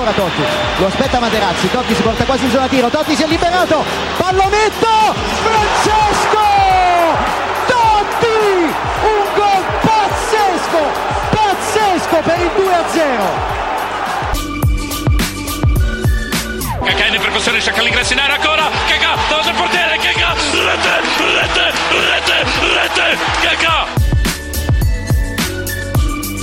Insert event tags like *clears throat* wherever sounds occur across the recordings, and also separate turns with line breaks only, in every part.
Ancora Totti, lo aspetta Materazzi, Totti si porta quasi in zona tiro, Totti si è liberato, pallonetto, Francesco! Totti! Un gol pazzesco, pazzesco per il 2-0!
Cacà in percussione, cerca l'ingresso in area ancora, Cacà, davanti al portiere, Cacà, rete, rete, rete, rete, Cacà!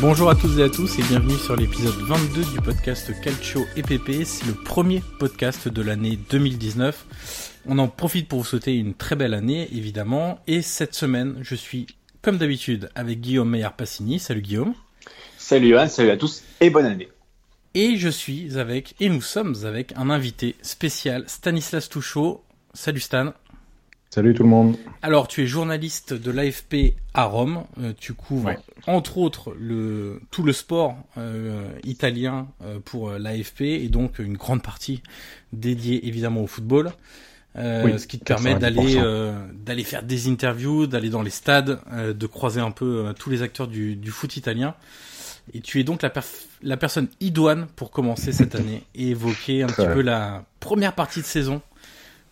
Bonjour à toutes et à tous et bienvenue sur l'épisode 22 du podcast Calcio EPP. C'est le premier podcast de l'année 2019. On en profite pour vous souhaiter une très belle année évidemment. Et cette semaine, je suis comme d'habitude avec Guillaume Meyer-Passini. Salut Guillaume.
Salut Johan, salut à tous et bonne année.
Et je suis avec, et nous sommes avec un invité spécial, Stanislas Touchot. Salut Stan.
Salut tout le monde.
Alors, tu es journaliste de l'AFP à Rome. Euh, tu couvres,
Ouais.
entre autres, le, tout le sport euh, italien euh, pour l'AFP et donc une grande partie dédiée évidemment au football.
Oui,
ce qui te permet
90%.
d'aller d'aller faire des interviews, d'aller dans les stades, de croiser un peu tous les acteurs du, du foot italien. Et tu es donc la, personne idoine pour commencer cette année et évoquer un petit peu la première partie de saison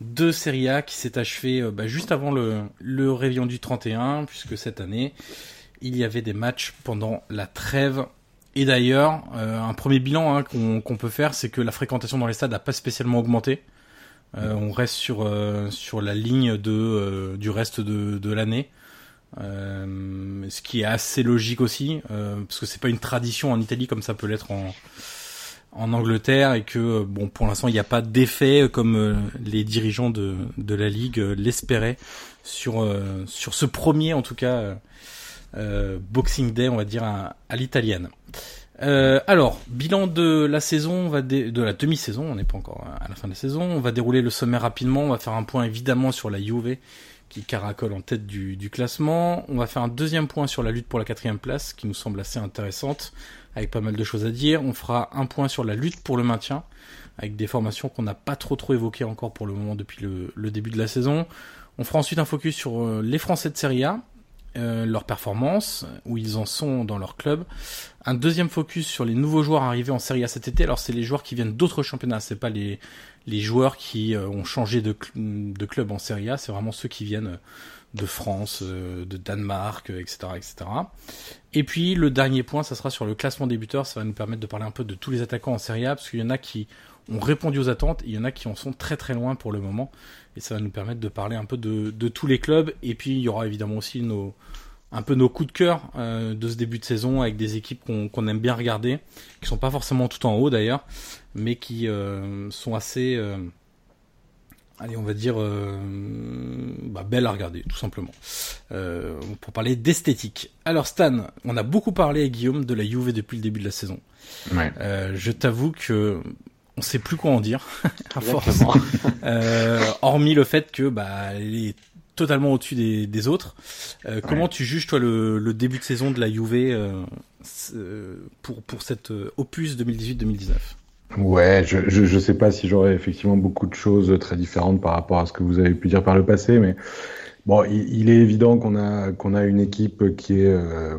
de Serie A qui s'est achevé euh, bah, juste avant le, le réveillon du 31, puisque cette année, il y avait des matchs pendant la trêve. Et d'ailleurs, euh, un premier bilan hein, qu'on peut faire, c'est que la fréquentation dans les stades n'a pas spécialement augmenté. Euh, on reste sur, euh, sur la ligne de, euh, du reste de, de l'année. Ce qui est assez logique aussi, parce que c'est pas une tradition en Italie comme ça peut l'être en, en Angleterre et que euh, bon pour l'instant il n'y a pas d'effet euh, comme euh, les dirigeants de, de la ligue l'espéraient sur sur ce premier en tout cas Boxing Day on va dire à, l'italienne. Alors bilan de la saison, on va dé- de la demi-saison, on n'est pas encore à la fin de la saison. On va dérouler le sommaire rapidement. On va faire un point évidemment sur la Juve qui caracole en tête du classement. On va faire un deuxième point sur la lutte pour la quatrième place qui nous semble assez intéressante avec pas mal de choses à dire. On fera un point sur la lutte pour le maintien, avec des formations qu'on n'a pas trop trop évoquées encore pour le moment depuis le, début de la saison. On fera ensuite un focus sur euh, les Français de Serie A, euh, leur performance, où ils en sont dans leur club. Un deuxième focus sur les nouveaux joueurs arrivés en Serie A cet été. Alors c'est les joueurs qui viennent d'autres championnats, c'est pas les les joueurs qui euh, ont changé de, de club en Serie A, c'est vraiment ceux qui viennent de France, euh, de Danemark, etc., etc. Et puis le dernier point, ça sera sur le classement des buteurs. Ça va nous permettre de parler un peu de tous les attaquants en Serie A, parce qu'il y en a qui ont répondu aux attentes, il y en a qui en sont très très loin pour le moment, et ça va nous permettre de parler un peu de, tous les clubs. Et puis il y aura évidemment aussi nos un peu nos coups de cœur euh, de ce début de saison avec des équipes qu'on aime bien regarder, qui sont pas forcément tout en haut d'ailleurs, mais qui euh, sont assez euh, allez, on va dire, euh, bah, belle à regarder, tout simplement. Euh, pour parler d'esthétique. Alors Stan, on a beaucoup parlé à Guillaume de la Juve depuis le début de la saison.
Ouais.
Euh, je t'avoue que on sait plus quoi en dire, *laughs* à force. *laughs* Euh, hormis le fait que bah elle est totalement au-dessus des, des autres. Euh, comment tu juges toi le, le début de saison de la Juve euh, pour pour cette opus 2018-2019
Ouais, je, je, je sais pas si j'aurais effectivement beaucoup de choses très différentes par rapport à ce que vous avez pu dire par le passé, mais bon, il, il est évident qu'on a qu'on a une équipe qui est euh,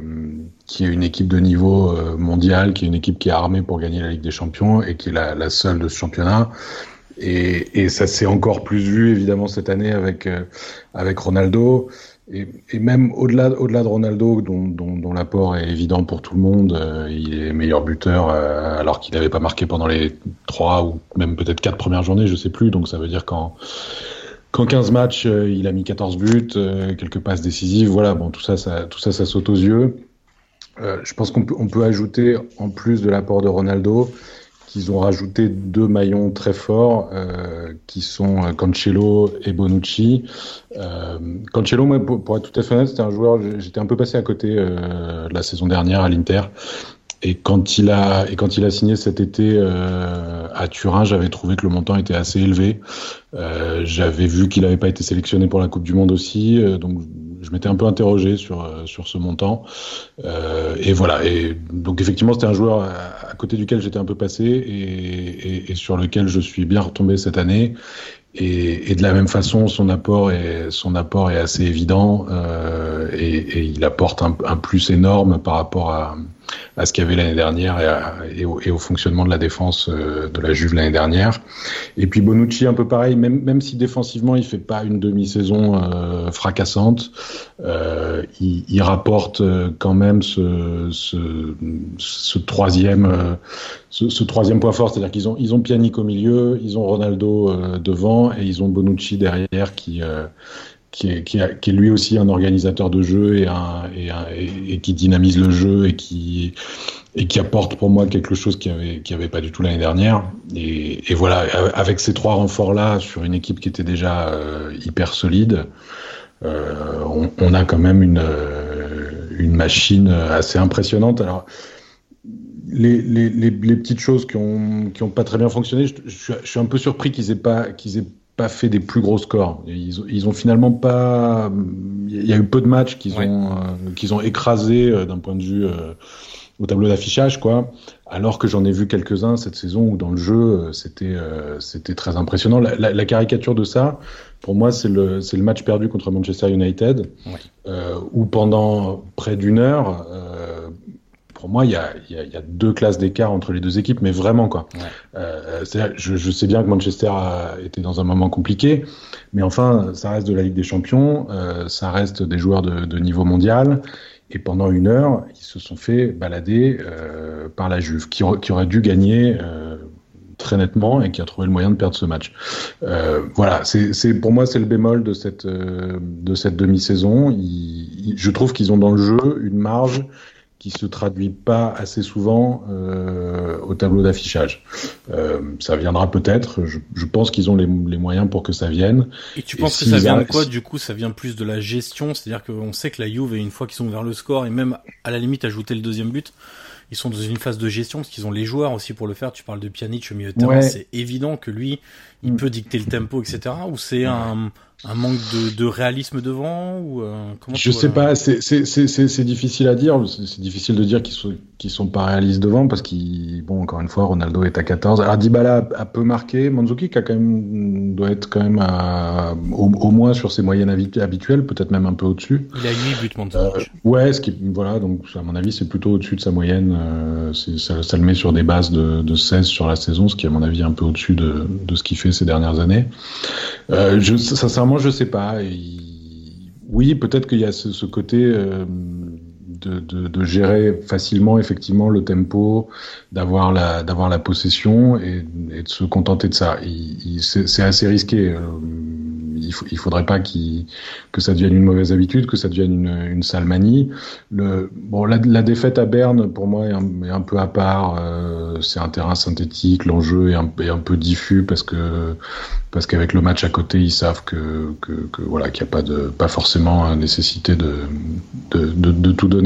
qui est une équipe de niveau euh, mondial, qui est une équipe qui est armée pour gagner la Ligue des Champions et qui est la, la seule de ce championnat. Et, et ça s'est encore plus vu évidemment cette année avec euh, avec Ronaldo. Et, et même au-delà au-delà de Ronaldo, dont, dont, dont l'apport est évident pour tout le monde, euh, il est meilleur buteur euh, alors qu'il n'avait pas marqué pendant les trois ou même peut-être quatre premières journées, je sais plus. Donc ça veut dire qu'en qu'en 15 matchs, euh, il a mis 14 buts, quelques passes décisives. Voilà, bon tout ça, ça tout ça, ça saute aux yeux. Euh, je pense qu'on peut on peut ajouter en plus de l'apport de Ronaldo qu'ils ont rajouté deux maillons très forts euh, qui sont euh, Cancelo et Bonucci. Euh, Cancelo, moi, pour, être tout à fait honnête, c'était un joueur, j'étais un peu passé à côté euh, la saison dernière à l'Inter. Et quand il a et quand il a signé cet été à Turin, j'avais trouvé que le montant était assez élevé. J'avais vu qu'il n'avait pas été sélectionné pour la Coupe du Monde aussi, donc je m'étais un peu interrogé sur sur ce montant. Et voilà. Et donc effectivement, c'était un joueur côté duquel j'étais un peu passé et, sur lequel je suis bien retombé cette année. Et, de la même façon, son apport est, son apport est assez évident euh, et, il apporte un, plus énorme par rapport à, à ce qu'il y avait l'année dernière et, au, fonctionnement de la défense euh, de la Juve l'année dernière. Et puis Bonucci un peu pareil, même, même si défensivement il fait pas une demi-saison euh, fracassante, euh, il, rapporte quand même ce, ce, troisième ce, troisième point fort, c'est-à-dire qu'ils ont ils ont au milieu, ils ont Ronaldo devant et ils ont Bonucci derrière qui qui est, lui aussi un organisateur de jeu et, qui dynamise le jeu et qui, apporte pour moi quelque chose qui avait, avait pas du tout l'année dernière. Et, voilà, avec ces trois renforts-là sur une équipe qui était déjà euh, hyper solide, euh, on, a quand même une, euh, une machine assez impressionnante. Alors, les, petites choses qui ont, qui ont pas très bien fonctionné, je, suis un peu surpris qu'ils aient pas, pas fait des plus gros scores. Ils, ils ont finalement pas. Il y a eu peu de matchs qu'ils ouais. ont euh, qu'ils ont écrasé euh, d'un point de vue euh, au tableau d'affichage, quoi. Alors que j'en ai vu quelques-uns cette saison où dans le jeu c'était c'était très impressionnant. La, la, la, caricature de ça, pour moi, c'est le c'est le match perdu contre Manchester United, ouais. où pendant près d'une heure pour moi, il y a, y a, y a deux classes d'écart entre les deux équipes, mais vraiment quoi. Ouais. Euh, je, je, sais bien que Manchester a été dans un moment compliqué, mais enfin, ça reste de la Ligue des Champions, euh, ça reste des joueurs de, de, niveau mondial. Et pendant une heure, ils se sont fait balader euh, par la Juve, qui, qui aurait dû gagner euh, très nettement et qui a trouvé le moyen de perdre ce match. Euh, voilà, c'est pour moi c'est le bémol de cette euh, de cette demi-saison. Je trouve qu'ils ont dans le jeu une marge qui se traduit pas assez souvent euh, au tableau d'affichage. Euh, ça viendra peut-être. Je, je, pense qu'ils ont les, les, moyens pour que ça vienne.
Et tu penses que ça vient de quoi Du coup, ça vient plus de la gestion, c'est-à-dire qu'on sait que la Juve, une fois qu'ils sont vers le score et même à la limite ajouter le deuxième but, ils sont dans une phase de gestion parce qu'ils ont les joueurs aussi pour le faire. Tu parles de Pjanic au milieu de terrain, ouais. c'est évident que lui, il mm. peut dicter le tempo, etc. Ou c'est un, un, manque de, de, réalisme devant ou euh,
comment Je sais pas, c'est difficile à dire. C'est difficile de dire qu'ils sont qui sont pas réalistes devant parce qu'il bon encore une fois Ronaldo est à 14 alors Dybala a, peu marqué Mandzukic a quand même doit être quand même à, au, moins sur ses moyennes habituelles peut-être même un peu au-dessus
il a 8 buts Mandzukic
euh, ouais ce qui voilà donc à mon avis c'est plutôt au-dessus de sa moyenne euh, ça, ça, le met sur des bases de, de 16 sur la saison ce qui à mon avis est un peu au-dessus de, de ce qu'il fait ces dernières années. Euh, je sincèrement je sais pas. Oui peut-être qu'il y a ce, ce côté euh, de, de, gérer facilement effectivement le tempo, d'avoir la d'avoir la possession et, de se contenter de ça. C'est assez risqué. Euh, il, il faudrait pas qu que ça devienne une mauvaise habitude, que ça devienne une, une sale manie. Le, bon, la, la, défaite à Berne, pour moi, est un, est un peu à part. Euh, c'est un terrain synthétique, l'enjeu est un, est un peu diffus parce que parce qu'avec le match à côté, ils savent que, que, que voilà qu'il n'y a pas de pas forcément nécessité de de, de, de tout donner.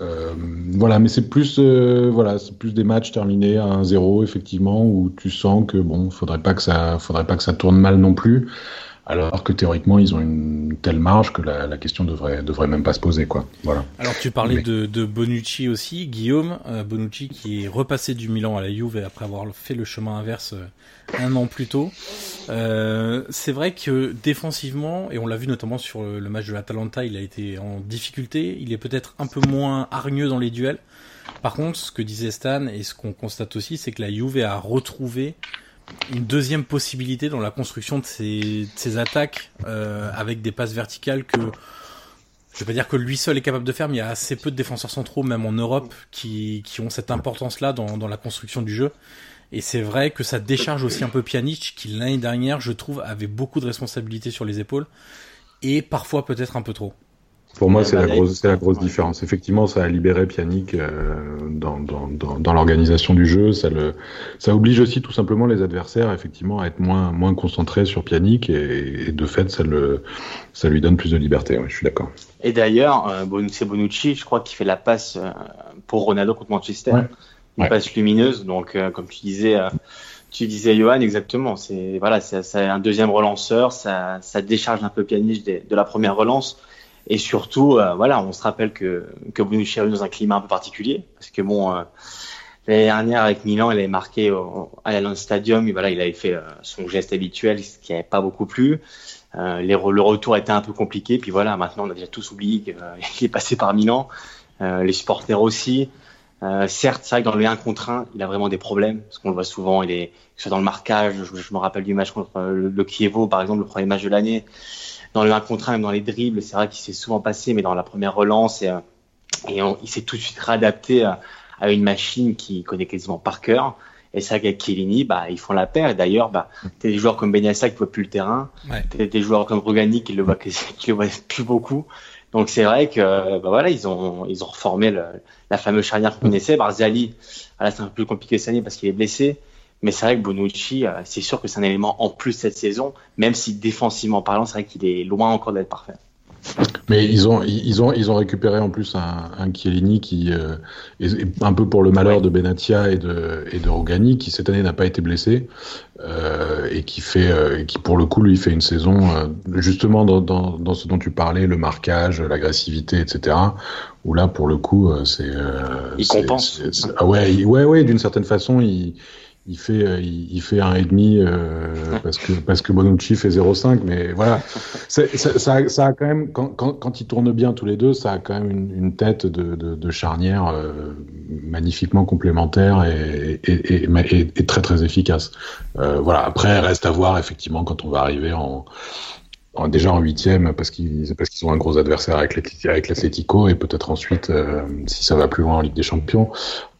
Euh, voilà, mais c'est plus euh, voilà, c'est plus des matchs terminés à 1-0 effectivement où tu sens que bon, faudrait pas que ça faudrait pas que ça tourne mal non plus alors que théoriquement ils ont une telle marge que la, la, question devrait devrait même pas se poser quoi. Voilà.
Alors tu parlais de, de, Bonucci aussi, Guillaume euh, Bonucci qui est repassé du Milan à la Juve après avoir fait le chemin inverse euh, un an plus tôt. Euh, c'est vrai que défensivement et on l'a vu notamment sur le match de l'Atalanta, il a été en difficulté. Il est peut-être un peu moins hargneux dans les duels. Par contre, ce que disait Stan et ce qu'on constate aussi, c'est que la Juve a retrouvé une deuxième possibilité dans la construction de ses, attaques euh, avec des passes verticales que je vais pas dire que lui seul est capable de faire, mais il y a assez peu de défenseurs centraux, même en Europe, qui, ont cette importance-là dans, dans la construction du jeu. Et c'est vrai que ça décharge aussi un peu Pjanic, qui l'année dernière, je trouve, avait beaucoup de responsabilités sur les épaules, et parfois peut-être un peu trop.
Pour moi, c'est la grosse, la grosse différence. Effectivement, ça a libéré Pjanic euh, dans, dans, dans, dans l'organisation du jeu. Ça le, ça oblige aussi tout simplement les adversaires, effectivement, à être moins, moins concentrés sur Pjanic et, et de fait, ça le, ça lui donne plus de liberté. Ouais, je suis d'accord.
Et d'ailleurs, euh, c'est Bonucci, je crois, qui fait la passe euh, pour Ronaldo contre Manchester, ouais. une passe lumineuse. Donc, euh, comme tu disais. Tu disais Johan exactement. C'est voilà, c'est un deuxième relanceur. Ça, ça décharge un peu Pjanic de, de la première relance. Et surtout, euh, voilà, on se rappelle que, que Bonucci est dans un climat un peu particulier, parce que bon, euh, l'année dernière avec Milan, il avait marqué au, à l'Allianz Stadium, et voilà, il avait fait euh, son geste habituel, ce qui n'avait pas beaucoup plu. Euh, les, le retour était un peu compliqué, puis voilà, maintenant on a déjà tous oublié qu'il *laughs* est passé par Milan, les supporters aussi. certes, c'est vrai que dans le 1 contre 1, il a vraiment des problèmes, parce qu'on le voit souvent, il est soit dans le marquage, je, je me rappelle du match contre le, le Kievo, par exemple, le premier match de l'année dans le 1 contre 1, même dans les dribbles, c'est vrai qu'il s'est souvent passé, mais dans la première relance, et, euh, et on, il s'est tout de suite réadapté à, à, une machine qui connaît quasiment par cœur. Et vrai qu'avec Chiellini, bah, ils font la paire. Et d'ailleurs, bah, t'as des joueurs comme Benyassa qui voient plus le terrain. Ouais. T'as des joueurs comme Rugani qui le voient, *laughs* qui le voient plus beaucoup. Donc c'est vrai que, bah voilà, ils ont, ils ont reformé le, la fameuse charnière qu'on connaissait. Barzali, voilà, c'est un peu plus compliqué cette année parce qu'il est blessé. Mais c'est vrai que Bonucci, euh, c'est sûr que c'est un élément en plus cette saison, même si défensivement parlant, c'est vrai qu'il est loin encore d'être parfait.
Mais ils ont, ils ont, ils ont récupéré en plus un, un Chiellini qui euh, est un peu pour le malheur de Benatia et de, et de Rogani, qui cette année n'a pas été blessé euh, et qui fait, euh, qui pour le coup lui fait une saison justement dans, dans, dans, ce dont tu parlais, le marquage, l'agressivité, etc. Où là pour le coup c'est.
il compense.
Ah ouais, ouais, ouais, d'une certaine façon il il fait euh, il, il, fait un et demi euh, *laughs* parce que parce que Bonucci fait 0,5 mais voilà. Ça, ça, ça, a quand même quand, quand, quand ils tournent bien tous les deux ça a quand même une, une tête de, de, de charnière euh, magnifiquement complémentaire et, et, et, et, très très efficace. Euh, voilà. Après reste à voir effectivement quand on va arriver en en, déjà en huitième parce qu'ils parce qu'ils ont un gros adversaire avec l'Atlético et peut-être ensuite euh, si ça va plus loin en Ligue des Champions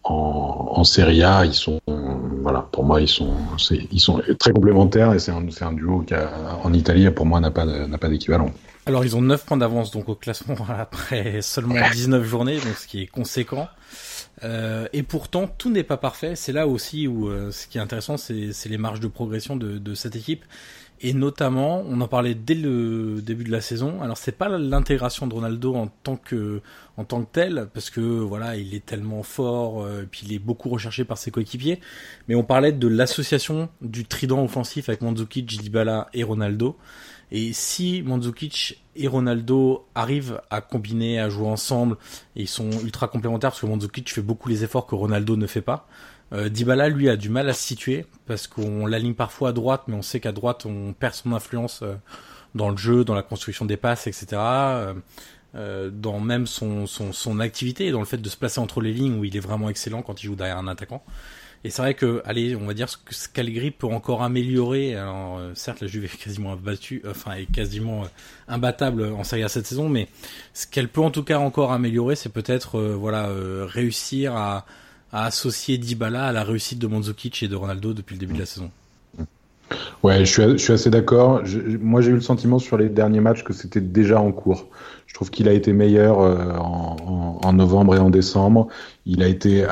en, en Serie A ils sont voilà pour moi ils sont ils sont très complémentaires et c'est un, un duo qui a, en Italie pour moi n'a pas n'a pas d'équivalent.
Alors ils ont 9 points d'avance donc au classement *laughs* après seulement 19 journées donc ce qui est conséquent. Euh, et pourtant, tout n'est pas parfait. C'est là aussi où euh, ce qui est intéressant, c'est les marges de progression de, de cette équipe. Et notamment, on en parlait dès le début de la saison. Alors c'est pas l'intégration de Ronaldo en tant que en tant que tel, parce que voilà, il est tellement fort, euh, puis il est beaucoup recherché par ses coéquipiers. Mais on parlait de l'association du trident offensif avec Mandzukic, Dybala et Ronaldo. Et si Mandzukic et Ronaldo arrivent à combiner, à jouer ensemble, et ils sont ultra complémentaires parce que Mandzukic fait beaucoup les efforts que Ronaldo ne fait pas. Euh, Dybala, lui, a du mal à se situer parce qu'on l'aligne parfois à droite, mais on sait qu'à droite, on perd son influence euh, dans le jeu, dans la construction des passes, etc. Euh, euh, dans même son, son, son activité, dans le fait de se placer entre les lignes où il est vraiment excellent quand il joue derrière un attaquant. Et c'est vrai que, allez, on va dire que Scalgri peut encore améliorer. Alors, euh, certes, la Juve est quasiment abattue, enfin, est quasiment imbattable en Serie A cette saison, mais ce qu'elle peut en tout cas encore améliorer, c'est peut-être, voilà, réussir à, à associer Dybala à la réussite de Mandzukic et de Ronaldo depuis le début de la saison.
Ouais, je suis, assez d'accord. Moi, j'ai eu le sentiment sur les derniers matchs que c'était déjà en cours. Je trouve qu'il a été meilleur euh, en, novembre et en décembre. Il a été,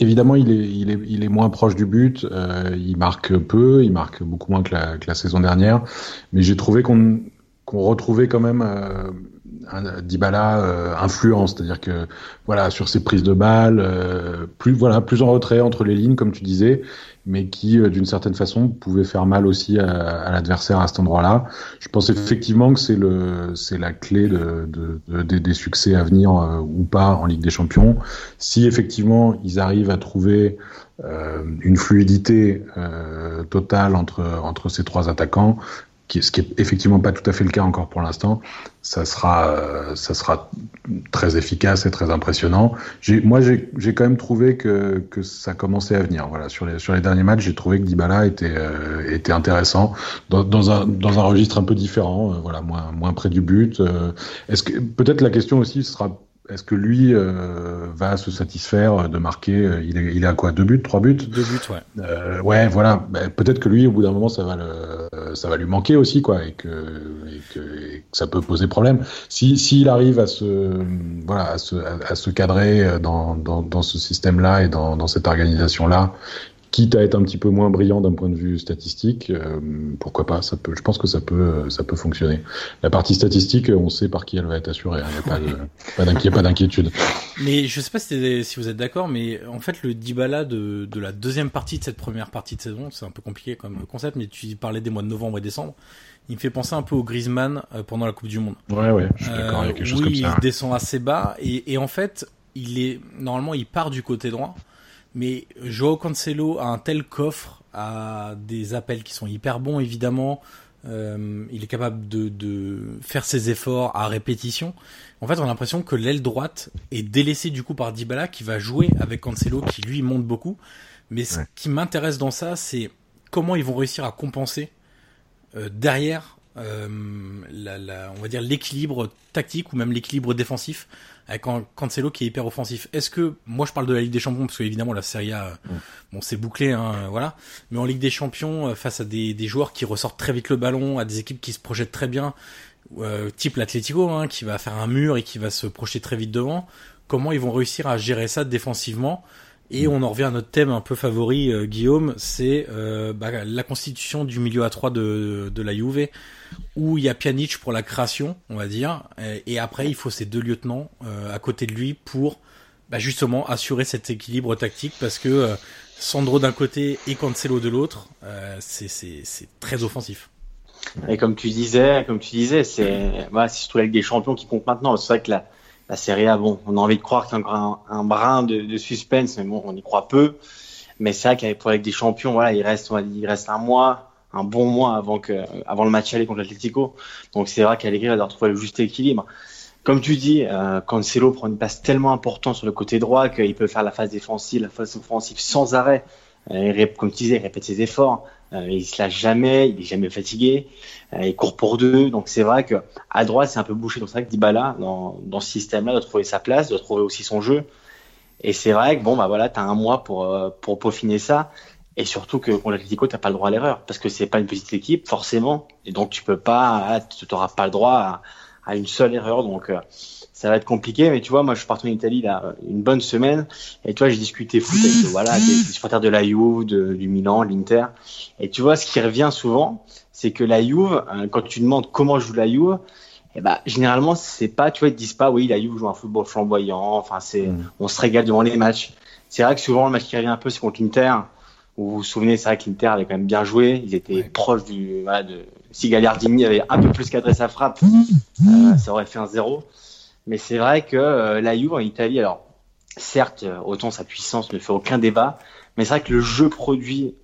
évidemment, il est, moins proche du but. Euh, il marque peu, il marque beaucoup moins que la, saison dernière. Mais j'ai trouvé qu'on retrouvait quand même euh, Dybala euh, influent, c'est-à-dire que voilà sur ses prises de balles, euh, plus voilà plus en retrait entre les lignes comme tu disais, mais qui euh, d'une certaine façon pouvait faire mal aussi à, à l'adversaire à cet endroit-là. Je pense effectivement que c'est le c'est la clé de, de, de, des succès à venir euh, ou pas en Ligue des Champions. Si effectivement ils arrivent à trouver euh, une fluidité totale entre entre ces trois attaquants, ce qui est effectivement pas tout à fait le cas encore pour l'instant, ça sera, euh, ça sera très efficace et très impressionnant. Moi, j'ai quand même trouvé que, que ça commençait à venir. Voilà, sur les, sur les derniers matchs, j'ai trouvé que Dybala était, euh, était intéressant dans, dans, un, dans un registre un peu différent, euh, voilà, moins, moins près du but. Est-ce que peut-être la question aussi sera est-ce que lui euh, va se satisfaire de marquer euh, il, est, il est à quoi Deux buts Trois buts?
Deux buts, ouais.
Euh, ouais, voilà. Peut-être que lui, au bout d'un moment, ça va, le, ça va lui manquer aussi, quoi, et que, et que, et que ça peut poser problème. Si s'il arrive à se, voilà, à se, à, se cadrer dans, dans, dans ce système-là et dans, dans cette organisation-là, quitte à être un petit peu moins brillant d'un point de vue statistique, euh, pourquoi pas Ça peut, je pense que ça peut, ça peut fonctionner. La partie statistique, on sait par qui elle va être assurée. Il n'y a pas d'inquiétude.
Mais je sais pas si, si vous êtes d'accord, mais en fait le Dybala de, de la deuxième partie de cette première partie de saison, c'est un peu compliqué comme concept, mais tu parlais des mois de novembre et décembre. Il me fait penser un peu au Griezmann euh, pendant la Coupe du Monde.
Ouais, ouais, je suis d'accord avec quelque chose comme
ça. Il descend assez bas et, et en fait, il est normalement il part du côté droit mais Joao Cancelo a un tel coffre, a des appels qui sont hyper bons évidemment. Euh, il est capable de, de, faire ses efforts à répétition. En fait, on a l'impression que l'aile droite est délaissée du coup par Dybala qui va jouer avec Cancelo qui lui monte beaucoup. Mais ce qui m'intéresse dans ça, c'est comment ils vont réussir à compenser euh, derrière euh, la, la, on va dire l'équilibre tactique ou même l'équilibre défensif avec Cancelo qui est hyper offensif. Est-ce que moi je parle de la Ligue des Champions parce que évidemment la Serie A, mm. bon c'est bouclé, hein, voilà. Mais en Ligue des Champions, euh, face à des, des, joueurs qui ressortent très vite le ballon, à des équipes qui se projettent très bien, euh, type l'Atlético, hein, qui va faire un mur et qui va se projeter très vite devant. Comment ils vont réussir à gérer ça défensivement et on en revient à notre thème un peu favori, euh, Guillaume, c'est euh, bah, la constitution du milieu à 3 de, la Juve, où il y a Pjanic pour la création, on va dire, et, après il faut ces deux lieutenants euh, à côté de lui pour bah, justement assurer cet équilibre tactique, parce que Sandro d'un côté et Cancelo de l'autre, c'est très offensif.
Et comme tu disais, comme tu disais, c'est c'est surtout la Ligue des Champions qui compte maintenant. C'est vrai que la, la Serie A, bon, on a envie de croire qu'il y encore un, brin de, suspense, mais bon, on y croit peu. Mais c'est vrai qu'avec avec des champions, voilà, il reste, il reste un mois, un bon mois avant que, avant le match aller contre l'Atlético. Donc c'est vrai qu'Allegri va devoir trouver le juste équilibre. Comme tu dis, euh, Cancelo prend une passe tellement importante sur le côté droit qu'il peut faire la phase défensive, la phase offensive sans arrêt. Euh, comme tu disais, il répète ses efforts. Euh, il se lâche jamais, il est jamais fatigué, euh, il court pour deux. Donc c'est vrai que à droite c'est un peu bouché. Donc c'est vrai que Dybala dans, dans ce système-là doit trouver sa place, doit trouver aussi son jeu. Et c'est vrai que bon bah voilà, t'as un mois pour euh, pour peaufiner ça. Et surtout que pour l'Atlético, t'as pas le droit à l'erreur parce que c'est pas une petite équipe forcément. Et donc tu peux pas, tu n'auras pas le droit à, à, une seule erreur. Donc ça va être compliqué, mais tu vois, moi, je suis parti en Italie là une bonne semaine, et tu vois, j'ai discuté foot avec voilà des, des supporters de la Juve, de, du Milan, l'Inter, et tu vois, ce qui revient souvent, c'est que la Juve, euh, quand tu demandes comment joue la Juve, eh ben, généralement, c'est pas, tu vois, ils te disent pas, oui, la Juve joue un football flamboyant, enfin, c'est, mm. on se régale devant les matchs. C'est vrai que souvent, le match qui revient un peu, c'est contre l'Inter, vous vous souvenez, c'est vrai que l'Inter avait quand même bien joué, ils étaient proches du, voilà, de, si Gagliardini avait un peu plus cadré sa frappe, euh, ça aurait fait un zéro. Mais c'est vrai que euh, la Juve en Italie, alors, certes, autant sa puissance ne fait aucun débat, mais c'est vrai que le jeu produit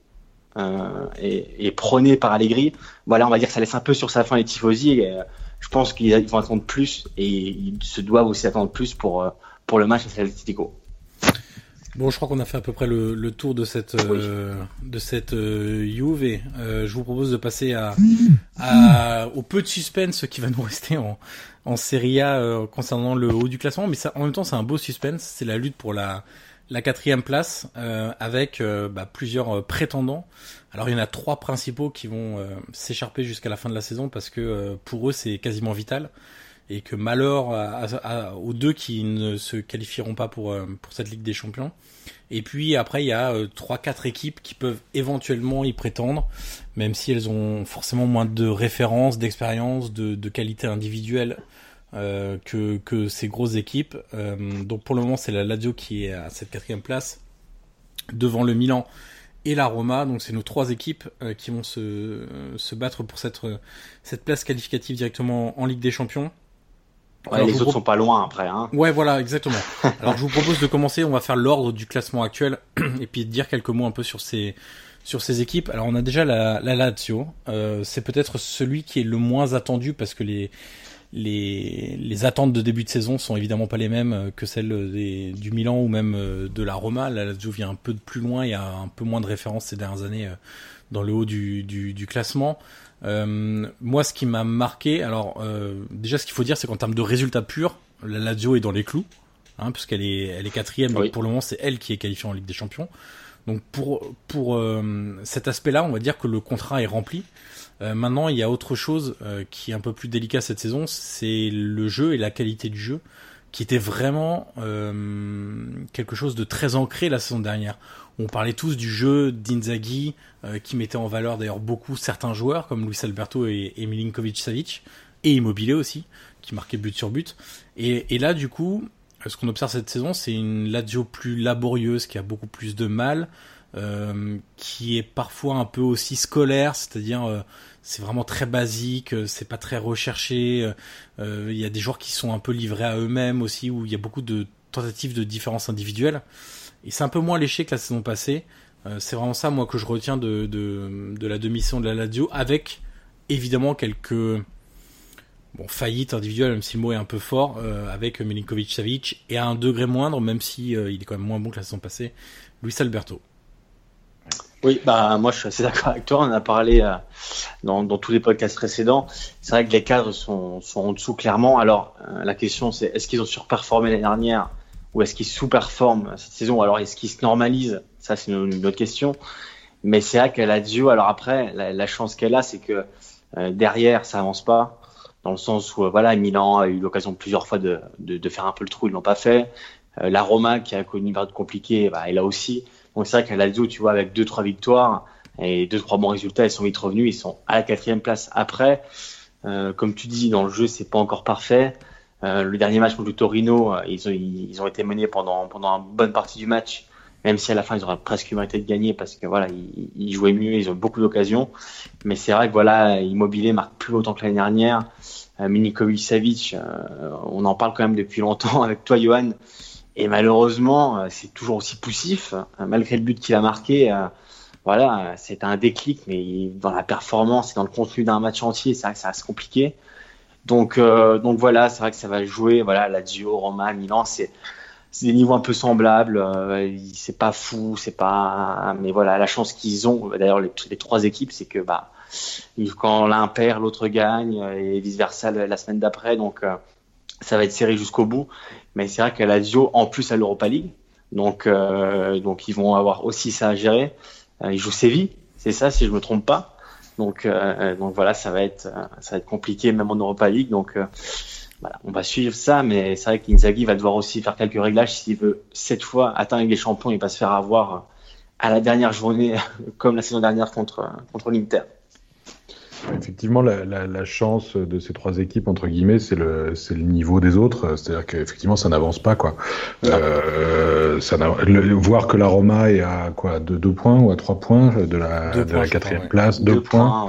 euh, et, prôné par Allegri, voilà, on va dire que ça laisse un peu sur sa fin les tifosi. Et, euh, je pense qu'ils vont attendre plus et ils se doivent aussi attendre plus pour, euh, pour le match à Celtico.
Bon, je crois qu'on a fait à peu près le, tour de cette de cette Juve. Et, je vous propose de passer à, à, au peu de suspense qui va nous rester en, en Serie A concernant le haut du classement. Mais ça, en même temps, c'est un beau suspense. C'est la lutte pour la la quatrième place euh, avec euh, bah, plusieurs euh, prétendants. Alors il y en a trois principaux qui vont s'écharper jusqu'à la fin de la saison parce que pour eux c'est quasiment vital et que malheur aux deux qui ne se qualifieront pas pour pour cette Ligue des Champions. Et puis après il y a trois quatre équipes qui peuvent éventuellement y prétendre, même si elles ont forcément moins de références, d'expérience, de, de qualité individuelle euh, que, que ces grosses équipes. Euh, donc pour le moment, c'est la Lazio qui est à cette quatrième place, devant le Milan et la Roma. Donc c'est nos trois équipes euh, qui vont se, se battre pour cette, cette place qualificative directement en Ligue des Champions.
Les autres sont pas loin après. Hein.
Ouais, voilà, exactement. *laughs* Alors je vous propose de commencer. On va faire l'ordre du classement actuel *clears throat* et puis dire quelques mots un peu sur ces sur ces équipes. Alors on a déjà la, la Lazio. Euh, c'est peut-être celui qui est le moins attendu parce que les les, les attentes de début de saison sont évidemment pas les mêmes euh, que celles des, du Milan ou même euh, de la Roma. La Lazio vient un peu de plus loin, il y a un peu moins de références ces dernières années euh, dans le haut du, du, du classement. Euh, moi, ce qui m'a marqué, alors euh, déjà, ce qu'il faut dire, c'est qu'en termes de résultats purs, la Lazio est dans les clous, hein, puisqu'elle est, elle est quatrième. Donc pour le moment, c'est elle qui est qualifiée en Ligue des Champions. Donc pour pour cet aspect-là, on va dire que le contrat est rempli. Euh, maintenant, il y a autre chose euh, qui est un peu plus délicat cette saison, c'est le jeu et la qualité du jeu, qui était vraiment euh, quelque chose de très ancré la saison dernière. On parlait tous du jeu d'Inzaghi, qui mettait en valeur d'ailleurs beaucoup certains joueurs, comme Luis Alberto et, et Milinkovic-Savic, et Immobilier aussi, qui marquait but sur but. Et, et là, du coup, ce qu'on observe cette saison, c'est une Lazio plus laborieuse, qui a beaucoup plus de mal, euh, qui est parfois un peu aussi scolaire, c'est-à-dire euh, c'est vraiment très basique, euh, c'est pas très recherché. Il y a des joueurs qui sont un peu livrés à eux-mêmes aussi, où il y a beaucoup de tentatives de différence individuelles. Et c'est un peu moins léché que la saison passée. c'est vraiment ça, moi, que je retiens de, la demi-saison de la Lazio, avec évidemment quelques faillites individuelles, même si le mot est un peu fort, avec Milinkovic-Savic, et à un degré moindre, même si il est quand même moins bon que la saison passée, Luis Alberto.
Oui, bah moi je suis assez d'accord avec toi. On a parlé euh, dans, tous les podcasts précédents. C'est vrai que les cadres sont, en dessous clairement. Alors euh, la question c'est est-ce qu'ils ont surperformé l'année dernière? Ou est-ce qu'ils sous-performent cette saison? Alors est-ce qu'ils se normalisent Ça c'est une, autre question. Mais c'est vrai qu'elle a Dio. Alors après, la, chance qu'elle a, c'est que euh, derrière ça avance pas. Dans le sens où voilà, Milan a eu l'occasion plusieurs fois de, de, de, faire un peu le trou, ils l'ont pas fait. la Roma qui a connu une période compliquée, bah, elle a aussi. Donc c'est vrai qu'à Lazio, tu vois, avec deux trois victoires et deux trois bons résultats, ils sont vite revenus. Ils sont à la quatrième place après. Euh, comme tu dis, dans le jeu, c'est pas encore parfait. Euh, le dernier match contre le Torino, euh, ils ont, ils ont été menés pendant pendant une bonne partie du match, même si à la fin ils auraient presque mérité de gagner parce que voilà, ils, ils jouaient mieux, ils ont beaucoup d'occasions. Mais c'est vrai que voilà, Immobilier marque plus autant que l'année dernière. Euh, Minikovic euh, on en parle quand même depuis longtemps *laughs* avec toi, Johan. Et malheureusement, euh, c'est toujours aussi poussif, euh, malgré le but qu'il a marqué. Voilà, c'est un déclic, mais dans la performance et dans le contenu d'un match entier, c'est vrai que ça. Donc, donc voilà, c'est vrai que ça va jouer. Voilà, Lazio, Roma, Milan, c'est des niveaux un peu semblables. c'est pas fou, c'est pas. Mais voilà, la chance qu'ils ont. D'ailleurs, les, trois équipes, c'est que bah quand l'un perd, l'autre gagne et vice versa la semaine d'après. Donc ça va être serré jusqu'au bout. Mais c'est vrai qu'à Lazio, en plus à l'Europa League, donc euh, donc ils vont avoir aussi ça à gérer. Euh, ils jouent Séville, c'est ça si je me trompe pas. Donc euh, donc voilà, ça va être ça va être compliqué même en Europa League. Donc voilà, on va suivre ça, mais c'est vrai qu'Inzaghi va devoir aussi faire quelques réglages s'il veut cette fois atteindre les champions et pas se faire avoir à la dernière journée *laughs* comme la saison dernière contre contre l'Inter.
Effectivement, la, la, la, chance de ces trois équipes, entre guillemets, c'est le, c'est le niveau des autres. C'est-à-dire qu'effectivement, ça n'avance pas, quoi. Euh, ça le, voir que la Roma est à quoi, de deux points ou à trois points de la, de la quatrième place, deux, points.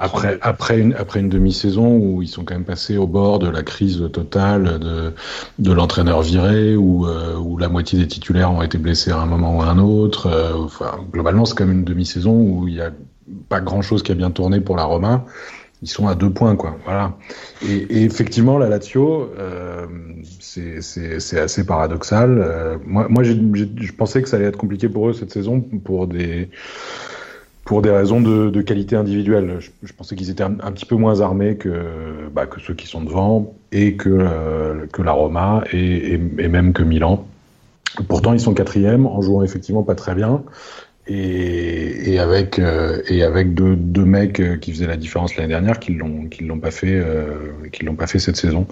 après, après une, après une demi-saison où ils sont quand même passés au bord de la crise totale de, de l'entraîneur viré, où, euh, où la moitié des titulaires ont été blessés à un moment ou à un autre. Euh, enfin, globalement, c'est quand même une demi-saison où il y a pas grand chose qui a bien tourné pour la Roma. Ils sont à deux points, quoi. Voilà. Et, effectivement, la Lazio, euh, c'est assez paradoxal. Euh, moi, moi je pensais que ça allait être compliqué pour eux cette saison pour des pour des raisons de, qualité individuelle. Je, je pensais qu'ils étaient un, petit peu moins armés que bah, que ceux qui sont devant et que euh, que la Roma et, et, et même que Milan. Pourtant, ils sont quatrième en jouant effectivement pas très bien et, avec euh, et avec deux, deux mecs euh, qui faisaient la différence l'année dernière qui l'ont qui l'ont pas fait euh, qui l'ont pas fait cette saison.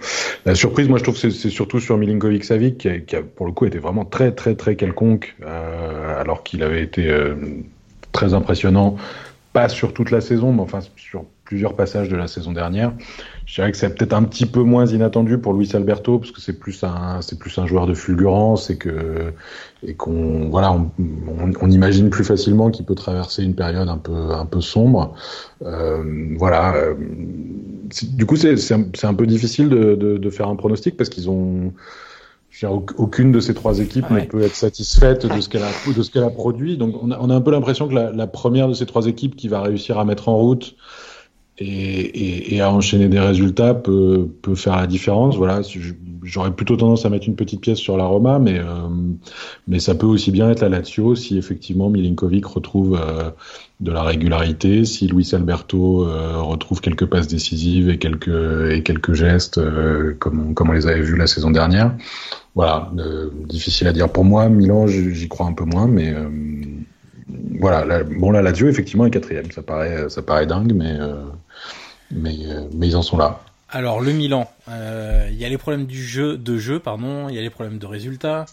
La surprise, moi je trouve c'est surtout sur Milinkovic Savic qui qui a, pour le coup été vraiment très très très quelconque euh, alors qu'il avait été très impressionnant pas sur toute la saison mais enfin sur plusieurs passages de la saison dernière. Je dirais que c'est peut-être un petit peu moins inattendu pour Luis Alberto parce que c'est plus un c'est plus un joueur de fulgurance et que et qu'on voilà on, on, on, imagine plus facilement qu'il peut traverser une période un peu un peu sombre. Euh, voilà. Du coup c'est c'est un, un, peu difficile de, de, de faire un pronostic parce qu'ils ont aucune de ces trois équipes ouais. ne peut être satisfaite de ce qu'elle a, de ce qu'elle a produit. Donc, on a, on a un peu l'impression que la, la, première de ces trois équipes qui va réussir à mettre en route et, et, et, à enchaîner des résultats peut, peut faire la différence. Voilà, j'aurais plutôt tendance à mettre une petite pièce sur la Roma, mais euh, mais ça peut aussi bien être la Lazio si effectivement Milinkovic retrouve euh, de la régularité, si Luis Alberto euh, retrouve quelques passes décisives et quelques et quelques gestes euh, comme on, comme on les avait vus la saison dernière. Voilà, euh, difficile à dire pour moi. Milan, j'y crois un peu moins, mais voilà. La, bon, la Lazio effectivement est quatrième. Ça paraît ça paraît dingue, mais mais, euh, mais ils en sont là.
Alors le Milan, euh, il y a les problèmes du jeu, de jeu, pardon, il y a les problèmes de résultats,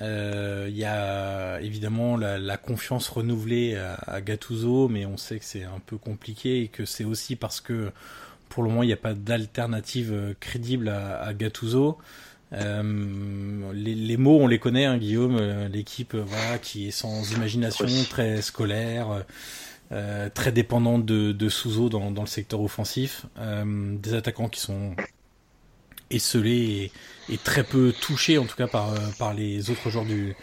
euh, il y a évidemment la, la confiance renouvelée à, à, Gattuso, mais on sait que c'est un peu compliqué et que c'est aussi parce que pour le moment il n'y a pas d'alternative crédible à, à Gattuso. Euh, les, les, mots, on les connaît, hein, Guillaume. L'équipe, voilà, qui est sans imagination, très scolaire, euh, très dépendant de, de Souzo dans, dans, le secteur offensif, euh, des attaquants qui sont esselés et, et, très peu touchés en tout cas par, euh, par les autres joueurs du,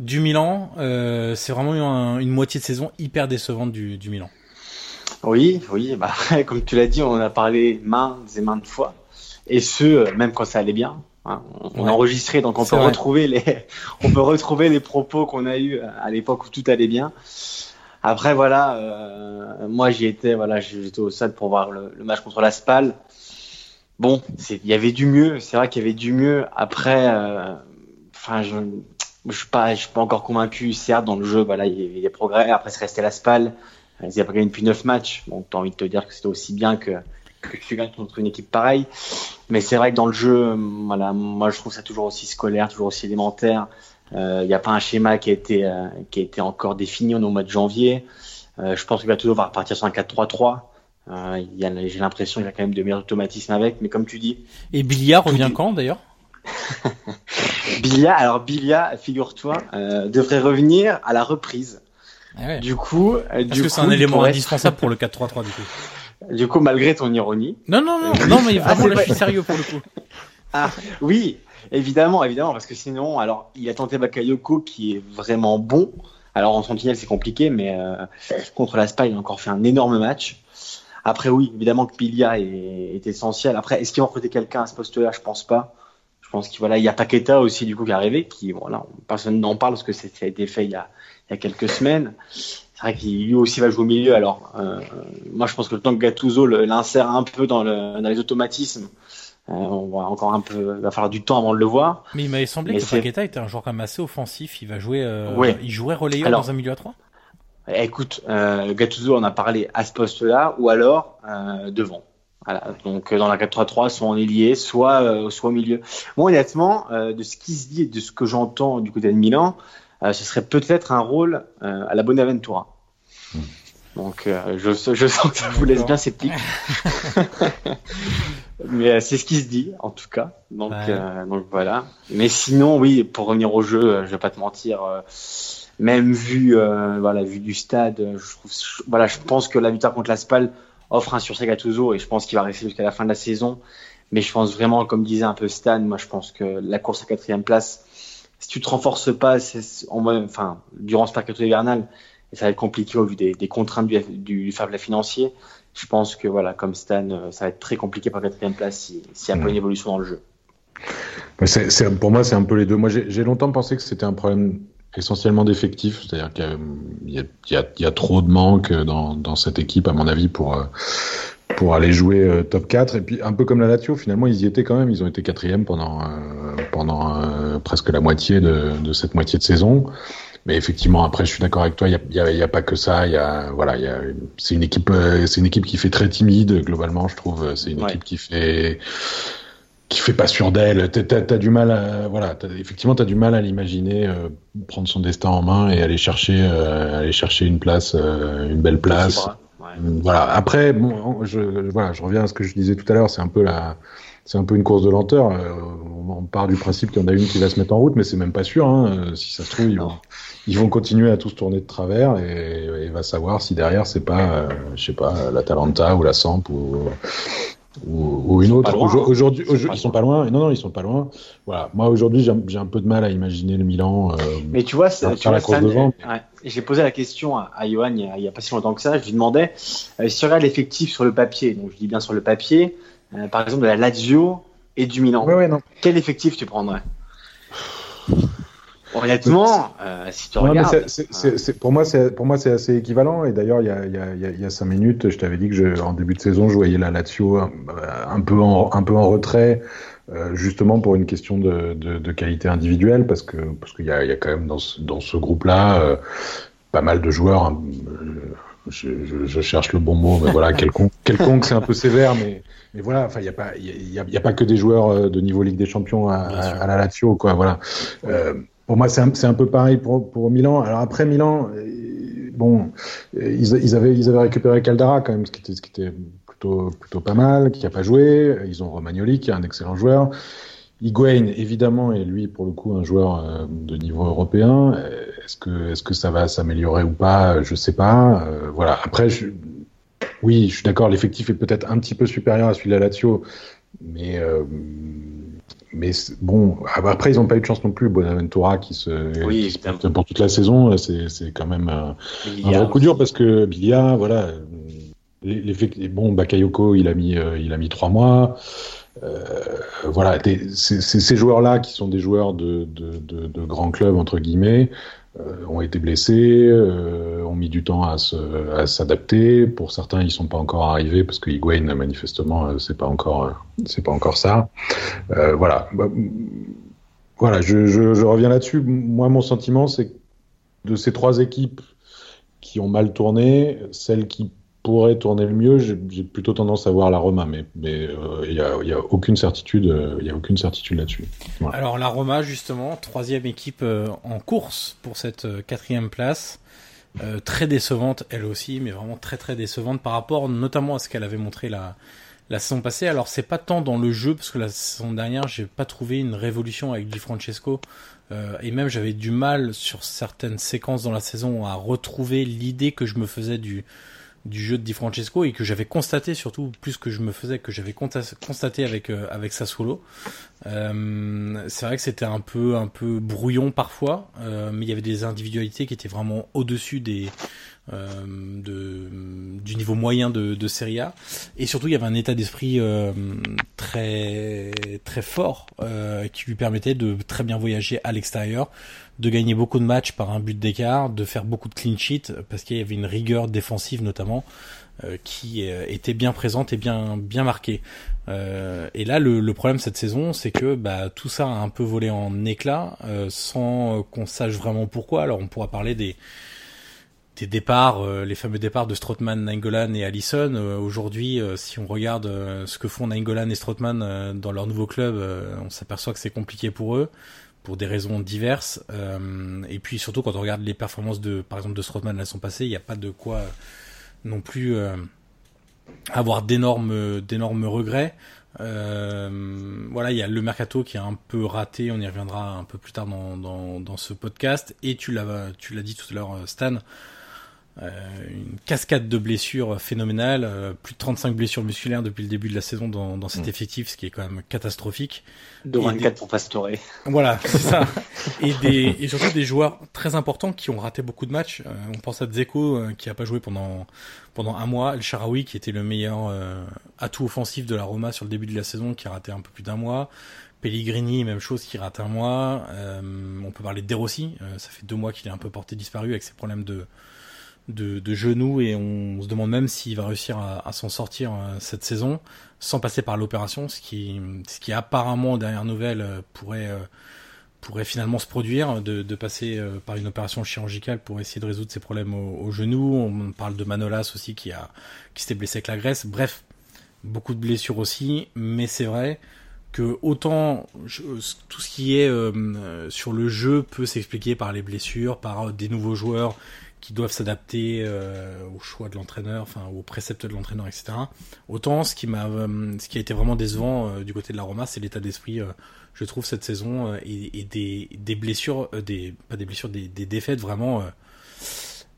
du Milan. Euh, c'est vraiment un, une moitié de saison hyper décevante du, du Milan.
Oui, oui, bah, *laughs* comme tu l'as dit, on en a parlé maintes et maintes fois, et ce, euh, même quand ça allait bien. Hein, on ouais. a enregistré, donc on peut retrouver les, *laughs* on peut retrouver les propos qu'on a eu à l'époque où tout allait bien. Après, voilà, euh, moi j'y étais, voilà, j'étais au stade pour voir le, le match contre la Spal. Bon, il y avait du mieux, c'est vrai qu'il y avait du mieux. Après, enfin, euh, je, je suis pas, je suis pas encore convaincu. Certes, dans le jeu, voilà, il y avait des progrès. Après, c'est resté la Spal. Ils n'avaient pas gagné depuis 9 matchs. Bon, t'as envie de te dire que c'était aussi bien que, que tu gagnes contre une équipe pareille. Mais c'est vrai que dans le jeu, voilà, moi je trouve ça toujours aussi scolaire, toujours aussi élémentaire. Il euh, n'y a pas un schéma qui a été euh, qui a été encore défini au mois de janvier. Euh, je pense qu'il va toujours repartir sur un 4-3-3. Euh, J'ai l'impression qu'il y a quand même de meilleurs automatismes avec, mais comme tu dis.
Et Bilia revient quand d'ailleurs? *laughs*
Bilia, alors Bilia, figure-toi, euh, devrait revenir à la reprise.
Ah ouais.
Du coup,
Parce
du
que c'est un élément indispensable pour le 4-3-3 du coup. *laughs*
Du coup, malgré ton ironie.
Non, non, non, non, mais vraiment, là, je suis sérieux pour le coup. *laughs*
Ah, oui, Évidemment, évidemment, parce que sinon, alors, il a tenté Bakayoko qui est vraiment bon. Alors, en sentinelle, c'est compliqué, mais euh, contre la SPA, il a encore fait un énorme match. Après, oui, évidemment que Pilia est, est essentiel. Après, est-ce qu'ils ont recruté quelqu'un à ce poste-là? Je pense pas. Je pense qu'il voilà, il y a Paqueta aussi du coup qui est arrivé, qui voilà, personne n'en parle parce que ça a été fait il y a, il y a quelques semaines. C'est vrai qu'il lui aussi va jouer au milieu. Alors, euh, moi, je pense que le temps que Gattuso l'insère un peu dans, le, dans les automatismes, euh, on va encore un peu, il va falloir du temps avant de le voir.
Mais il m'avait semblé Mais que Paqueta était un joueur quand même assez offensif. Il va jouer, euh, ouais. il jouerait relayeur alors, dans un milieu à 3
Écoute, euh, Gattuso en a parlé à ce poste-là, ou alors devant. Voilà. Donc dans la 4-3-3, soit en ailier, soit soit au milieu. Moi, honnêtement, euh, de ce qui se dit et de ce que j'entends du côté de Milan, ce serait peut-être un rôle à la Bonaventura. Donc je, je sens que ça vous laisse bien sceptique. *laughs* Mais c'est ce qui se dit, en tout cas. Donc, donc voilà. Mais sinon, oui, pour revenir au jeu, je vais pas te mentir même vu euh, voilà vu du stade je trouve voilà je pense que la victoire contre la Spal offre un sursis Gattuso et je pense qu'il va rester jusqu'à la fin de la saison mais je pense vraiment comme disait un peu Stan moi je pense que la course à quatrième place si tu te renforces pas en enfin durant ce mercato hivernal et ça va être compliqué au vu des, des contraintes du, du, fair play financier. Je pense que voilà comme Stan euh, ça va être très compliqué pour la quatrième place s'il si y a pas une évolution dans le jeu.
Pour moi, c'est un peu les deux. Moi, j'ai longtemps pensé que c'était un problème essentiellement d'effectifs, c'est-à-dire qu'il y, y, y, a trop de manque dans, dans, cette équipe, à mon avis, pour, euh, pour aller jouer euh, top 4. Et puis, un peu comme la Lazio, finalement, ils y étaient quand même. Ils ont été quatrième pendant, euh, pendant presque la moitié de, de, cette moitié de saison. Mais effectivement, après, je suis d'accord avec toi. Il n'y a, y a, pas que ça. Il y a, voilà, y a, c'est une équipe, c'est une équipe qui fait très timide globalement. Je trouve. C'est une équipe qui fait qui fait pas sûr d'elle. T'as as du mal, à, voilà, effectivement, t'as du mal à l'imaginer euh, prendre son destin en main et aller chercher, euh, aller chercher une place, euh, une belle place. Voilà. Après, bon, je, voilà, je reviens à ce que je disais tout à l'heure. C'est un peu la, c'est un peu une course de lenteur. on part du principe qu'il y en a une qui va se mettre en route, mais c'est même pas sûr. Hein. Si ça se trouve, ils vont, ils vont, continuer à tous tourner de travers et, et va savoir si derrière c'est pas, je sais pas, la Talenta ou la Samp ou ou, une autre. Aujourd'hui, ils sont pas loin. Non, non, ils sont pas loin. Voilà. Moi, aujourd'hui, j'ai un peu de mal à imaginer le Milan. Euh,
mais tu vois, tu j'ai posé la question à, à Johan il y, a, pas si longtemps que ça. Je lui demandais euh, si regardes l'effectif sur le papier? Donc, je dis bien sur le papier. Euh, par exemple, de la Lazio et du Milan. Quel effectif tu prendrais? Honnêtement, euh, si tu regardes.
pour moi, c'est pour moi c'est assez équivalent. Et d'ailleurs, il y a, y, a, y a cinq minutes, je t'avais dit que je, en début de saison, je voyais la Lazio un, un peu en un peu en retrait, euh, justement pour une question de, de, de, qualité individuelle, parce que parce qu'il y a, y a quand même dans ce, dans ce groupe-là euh, pas mal de joueurs. Hein, je, je, je, cherche le bon mot, mais voilà, *laughs* quelconque, quelconque c'est un peu sévère, mais, mais voilà, enfin, il n'y a pas, il y y a, pas que des joueurs euh, de niveau Ligue des Champions à, à, la Lazio, quoi, voilà. Euh, pour moi, c'est un, peu pareil pour, Milan. Alors après Milan, euh, bon, ils, ils, avaient, récupéré Caldara quand même, ce qui était, plutôt, pas mal, qui a pas joué. Ils ont Romagnoli, qui est un excellent joueur. Higuain, évidemment, est lui pour le coup un joueur euh, de niveau européen. Est-ce que, ça va s'améliorer ou pas? Je sais pas. Euh, voilà. Après, oui, je suis d'accord. L'effectif est peut-être un petit peu supérieur à celui de la Lazio, mais euh, mais bon, après ils n'ont pas eu de chance non plus. Bonaventura qui se,
oui,
qui pour toute la saison, c'est quand même un, un coup dur parce que Bilia, voilà, l'effet bon, Bakayoko, il a mis euh, il a mis trois mois. Euh, voilà, c'est ces joueurs-là qui sont des joueurs de, de, de, de grands clubs entre guillemets. Euh, ont été blessés, euh, ont mis du temps à, s'adapter. Pour certains, ils sont pas encore arrivés parce que Higuain, manifestement, euh, c'est pas encore, c'est pas encore ça. voilà. Bah, voilà, je, je, je reviens là-dessus. Moi, mon sentiment, c'est de ces trois équipes qui ont mal tourné, celle qui pourrait tourner le mieux, j'ai plutôt tendance à voir la Roma, mais mais il n'y a, y a, aucune certitude, il y a aucune certitude là-dessus.
Alors la Roma justement, troisième équipe en course pour cette quatrième place, euh, très décevante elle aussi, mais vraiment très très décevante par rapport notamment à ce qu'elle avait montré la la saison passée. Alors c'est pas tant dans le jeu parce que la saison dernière j'ai pas trouvé une révolution avec Di Francesco. Euh, et même j'avais du mal sur certaines séquences dans la saison à retrouver l'idée que je me faisais du du jeu de Di Francesco et que j'avais constaté surtout plus que je me faisais que j'avais constaté avec euh, avec Sassuolo. Euh, c'est vrai que c'était un peu un peu brouillon parfois, euh, mais il y avait des individualités qui étaient vraiment au-dessus des euh, de, du niveau moyen de, de Serie A. Et surtout, il y avait un état d'esprit euh, très très fort euh, qui lui permettait de très bien voyager à l'extérieur, de gagner beaucoup de matchs par un but d'écart, de faire beaucoup de clean sheet parce qu'il y avait une rigueur défensive notamment qui était bien présente et bien bien marquée. et là, le, le, problème cette saison, c'est que bah, tout ça a un peu volé en éclats sans qu'on sache vraiment pourquoi. Alors, on pourra parler des des départs, euh, les fameux départs de Strootman, Nainggolan et Allison. Euh, aujourd'hui, euh, si on regarde ce que font Nainggolan et Strootman dans leur nouveau club, on s'aperçoit que c'est compliqué pour eux pour des raisons diverses. et puis surtout quand on regarde les performances de, par exemple, de Strootman la saison passée, il n'y a pas de quoi non plus avoir d'énormes regrets. voilà, il y a le mercato qui est un peu raté. On y reviendra un peu plus tard dans, dans, dans ce podcast. Et tu l'as tu l'as dit tout à l'heure, Stan. Euh, une cascade de blessures phénoménale, euh, plus de 35 blessures musculaires depuis le début de la saison dans, dans cet mm. effectif, ce qui est quand même catastrophique.
De 24 pour Pastore.
Voilà, c'est ça. *laughs* et, des, et surtout des joueurs très importants qui ont raté beaucoup de matchs. Euh, on pense à Dzeko qui a pas joué pendant pendant un mois, El Sharawi qui était le meilleur atout offensif de la Roma sur le début de la saison, qui a raté un peu plus d'un mois. Pellegrini, même chose, qui rate un mois. on peut parler de De Rossi, ça fait deux mois qu'il est un peu porté disparu avec ses problèmes de de, de genoux et on se demande même s'il va réussir à, s'en sortir euh, cette saison sans passer par l'opération, ce qui, ce qui apparemment, dernière nouvelle, euh, pourrait, euh, pourrait finalement se produire, de, de passer par une opération chirurgicale pour essayer de résoudre ses problèmes au, genou. On parle de Manolas aussi qui, a, qui s'était blessé avec la graisse. Bref, beaucoup de blessures aussi, mais c'est vrai que autant tout ce qui est sur le jeu peut s'expliquer par les blessures, par des nouveaux joueurs qui doivent s'adapter euh, au choix de l'entraîneur, enfin aux préceptes de l'entraîneur, etc. Autant ce qui m'a, euh, ce qui a été vraiment décevant euh, du côté de la Roma, c'est l'état d'esprit, je trouve cette saison et, des, blessures, des pas des blessures, des, défaites vraiment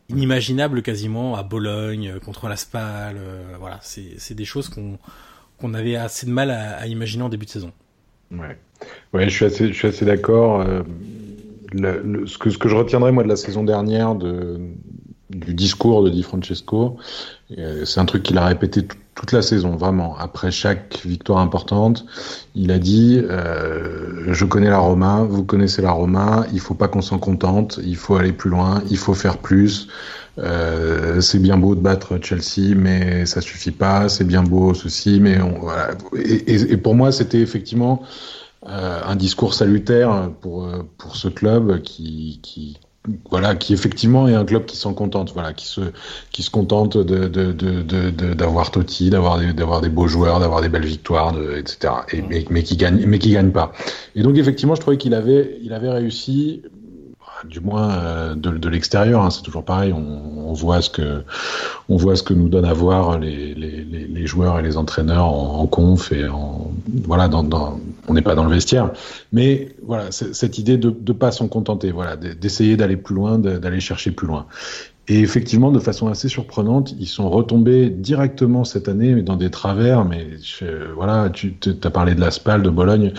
inimaginables quasiment à Bologne contre la Spal. voilà, c'est c'est des choses qu'on qu'on avait assez de mal à, à, imaginer en début de saison.
Ouais, ouais, je suis assez, je suis assez d'accord ce, que, ce que je retiendrai moi de la saison dernière de, du discours de Di Francesco, euh, c'est un truc qu'il a répété toute la saison, vraiment. Après chaque victoire importante, il a dit euh, Je connais la Roma, vous connaissez la Roma, il faut pas qu'on s'en contente, il faut aller plus loin, il faut faire plus. Euh, c'est bien beau de battre Chelsea, mais ça suffit pas. C'est bien beau ceci, mais on, voilà. Et, et, et pour moi, c'était effectivement un discours salutaire pour euh, pour ce club qui, qui voilà qui effectivement est un club qui s'en contente voilà qui se qui se contente de de de d'avoir Totti d'avoir des d'avoir des beaux joueurs d'avoir des belles victoires de, etc et mais, mais qui gagne mais qui gagne pas. Et donc effectivement je trouvais qu'il avait il avait réussi du moins euh, de, de l'extérieur. Hein, c'est toujours pareil. On, voit ce que on voit ce que nous donne à voir les, les, les joueurs et les entraîneurs en, conf et en voilà. Dans on n'est pas dans le vestiaire, mais voilà cette idée de ne pas s'en contenter, voilà, d'essayer d'aller plus loin, d'aller chercher plus loin. Et effectivement, de façon assez surprenante, ils sont retombés directement cette année dans des travers. Mais voilà, tu as parlé de la SPAL de Bologne.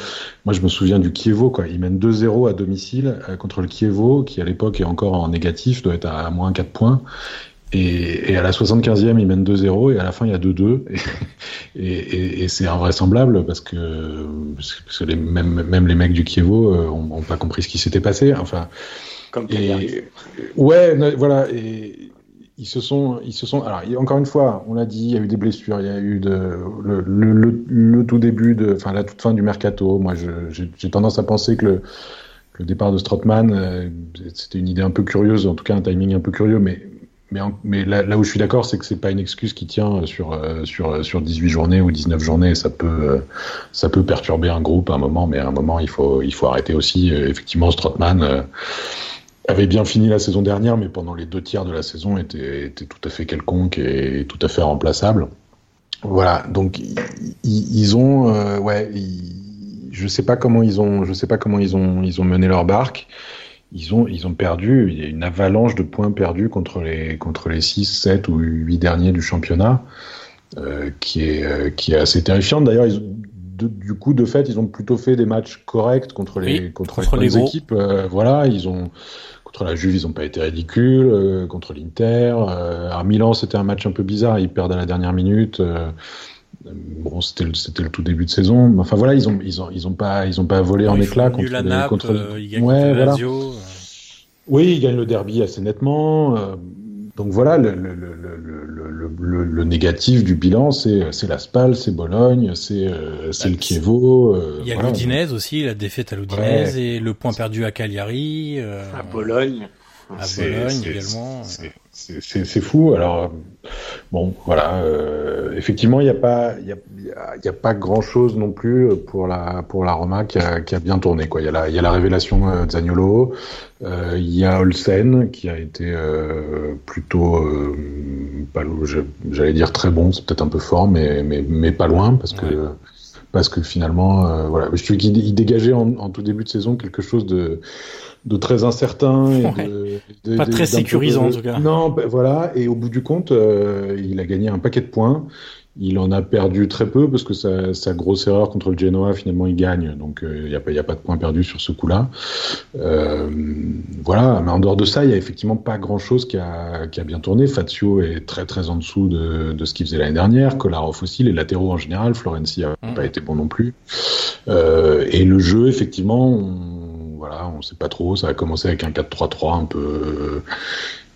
Moi, je me souviens du Kievo. Quoi. Ils mènent 2-0 à domicile euh, contre le Kievo, qui à l'époque est encore en négatif, doit être à moins 4 points. Et, et, à la 75e, ils mènent 2-0 et à la fin, il y a 2-2. *laughs* Et, et, et c'est invraisemblable parce que, parce que les, même, même les mecs du Kievo euh, ont, pas compris ce qui s'était passé. Enfin,
comme et,
ouais, voilà. Et ils se sont, ils se sont. Alors encore une fois, on l'a dit, il y a eu des blessures, il y a eu de, le, le, le, tout début de, enfin la toute fin du mercato. Moi, j'ai tendance à penser que le, départ de Strootman, euh, c'était une idée un peu curieuse, en tout cas un timing un peu curieux, mais mais, mais là, là, où je suis d'accord, c'est que c'est pas une excuse qui tient sur euh, sur sur 18 journées ou 19 journées. Ça peut euh, ça peut perturber un groupe à un moment, mais à un moment il faut il faut arrêter aussi. effectivement, Strootman avait bien fini la saison dernière, mais pendant les deux tiers de la saison était, était tout à fait quelconque et tout à fait remplaçable. Voilà, donc ils, ont, euh, ouais, je sais pas comment ils ont, je sais pas comment ils ont, ils ont mené leur barque. Ils ont, ils ont perdu. Il y a une avalanche de points perdus contre les, contre les 6, 7 ou 8 derniers du championnat, euh, qui est, euh, qui est assez terrifiante. D'ailleurs, ils du coup, de fait, ils ont plutôt fait des matchs corrects contre les, contre, les, équipes. Euh, voilà, ils ont, contre la Juve, ils n'ont pas été ridicules. Euh, contre l'Inter, euh, à Milan, c'était un match un peu bizarre. Ils perdent à la dernière minute. Euh, bon, c'était le, c'était le tout début de saison. Enfin voilà, ils ont, ils ont, ils ont pas, ils ont pas volé en éclat contre,
les, contre... ils ouais, voilà.
Oui, ils gagnent le derby assez nettement. Donc voilà, le, le, le, le, négatif du bilan, c'est la Spal, c'est Bologne, c'est euh, c'est le Kievo.
Euh, il y a voilà. aussi, la défaite à l'Udinese et le point perdu à Cagliari. Euh,
à Bologne.
À Bologne également.
C'est fou. Alors Bon, voilà. Euh, effectivement, il n'y a pas, y a, y a, pas grand chose non plus pour la pour la Roma qui a, qui a bien tourné. Quoi, il y a la, il y a la révélation euh, Zaniolo, euh, il y a Olsen qui a été euh, plutôt, euh, j'allais dire très bon, c'est peut-être un peu fort, mais mais, mais pas loin parce que parce que finalement, voilà, je trouve qu'il dégageait en, en, tout début de saison quelque chose de de très incertain et
de, pas très sécurisant en tout cas.
Non, ben, voilà. Et au bout du compte, euh, il a gagné un paquet de points. Il en a perdu très peu parce que sa, sa grosse erreur contre le Genoa, finalement, il gagne. Donc, euh, il n'y a, pas, a pas de points perdus sur ce coup-là. Euh, voilà. Mais en dehors de ça, il n'y a effectivement pas grand-chose qui a, qui a bien tourné. Fazio est très, très en dessous de, de ce qu'il faisait l'année dernière. Kolarov aussi. Les latéraux en général. Florenzi n'a mm. pas été bon non plus. Euh, et le jeu, effectivement, on, voilà, on sait pas trop. Ça a commencé avec un 4-3-3 un peu euh,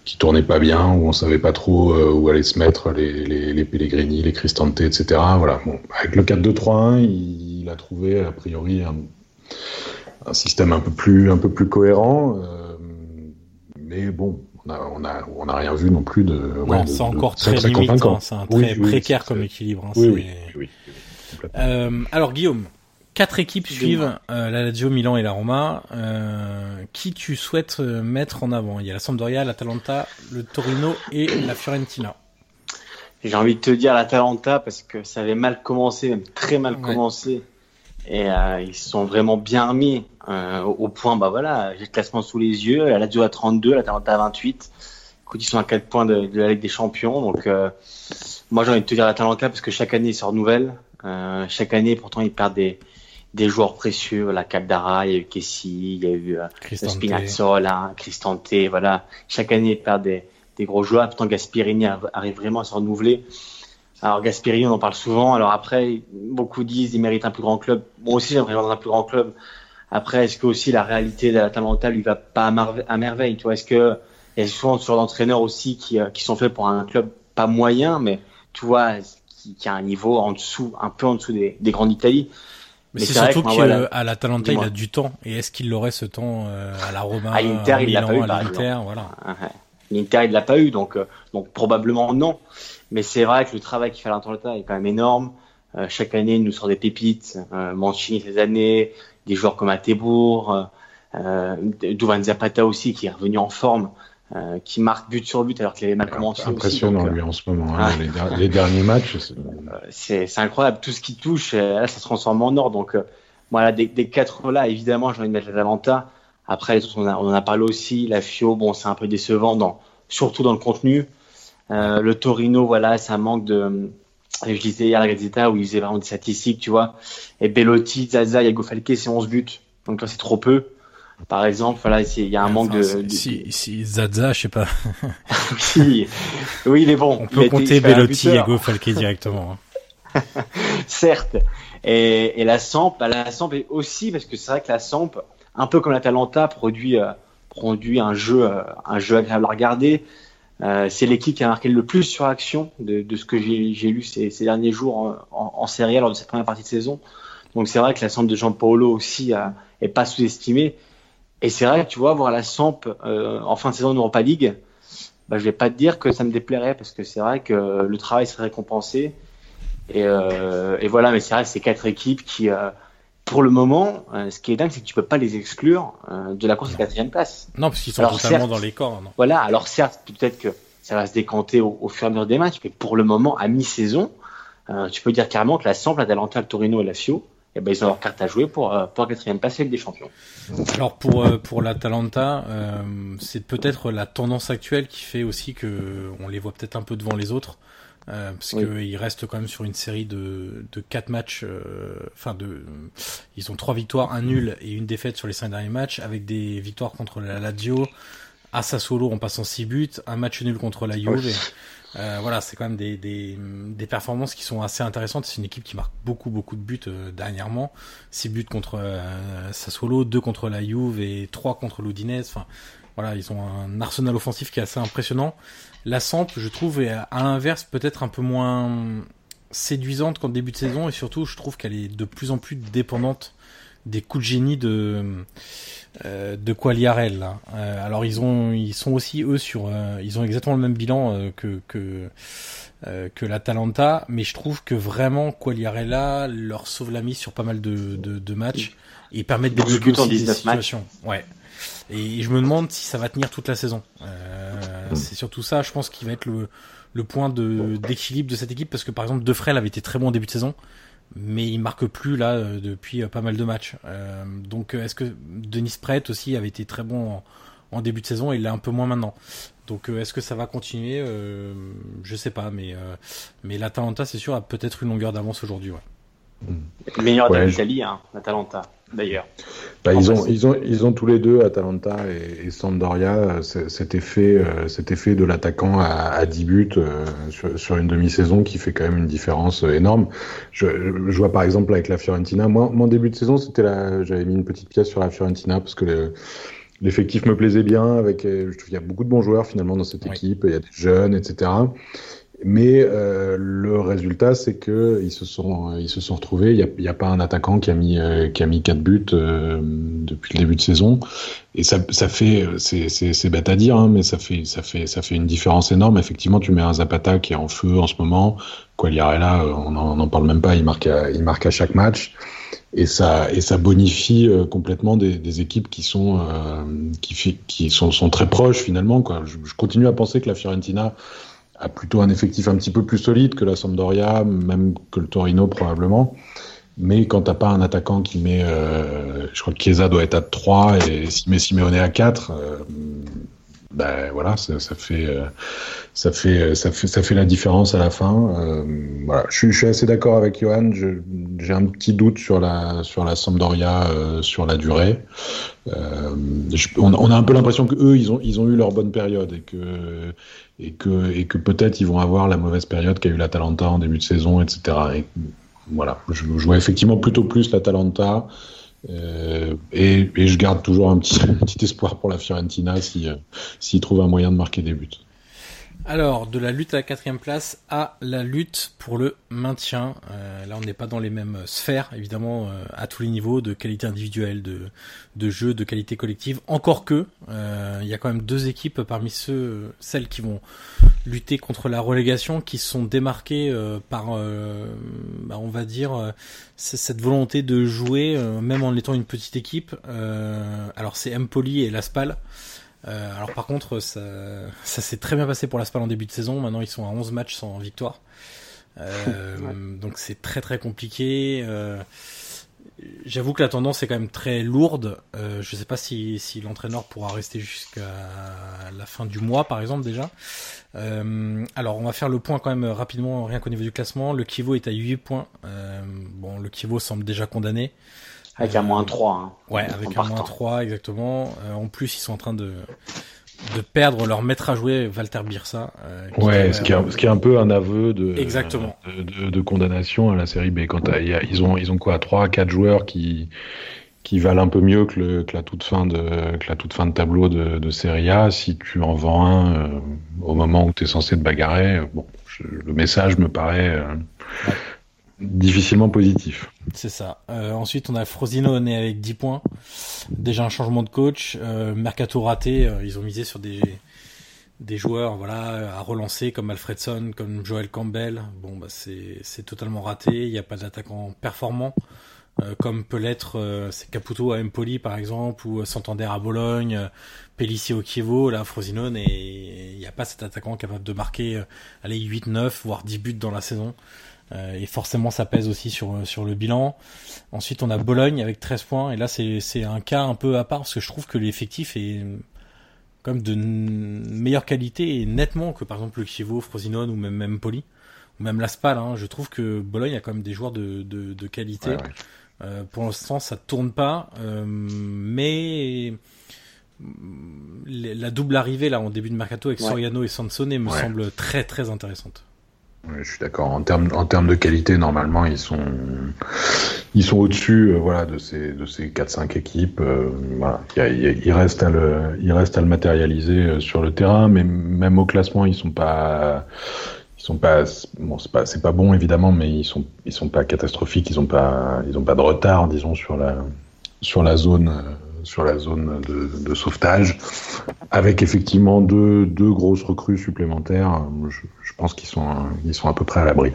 qui tournait pas bien, où on savait pas trop euh, où allaient se mettre les, les, les Pellegrini, les Cristante, etc. Voilà. Bon, avec le 4-2-3-1, il, a trouvé a priori un, système un peu plus, un peu plus cohérent. Euh, mais bon, on a, on a, on a rien vu non plus de.
Ouais, c'est encore très, très, limite. C'est un très précaire comme équilibre. Hein,
oui, oui,
euh, alors Guillaume, Quatre équipes suivent euh, la Lazio, Milan et la Roma. Euh, qui tu souhaites euh, mettre en avant? Il y a la Sampdoria, l'Atalanta, le Torino et la Fiorentina.
J'ai envie de te dire l'Atalanta parce que ça avait mal commencé, même très mal commencé. Et euh, ils sont vraiment bien remis euh, au point, bah voilà, j'ai le classement sous les yeux. La Lazio à 32, l'Atalanta à 28. Écoute, ils sont à 4 points de, de la Ligue des Champions. Donc, moi, j'ai envie de te dire l'Atalanta parce que chaque année, ils sortent nouvelles. chaque année, pourtant, ils perdent des, des joueurs précieux, la Capdara, il y a eu Kessi, il y a eu euh, Spinazzola, Cristante, voilà. Chaque année, ils perdent des, des gros joueurs. Pourtant, Gasperini arrive vraiment à se renouveler. Alors, Gasperini, on en parle souvent. Alors après, beaucoup disent, il mérite un plus grand club. Moi aussi, j'aimerais dans un plus grand club. Après, est-ce que aussi la réalité de la Talenta lui va pas à, merveille, tu vois? Est-ce que, il y a souvent sur d'entraîneurs aussi qui, euh, qui sont faits pour un club pas moyen, mais tu vois, qui, qui a un niveau en dessous, un peu en dessous des, des grands d'Italie.
Mais, c'est surtout qu'à l'Atalanta, il a du temps. Et est-ce qu'il aurait ce temps euh, à la Roma,
à l'Inter, il l'a pas eu. À l'Inter,
voilà.
L'Inter, il l'a pas eu, donc euh, donc probablement non. Mais c'est vrai que le travail qu'il fait à l'Atalanta est quand même énorme. Euh, chaque année, il nous sort des pépites. Euh, Mancini ces années, des joueurs comme Atebour, euh, Duvan Zapata aussi qui est revenu en forme. Euh, qui marque but sur but alors qu'il avait mal commencé.
Impressionnant lui en ce moment. Hein, les, derniers matchs.
C'est incroyable. Tout ce qui touche, là, ça se transforme en or. Donc voilà, des, des, quatre là, évidemment, j'ai envie de mettre l'Atalanta. Après, on, a, on en a parlé aussi. La Fio, bon, c'est un peu décevant, dans, surtout dans le contenu. Euh, le Torino, voilà, ça manque de. Je disais hier à la Gazzetta où il faisait vraiment des statistiques, tu vois. Et Bellotti, Zaza, Yago Falque, c'est 11 buts. Donc là, c'est trop peu. Par exemple, voilà, il y a un manque de,
Si, si Zaza, je sais pas. *laughs*
oui, oui, mais bon.
On peut compter Bellotti, Yago Falque directement.
Hein. *laughs* Certes. Et, et la Samp, bah, la Samp est aussi parce que c'est vrai que la Samp, un peu comme la Talenta, produit euh, produit un jeu euh, un jeu agréable à regarder. Euh, c'est l'équipe qui a marqué le plus sur action de, de ce que j'ai lu ces, ces, derniers jours en, en, en, série lors de cette première partie de saison. Donc c'est vrai que la Samp de Jean Paolo aussi a, est pas sous-estimée. Et c'est vrai que tu vois, voir la Samp euh, en fin de saison d'Europa League, bah, je vais pas te dire que ça me déplairait parce que c'est vrai que le travail serait récompensé. Et, euh, et voilà, mais c'est vrai, c'est quatre équipes qui, euh, pour le moment, ce qui est dingue, c'est que tu peux pas les exclure euh, de la course à quatrième place.
Non, parce qu'ils sont alors, totalement dans les corps. Non
voilà, alors certes, peut-être que ça va se décanter au, au, fur et à mesure des matchs, mais pour le moment, à mi-saison, euh, tu peux dire carrément que la Samp, la Talenta, le Torino et la Fio, eh ben, ils ont leur carte à jouer pour, pour la quatrième place avec des champions.
Alors pour, pour l'Atalanta, euh, c'est peut-être la tendance actuelle qui fait aussi que on les voit peut-être un peu devant les autres. Euh, parce oui. qu'ils restent quand même sur une série de, de quatre matchs, enfin euh, de, ils ont trois victoires, un nul et une défaite sur les cinq derniers matchs, avec des victoires contre la Lazio, à Sassuolo en passant six buts, un match nul contre la Juve. Et, euh, voilà, c'est quand même des, des, des, performances qui sont assez intéressantes. C'est une équipe qui marque beaucoup beaucoup de buts euh, dernièrement. Six buts contre euh, Sassuolo, deux contre la Juve et trois contre l'Udinese. Enfin, voilà, ils ont un arsenal offensif qui est assez impressionnant. La Samp, je trouve, est à l'inverse peut-être un peu moins séduisante qu'en début de saison et surtout, je trouve qu'elle est de plus en plus dépendante des coups de génie de euh, de Qualiarel. Euh, alors ils ont, ils sont aussi eux sur, euh, ils ont exactement le même bilan que que que l'Atalanta, mais je trouve que vraiment Qualiarella leur sauve la mise sur pas mal de de, de matchs et permet de débloquer des situations. Ouais. Et je me demande si ça va tenir toute la saison. Mm. C'est surtout ça, je pense, qui va être le le point de d'équilibre de cette équipe parce que par exemple Defrel avait été très bon en début de saison mais il marque plus là euh, depuis euh, pas mal de matchs. Euh, donc est-ce que Denis Prête aussi avait été très bon en, début de saison et il l'est un peu moins maintenant? Donc est-ce que ça va continuer? Euh, Je sais pas, mais mais l'Atalanta c'est sûr a peut-être une longueur d'avance aujourd'hui. Ouais.
Le meilleur ouais, d'Italie, hein, l'Atalanta d'ailleurs.
Bah, ils, ont, ils, ont, ils ont tous les deux, Atalanta et, et Sampdoria, cet effet, euh, cet effet de l'attaquant à, à 10 buts euh, sur, sur, une demi-saison qui fait quand même une différence euh, énorme. Je, je vois par exemple avec la Fiorentina, moi, mon début de saison, c'était là, j'avais mis une petite pièce sur la Fiorentina parce que l'effectif me plaisait bien. Avec, je trouve qu'il y a beaucoup de bons joueurs finalement dans cette équipe, il y a des jeunes, etc. Mais euh, le résultat, c'est que ils se sont ils se sont retrouvés. Il n'y a, pas un attaquant qui a mis euh, qui a mis quatre buts euh, depuis le début de saison. Et ça, ça fait c'est c'est bête à dire, hein, mais ça fait ça fait ça fait une différence énorme. Effectivement, tu mets un Zapata qui est en feu en ce moment. Quagliarella, on n'en parle même pas. Il marque à, il marque à chaque match. Et ça et ça bonifie complètement des, des équipes qui sont qui qui sont sont très proches finalement. Quoi. Je, je continue à penser que la Fiorentina a plutôt un effectif un petit peu plus solide que la Sampdoria, même que le Torino probablement. Mais quand t'as pas un attaquant qui met, euh, je crois que Chiesa doit être à 3 et si met Simeone à 4, euh, ben voilà, ça, ça fait, euh, ça fait, ça fait, ça fait la différence à la fin. Euh, voilà, je, suis assez d'accord avec Johan. J'ai un petit doute sur la, sur la Sampdoria euh, sur la durée. Je, on, on, a un peu l'impression que eux, ils ont, ils ont eu leur bonne période et que, et que, et que peut-être ils vont avoir la mauvaise période qu'a eu la Talenta en début de saison, etc. Et, voilà, je, je vois effectivement plutôt plus la Talenta. Euh, et, et, je garde toujours un petit, *laughs* un petit espoir pour la Fiorentina s'ils si, euh, s'ils trouvent un moyen de marquer des buts.
Alors, de la lutte à la quatrième place à la lutte pour le maintien. Euh, là, on n'est pas dans les mêmes sphères, évidemment, euh, à tous les niveaux, de qualité individuelle, de, de jeu, de qualité collective. Encore que, euh, il y a quand même deux équipes parmi ceux, celles qui vont lutter contre la relégation, qui sont démarquées euh, par, euh, bah, on va dire, cette volonté de jouer, même en étant une petite équipe. alors, c'est Empoli et Laspal. Euh, alors par contre, ça, ça s'est très bien passé pour l'Aspal en début de saison. Maintenant, ils sont à 11 matchs sans victoire. Euh, *laughs* donc c'est très très compliqué. Euh, J'avoue que la tendance est quand même très lourde. Euh, je sais pas si, si l'entraîneur pourra rester jusqu'à la fin du mois, par exemple déjà. Euh, alors on va faire le point quand même rapidement, rien qu'au niveau du classement. Le Kivo est à 8 points. Euh, bon, le Kivo semble déjà condamné.
Avec un moins 3. Hein,
ouais, avec un moins 3, exactement. Euh, en plus, ils sont en train de, de perdre leur maître à jouer, Walter Birsa.
Euh, ouais, ce qui, est, ce qui est un peu un aveu de,
exactement.
de, de, de condamnation à la série B. Quand y a, ils, ont, ils ont quoi 3 4 joueurs qui, qui valent un peu mieux que, le, que, la, toute fin de, que la toute fin de tableau de, de Serie A. Si tu en vends un euh, au moment où tu es censé te bagarrer, bon, je, le message me paraît. Euh, ouais difficilement positif.
C'est ça. Euh, ensuite, on a Frosinone avec 10 points. Déjà un changement de coach. Euh, Mercato raté. Euh, ils ont misé sur des des joueurs voilà à relancer comme Alfredson, comme Joel Campbell. Bon, bah c'est totalement raté. Il n'y a pas d'attaquant performant. Euh, comme peut l'être euh, Caputo à Empoli par exemple ou Santander à Bologne, Pellici au Chievo, là Frosinone et il n'y a pas cet attaquant capable de marquer allez 8 9 voire 10 buts dans la saison. Euh, et forcément, ça pèse aussi sur, sur le bilan. Ensuite, on a Bologne avec 13 points. Et là, c'est un cas un peu à part parce que je trouve que l'effectif est comme de meilleure qualité et nettement que par exemple le Chievo, Frosinone ou même, même Poli ou même l'Aspal. Hein. Je trouve que Bologne a quand même des joueurs de, de, de qualité. Ouais, ouais. Euh, pour l'instant, ça tourne pas, euh, mais la double arrivée là en début de mercato avec ouais. Soriano et Sansone me semble très très intéressante.
Je suis d'accord. En termes en termes de qualité, normalement, ils sont ils sont au-dessus, euh, voilà, de ces de ces quatre cinq équipes. Euh, voilà, il, à le à le matérialiser euh, sur le terrain, mais même au classement, ils sont pas ils sont pas bon, c'est pas pas bon évidemment, mais ils sont ils sont pas catastrophiques. Ils ont pas ils ont pas de retard, disons, sur la sur la zone sur la zone de, sauvetage, avec effectivement deux, deux grosses recrues supplémentaires. Je, pense qu'ils sont, ils sont à peu près à l'abri.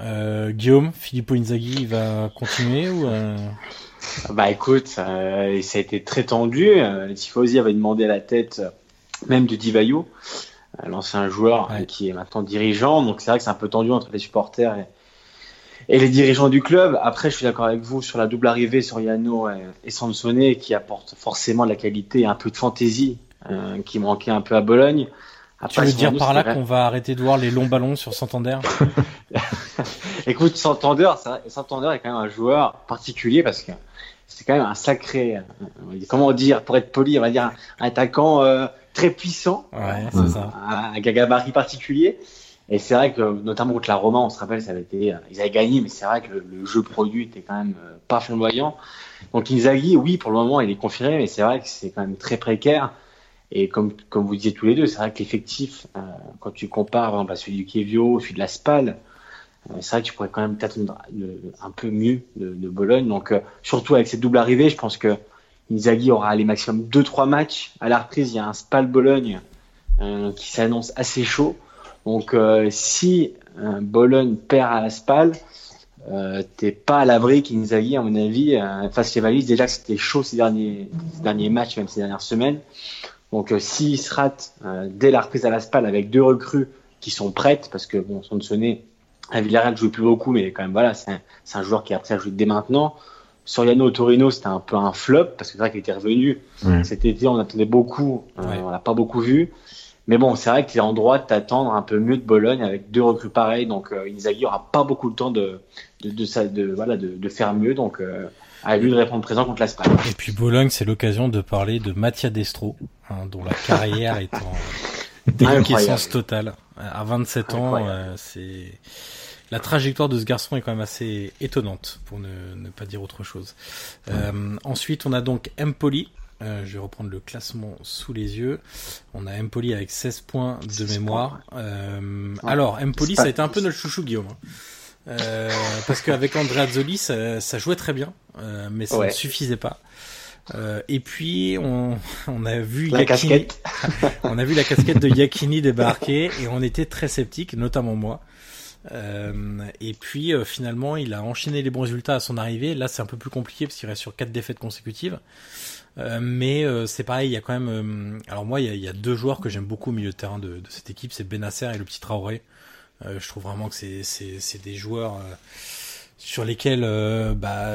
Euh, Guillaume, Filippo Inzaghi, va continuer ou euh...
Bah écoute, euh, ça a été très tendu. Tifosi avait demandé la tête même de Divayo, l'ancien joueur qui est maintenant dirigeant. Donc c'est vrai que c'est un peu tendu entre les supporters et, et les dirigeants du club. Après, je suis d'accord avec vous sur la double arrivée sur Yano et, Sansone qui apporte forcément de la qualité et un peu de fantaisie euh, qui manquait un peu à Bologne.
tu veux dire par là qu'on va arrêter de voir les longs ballons sur Santander? *laughs*
Écoute, Santander, Santander est quand même un joueur particulier parce que c'est quand même un sacré, euh, comment dire, pour être poli, on va dire un, attaquant euh, très puissant,
ouais, c'est ça.
un, un gabarit particulier. Et c'est vrai que, notamment contre la Roma, on se rappelle, ça avait été, euh, ils avaient gagné, mais c'est vrai que le, jeu produit était quand même euh, pas flamboyant. Donc Inzaghi, oui, pour le moment, il est confirmé, mais c'est vrai que c'est quand même très précaire. Et comme, comme vous disiez tous les deux, c'est vrai que l'effectif, euh, quand tu compares par exemple, à celui du Kevio, celui de la Spal, c'est vrai que tu pourrais quand même peut-être un peu mieux de, de Bologne. Donc, surtout avec cette double arrivée, je pense que Inzaghi aura les maximum 2-3 matchs. À la reprise, il y a un Spal Bologne qui s'annonce assez chaud. Donc euh, si euh, Bologne perd à la SPAL, euh, t'es pas à l'abri qu'Inzaghi, à mon avis, euh, fasse les valises. Déjà que c'était chaud ces derniers, ces derniers matchs, même ces dernières semaines. Donc euh, s'il se rate dès la reprise à la SPAL avec deux recrues qui sont prêtes, parce que bon, sonné à Villarreal ne joue plus beaucoup, mais quand même voilà, c'est un, un, joueur qui est prêt à jouer dès maintenant. Soriano Torino, c'était un peu un flop parce que c'est vrai qu'il était revenu cet été, on attendait beaucoup, on l'a pas beaucoup vu. Mais bon, c'est vrai qu'il est en droit de t'attendre un peu mieux de Bologne avec deux recrues pareilles. Donc euh, Inzaghi aura pas beaucoup de temps de, de, de, de voilà, de, de, faire mieux. Donc euh, à lui de répondre présent contre l'Espagne.
Et puis Bologne, c'est l'occasion de parler de Mattia Destro, hein, dont la carrière est en *laughs* déliquescence totale. À 27 ans, euh, c'est la trajectoire de ce garçon est quand même assez étonnante, pour ne, ne pas dire autre chose. Euh, ensuite, on a donc Empoli, euh, je vais reprendre le classement sous les yeux. On a Empoli avec 16 points de mémoire. Euh, alors, Empoli, ça a été un peu notre chouchou, Guillaume. Hein. Euh, parce qu'avec Andrea Zoli, ça, ça, jouait très bien, euh, mais ça ne suffisait pas. Euh, et puis on, on a vu
la Yakini, *laughs*
on a vu la casquette de Yakini débarquer et on était très sceptiques, notamment moi. Euh, et puis finalement, il a enchaîné les bons résultats à son arrivée. Là, c'est un peu plus compliqué parce qu'il reste sur quatre défaites consécutives. Euh, mais euh, c'est pareil, il y a quand même. Euh, alors moi, il y, a, deux joueurs que j'aime beaucoup au milieu de terrain de, de cette équipe, c'est Benasser et le petit Traoré. je trouve vraiment que c'est des joueurs sur lesquels bah,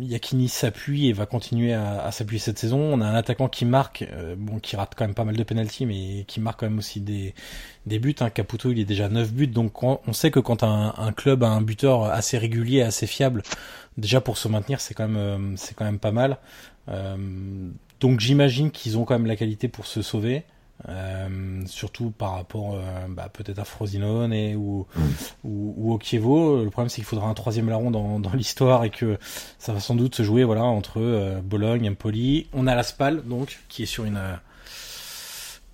Yakini s'appuie et va continuer à, s'appuyer cette saison. On a un attaquant qui marque, bon, qui rate quand même pas mal de penalties, mais qui marque quand même aussi des, des buts. Hein. Caputo, il est déjà 9 buts, donc on sait que quand un, un club a un buteur assez régulier, assez fiable, déjà pour se maintenir, c'est quand même c'est quand même pas mal. Euh, donc j'imagine qu'ils ont quand même la qualité pour se sauver. Euh, surtout par rapport euh, bah, peut-être à Frosinone et, ou, mm. ou, ou, au Kievo. Le problème c'est qu'il faudra un troisième larron dans, dans l'histoire et que ça va sans doute se jouer voilà entre euh, Bologne, Empoli. On a la Spal donc qui est sur une euh,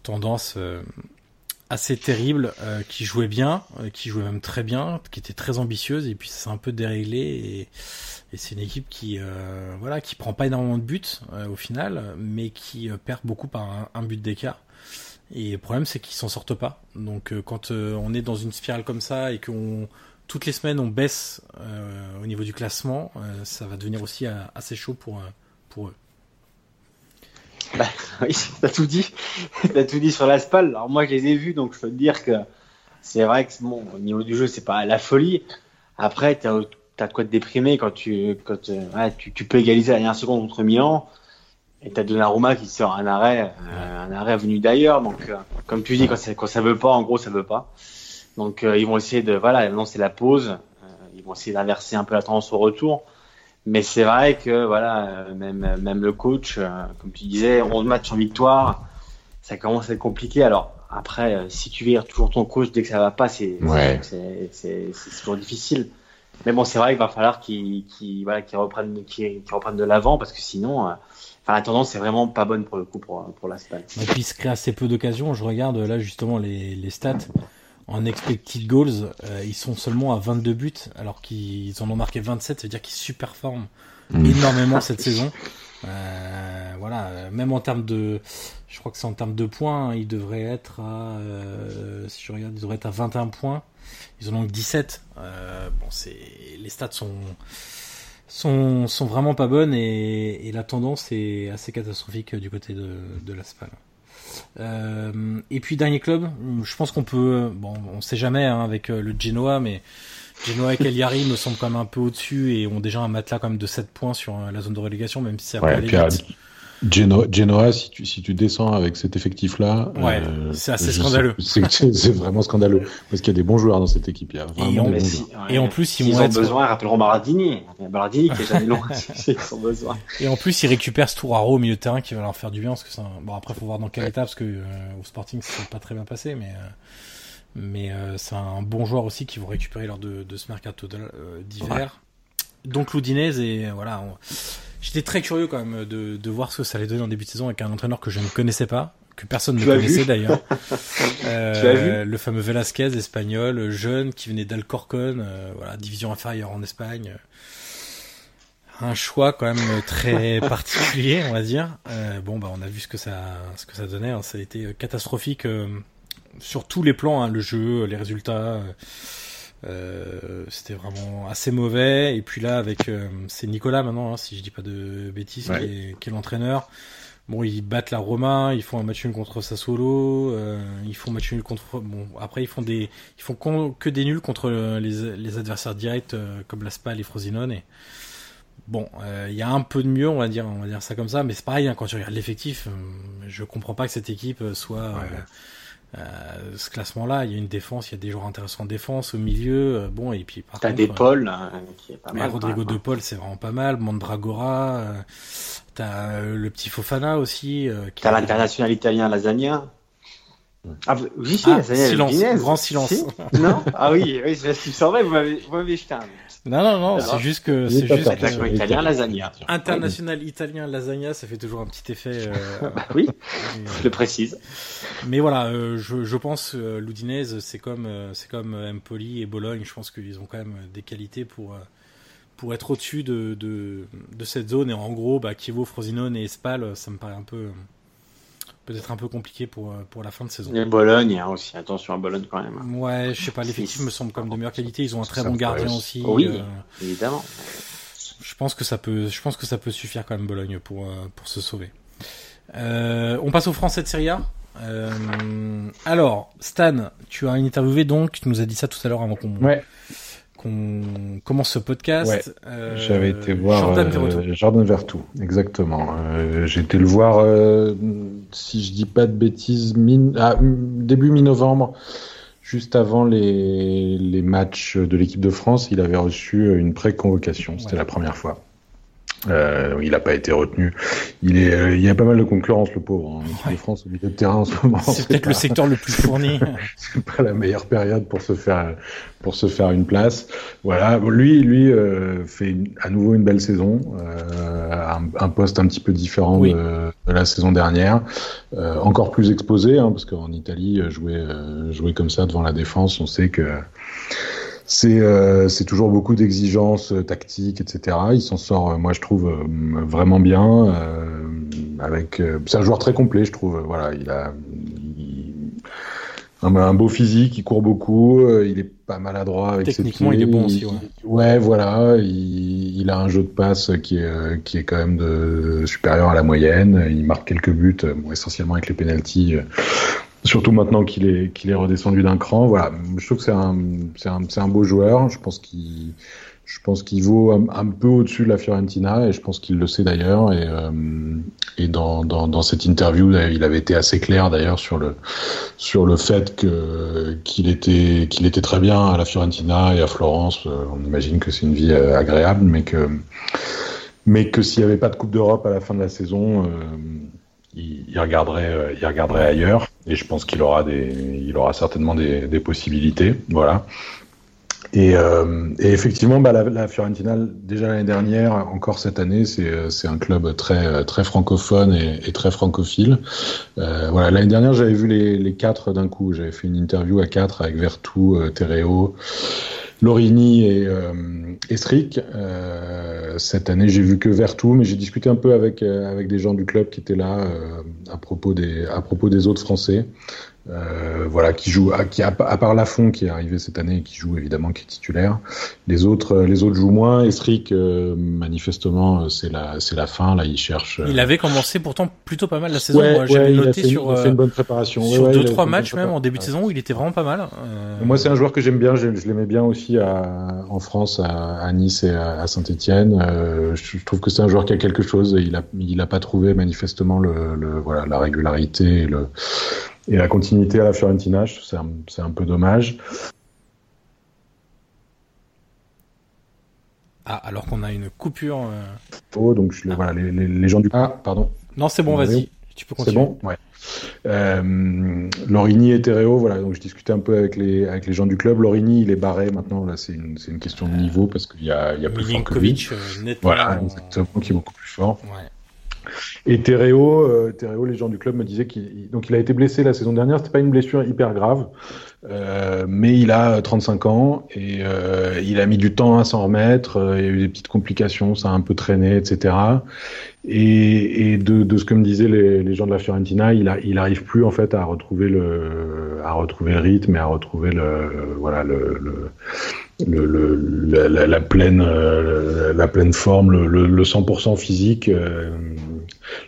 tendance assez terrible, qui jouait bien, qui jouait même très bien, qui était très ambitieuse et puis ça s'est un peu déréglé et et c'est une équipe qui, voilà, qui prend pas énormément de buts au final, mais qui perd beaucoup par un, but d'écart. Et le problème, c'est qu'ils s'en sortent pas. Donc, euh, quand on est dans une spirale comme ça et qu'on toutes les semaines on baisse au niveau du classement, ça va devenir aussi assez chaud pour pour eux.
Bah, *laughs* oui, t'as tout dit. *laughs* t'as tout dit sur la SPAL. Alors moi, je les ai vus, donc je peux te dire que c'est vrai que bon, au niveau du jeu, c'est pas la folie. Après, t'as t'as de quoi te déprimer quand tu quand euh, tu, peux égaliser à la dernière seconde contre Milan et t'as Donnarumma qui sort un arrêt euh, un arrêt venu d'ailleurs. Donc euh, comme tu dis quand ça, quand ça veut pas en gros ça veut pas. Donc ils vont essayer de voilà maintenant c'est la pause. Ils vont essayer d'inverser un peu la tendance au retour. Mais c'est vrai que voilà même même le coach comme tu disais 11 matchs en victoire ça commence à être compliqué. Alors après si tu vires toujours ton coach dès que ça va pas c'est ouais. c'est toujours difficile. Mais bon, c'est vrai qu'il va falloir qu'ils voilà, reprennent, qu'ils reprennent de l'avant parce que sinon, euh, enfin, la tendance est vraiment pas bonne pour le coup pour, pour la
Et puis il se crée assez peu d'occasions. Je regarde là justement les, les stats. en expected goals, ils sont seulement à 22 buts, alors qu'ils en ont marqué 27, ça veut dire qu'ils superforment mm. énormément cette saison. Euh, voilà, même en termes de, je crois que c'est en termes de points, ils devraient être à, euh, si je regarde, ils devraient être à 21 points. Ils en ont que 17. Euh, bon, c'est, les stats sont, sont, sont vraiment pas bonnes et, et, la tendance est assez catastrophique du côté de, de l'Aspal. Euh, et puis dernier club, je pense qu'on peut, bon, on sait jamais hein, avec le Genoa, mais Genoa et Cagliari *laughs* me semblent quand même un peu au-dessus et ont déjà un matelas quand même de 7 points sur euh, la zone de relégation, même si c'est
ouais, Genoa, Genoa, si tu, si tu descends avec cet effectif-là,
ouais, euh, c'est assez scandaleux. *laughs*
C'est vraiment scandaleux parce qu'il y a des bons joueurs dans cette équipe. Il
et, en, et en plus,
ils, ils ont besoin, rappelleront Maradini. Maradini qui est jamais long. *laughs* ils ont besoin.
Et en plus, ils récupèrent Stouraro au milieu de terrain qui va leur faire du bien parce que ça... bon après, faut voir dans quel état parce que euh, au Sporting, ça s'est pas très bien passé, mais. Euh, mais euh, c'est un bon joueur aussi qui vont récupérer lors de, de ce mercato d'hiver. Donc l'Oudinez et voilà, j'étais très curieux quand même de, de voir ce que ça allait donner en début de saison avec un entraîneur que je ne connaissais pas, que personne ne connaissait d'ailleurs. *laughs* euh, le fameux Velasquez espagnol, jeune qui venait d'Alcorcon, euh, voilà, division inférieure en Espagne. Un choix quand même très *laughs* particulier, on va dire. Euh, bon, bah on a vu ce que ça, ce que ça donnait. Hein. Ça a été catastrophique sur tous les plans, hein, le jeu, les résultats. Euh, c'était vraiment assez mauvais. Et puis là, avec euh, c'est Nicolas maintenant, hein, si je dis pas de bêtises, qui est, qui est l'entraîneur. Bon, ils battent la Roma, ils font un match nul contre Sassuolo, euh, ils font match nul contre. Bon, après ils font des, ils font que des nuls contre les, les adversaires directs euh, comme la Spal et Frosinone. Et bon, euh, il y a un peu de mieux, on va dire, on va dire ça comme ça, mais c'est pareil hein, quand tu regardes l'effectif, je comprends pas que cette équipe soit. Euh, ce classement-là, il y a une défense, il y a des joueurs intéressants en défense, au milieu, euh, bon, et puis
par T'as des Paul, hein, qui est pas
mal. Rodrigo De Paul, c'est vraiment pas mal. Mandragora, euh, t'as le petit Fofana aussi.
T'as l'international italien Lasagna.
Ah, oui, ah, silence, grand silence.
non Ah oui, oui c'est vrai, vous m'avez jeté un.
Non, non, non, c'est juste que c'est juste
que... italien lasagna.
International italien lasagna, ça fait toujours un petit effet.
Euh... bah *laughs* oui, je le précise.
Mais voilà, euh, je, je pense euh, l'Udinese, c'est comme euh, c'est comme Empoli et Bologne. Je pense qu'ils ont quand même des qualités pour pour être au-dessus de, de, de cette zone. Et en gros, bah, Chievo, Frosinone et Spal, ça me paraît un peu peut-être un peu compliqué pour, euh, pour la fin de saison.
Et Bologne, hein, aussi, attention à Bologne quand même.
Ouais, je sais pas, l'effectif me semble comme de meilleure qualité, ils ont un très bon gardien aussi.
Oui, euh, évidemment.
Je pense que ça peut, je pense que ça peut suffire quand même Bologne pour, euh, pour se sauver. on passe aux Français de Serie A. alors, Stan, tu as interviewé donc, tu nous as dit ça tout à l'heure avant qu'on
ouais
qu'on commence ce podcast.
Euh, J'avais été voir Jordan Vertu, euh, exactement. Euh, J'ai été le voir, euh, si je dis pas de bêtises, ah, début mi-novembre, juste avant les, les matchs de l'équipe de France, il avait reçu une pré-convocation. C'était la première fois. Euh, il n'a pas été retenu. Il est, euh, il y a pas mal de concurrence, le pauvre. Hein. France, au milieu de terrain en ce moment.
C'est peut-être le secteur le plus fourni. *laughs*
c'est pas la meilleure période pour se faire, pour se faire une place. Voilà. Lui, lui euh, fait à nouveau une belle saison, euh, un, un, poste un petit peu différent de, de, la saison dernière, euh, encore plus exposé, hein, parce qu'en Italie, jouer, jouer comme ça devant la défense, on sait que c'est euh, c'est toujours beaucoup d'exigences euh, tactiques, etc. Il s'en sort, euh, moi je trouve vraiment bien. avec, c'est un joueur très complet, je trouve. Voilà, il a un, beau physique, il court beaucoup, il est pas maladroit avec ses pieds.
il est bon aussi. Ouais,
ouais voilà, il, il, a un jeu de passe qui est qui est quand même de supérieur à la moyenne. Il marque quelques buts, bon, essentiellement avec les pénalties Surtout maintenant qu'il est qu'il est redescendu d'un cran, voilà. Je trouve que c'est un c'est un, un beau joueur. Je pense qu'il je pense qu'il vaut un, peu au-dessus de la Fiorentina et je pense qu'il le sait d'ailleurs. Et, euh, et dans, dans, dans, cette interview, il avait été assez clair d'ailleurs sur le sur le fait que qu'il était qu'il était très bien à la Fiorentina et à Florence. Euh, on imagine que c'est une vie euh, agréable, mais que mais que s'il n'y avait pas de Coupe d'Europe à la fin de la saison, il, regarderait il regarderait ailleurs et je pense qu'il aura des, il aura certainement des, des possibilités, voilà. Et, euh, et, effectivement, bah, la, la, Fiorentina, déjà l'année dernière, encore cette année, c'est un club très, très francophone et, et très francophile. Euh, voilà, l'année dernière, j'avais vu les, les quatre d'un coup. J'avais fait une interview à quatre avec Vertou, euh, Tereo, Lorini et, euh, Euh, cette année, j'ai vu que Vertou, mais j'ai discuté un peu avec, avec des gens du club qui étaient là à, propos des, à propos des autres Français. Euh, voilà, qui joue, à, qui à, part Lafont qui est arrivé cette année et qui joue évidemment, qui est titulaire. Les autres, euh, les autres jouent moins. Esric, euh, manifestement, euh, c'est la, c'est la fin. Là, il cherche.
Il avait commencé pourtant plutôt pas mal la saison.
Ouais,
J'avais
ouais,
noté
fait,
sur,
fait une bonne préparation.
sur
ouais,
deux trois matchs même en début de saison où il était vraiment pas mal. Euh,
Moi, c'est un joueur que j'aime bien. Je, je l'aimais bien aussi à, en France, à, Nice et à, je, je trouve que c'est un joueur qui a quelque chose. Il a, il a pas trouvé manifestement le, le voilà, la régularité et le et la continuité à la Fiorentina. C'est un, c'est un peu dommage.
Ah, alors qu'on a une coupure. euh,
Oh, donc je, voilà, les, les, les gens du. Ah, pardon.
Non, c'est bon, vas-y. Tu peux
C'est
continuer.
bon, ouais. Euh, Lorini et Tereo, voilà, donc je discutais un peu avec les, avec les gens du club. Lorini, il est barré maintenant, là, c'est une, c'est une question de niveau parce qu'il y a, il y a plus fort que lui.
Milinkovic, euh, nettement.
Voilà, exactement, qui est beaucoup plus fort.
Ouais.
Et Tereo, euh, les gens du club me disaient qu'il donc il a été blessé la saison dernière. C'était pas une blessure hyper grave, euh, mais il a 35 ans et euh, il a mis du temps à s'en remettre. euh, Il y a eu des petites complications, ça a un peu traîné, etc. Et, et de, de ce que me disaient les, gens de la Fiorentina, il, a, il arrive plus en fait à retrouver le, à retrouver le rythme et à retrouver le, voilà le, le le, le, la, la, la pleine, euh, la pleine forme, le, le, le 100% physique. euh,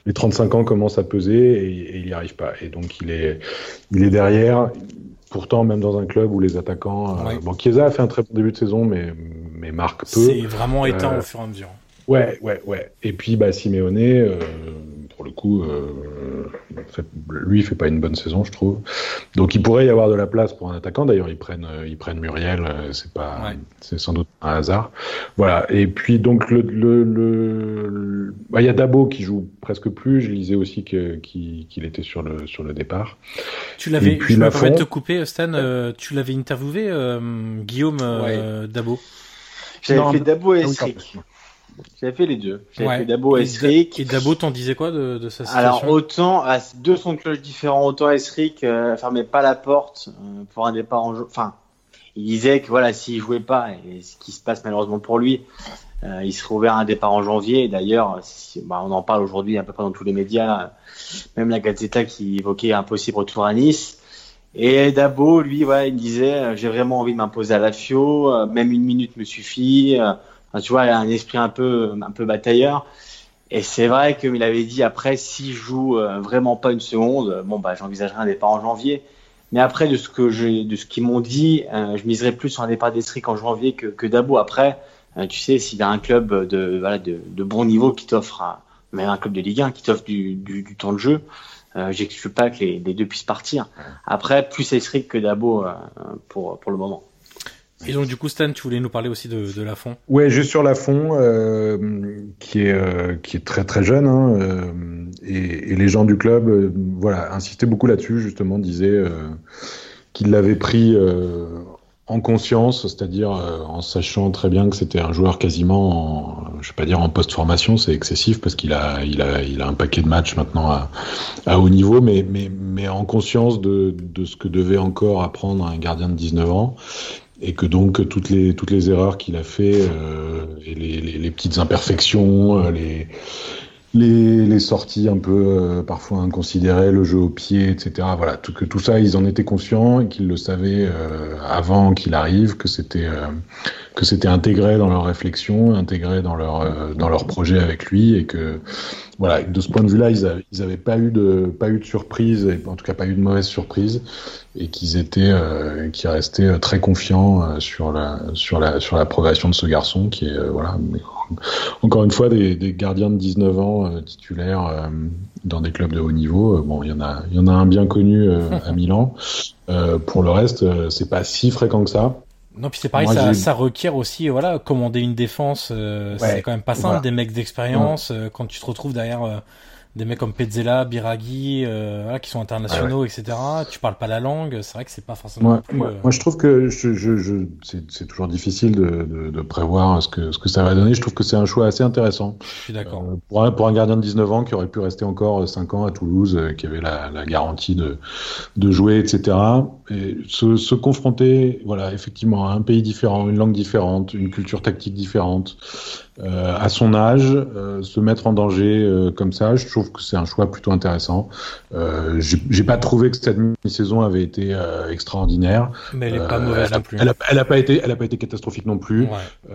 les 35 ans commencent à peser et, et il n'y arrive pas. Et donc il est, il est derrière. Pourtant, même dans un club où les attaquants, euh,
Ouais.
bon, Chiesa a fait un très bon début de saison, mais mais marque peu.
C'est vraiment éteint
Euh,
au fur et à mesure.
Ouais, ouais, ouais. Et puis, bah, Simeone, euh, pour le coup, euh, fait, lui, il fait pas une bonne saison, je trouve. Donc, il pourrait y avoir de la place pour un attaquant. D'ailleurs, ils prennent, euh, ils prennent Muriel. euh, C'est pas,
Ouais.
c'est sans doute un hasard. Voilà. Et puis, donc, le, le, le- le- bah, il y a Dabo qui joue presque plus. Je lisais aussi que, qu'il, qu'il était sur le, sur le départ.
Tu l'avais,
et puis
je me
Lafont-
permets de te couper, Stan, euh, tu l'avais interviewé, euh, Guillaume euh, Dabo?
J'avais
Non,
fait Dabo et
Ah
Esric. J'avais fait les deux. J'avais
Ouais.
fait Dabo et Esric.
Et Dabo, t'en disais quoi de, de sa situation
Alors autant, à deux sons de cloche différents, autant Esric euh, fermait pas la porte euh, pour un départ en jeu. Enfin, il disait que voilà, s'il jouait pas, et ce qui se passe malheureusement pour lui, euh, il serait ouvert à un départ en janvier. D'ailleurs, si- bah, on en parle aujourd'hui un peu près dans tous les médias, euh, même la Gazzetta qui évoquait un possible retour à Nice. Et Dabo, lui, ouais, il me disait, j'ai vraiment envie de m'imposer à la FIO, même une minute me suffit. Enfin, tu vois, il a un esprit un peu, un peu batailleur. Et c'est vrai que il avait dit après, si je joue euh, vraiment pas une seconde, euh, bon bah j'envisagerai un départ en janvier. Mais après de ce que de ce qu'ils m'ont dit, euh, je miserais plus sur un départ d'Estric en janvier que, que Dabo. Après, euh, tu sais, s'il y a un club de voilà de, de bon niveau qui t'offre, même un club de Ligue 1 qui t'offre du, du, du temps de jeu, euh, j'exclus pas que les, les deux puissent partir. Après, plus Estric que Dabo euh, pour pour le moment.
Et donc, du coup, Stan, tu voulais nous parler aussi de, Lafont.
Ouais, juste sur Lafont, euh, qui est euh, qui est très très jeune, hein, euh, et, les gens du club, voilà, insistaient beaucoup là-dessus, justement, disaient qu'ils l'avaient pris en conscience, c'est-à-dire en sachant très bien que c'était un joueur quasiment, en, je vais pas dire en post-formation, c'est excessif parce qu'il a il a il a un paquet de matchs maintenant à, à haut niveau, mais mais mais en conscience de de ce que devait encore apprendre un gardien de 19 ans et que donc toutes les toutes les erreurs qu'il a fait euh, et les, les, petites imperfections, euh, les les, sorties un peu euh, parfois inconsidérées, le jeu au pied, etc. Voilà, tout, que tout ça, ils en étaient conscients et qu'ils le savaient avant qu'il arrive, que c'était que c'était intégré dans leur réflexion, intégré dans leur euh, dans leur projet avec lui et que voilà, de ce point de vue-là, ils, avaient, ils avaient pas eu de pas eu de surprise, en tout cas pas eu de mauvaise surprise, et qu'ils étaient euh, qui restaient euh, très confiants euh, sur la sur la sur la progression de ce garçon qui est euh, voilà encore une fois des, des gardiens de 19 ans titulaires dans des clubs de haut niveau. Bon, il y en a il y en a un bien connu à Milan. Pour le reste, c'est pas si fréquent que ça.
Non, puis c'est pareil,
Moi,
ça, ça requiert aussi, voilà, commander une défense, euh,
Ouais,
c'est quand même pas simple,
voilà.
des mecs d'expérience, euh, quand tu te retrouves derrière euh, des mecs comme Pezzella, Biraghi, euh, qui sont internationaux, etc. Tu parles pas la langue, c'est vrai que c'est pas forcément.
Euh, moi, je trouve que je, je, je c'est toujours difficile de, de, de, prévoir ce que, ce que ça va donner. Je trouve que c'est un choix assez intéressant.
Je suis d'accord.
Euh, pour, un, pour un gardien de 19 ans qui aurait pu rester encore 5 ans à Toulouse, euh, qui avait la, la garantie de, de jouer, etc. Et se, se confronter, voilà, effectivement, à un pays différent, une langue différente, une culture tactique différente. Euh, à son âge, euh, se mettre en danger euh, comme ça, je trouve que c'est un choix plutôt intéressant. Euh, J'ai pas trouvé que cette demi-saison avait été extraordinaire.
Mais elle est pas mauvaise
non
plus.
Elle a, elle a, pas été, elle a pas été catastrophique non plus. Ouais.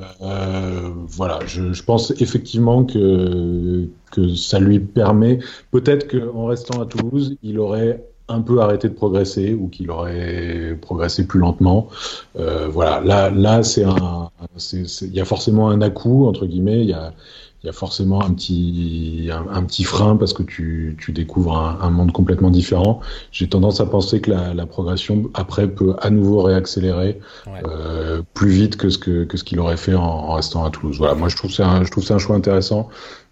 voilà, je, je, pense effectivement que que ça lui permet, peut-être qu'en restant à Toulouse, il aurait un peu arrêté de progresser ou qu'il aurait progressé plus lentement. Euh, voilà, là, là, c'est un, il y a forcément un à-coup entre guillemets. Il y a, il y a forcément un petit, un, un, petit frein parce que tu, tu découvres un, un, monde complètement différent. J'ai tendance à penser que la, la, progression après peut à nouveau réaccélérer ouais. euh, plus vite que ce que, que ce qu'il aurait fait en, en, restant à Toulouse. Voilà, moi je trouve c'est un, je trouve c'est un choix intéressant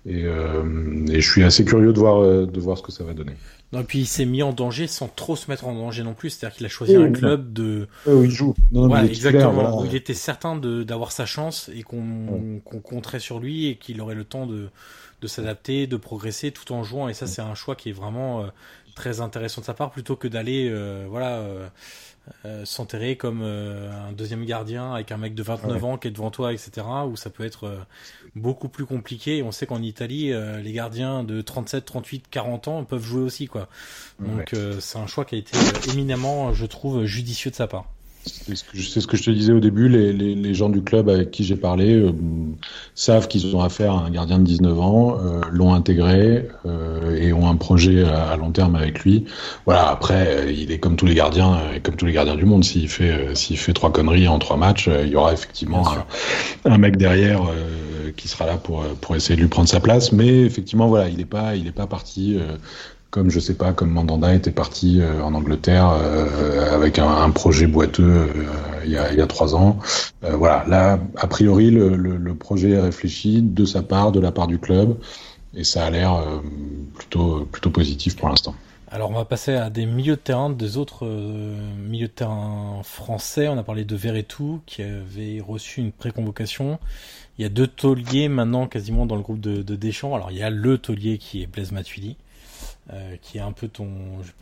et, euh, et je suis assez curieux de voir, de voir ce que ça va donner.
Non, et puis il s'est mis en danger sans trop se mettre en danger non plus. C'est-à-dire qu'il a choisi oui, un club de.
où il joue.
Non, ouais, exactement. Voilà. Où il était certain d'avoir sa chance et qu'on ouais. qu compterait sur lui et qu'il aurait le temps de, de s'adapter, de progresser tout en jouant. Et ça, c'est un choix qui est vraiment euh, très intéressant de sa part plutôt que d'aller, euh, voilà. Euh, s'enterrer comme euh, un deuxième gardien avec un mec de 29 ouais. ans qui est devant toi, etc. Où ça peut être euh, beaucoup plus compliqué. Et on sait qu'en Italie, euh, les gardiens de 37, 38, 40 ans peuvent jouer aussi, quoi. Donc ouais. c'est un choix qui a été éminemment, je trouve, judicieux de sa part.
C'est ce, ce, que je te disais au début, les, les, les gens du club avec qui j'ai parlé euh, savent qu'ils ont affaire à un gardien de 19 ans, euh, l'ont intégré euh, et ont un projet à, à, long terme avec lui. Voilà, après, il est comme tous les gardiens, comme tous les gardiens du monde. S'il fait, s'il fait trois conneries en trois matchs, il y aura effectivement un, un, mec derrière qui sera là pour, pour essayer de lui prendre sa place. Mais effectivement, voilà, il n'est pas, il est pas parti comme je sais pas, comme Mandanda était parti euh, en Angleterre euh, avec un, projet boiteux euh, il, y a, trois ans. voilà, là, a priori, le, projet est réfléchi de sa part, de la part du club, et ça a l'air plutôt plutôt positif pour l'instant.
Alors on va passer à des milieux de terrain, des autres milieux de terrain français. On a parlé de Verretou qui avait reçu une préconvocation. Il y a deux tauliers maintenant quasiment dans le groupe de, de Deschamps. Alors il y a le taulier qui est Blaise Matuidi. Euh, qui est un peu ton,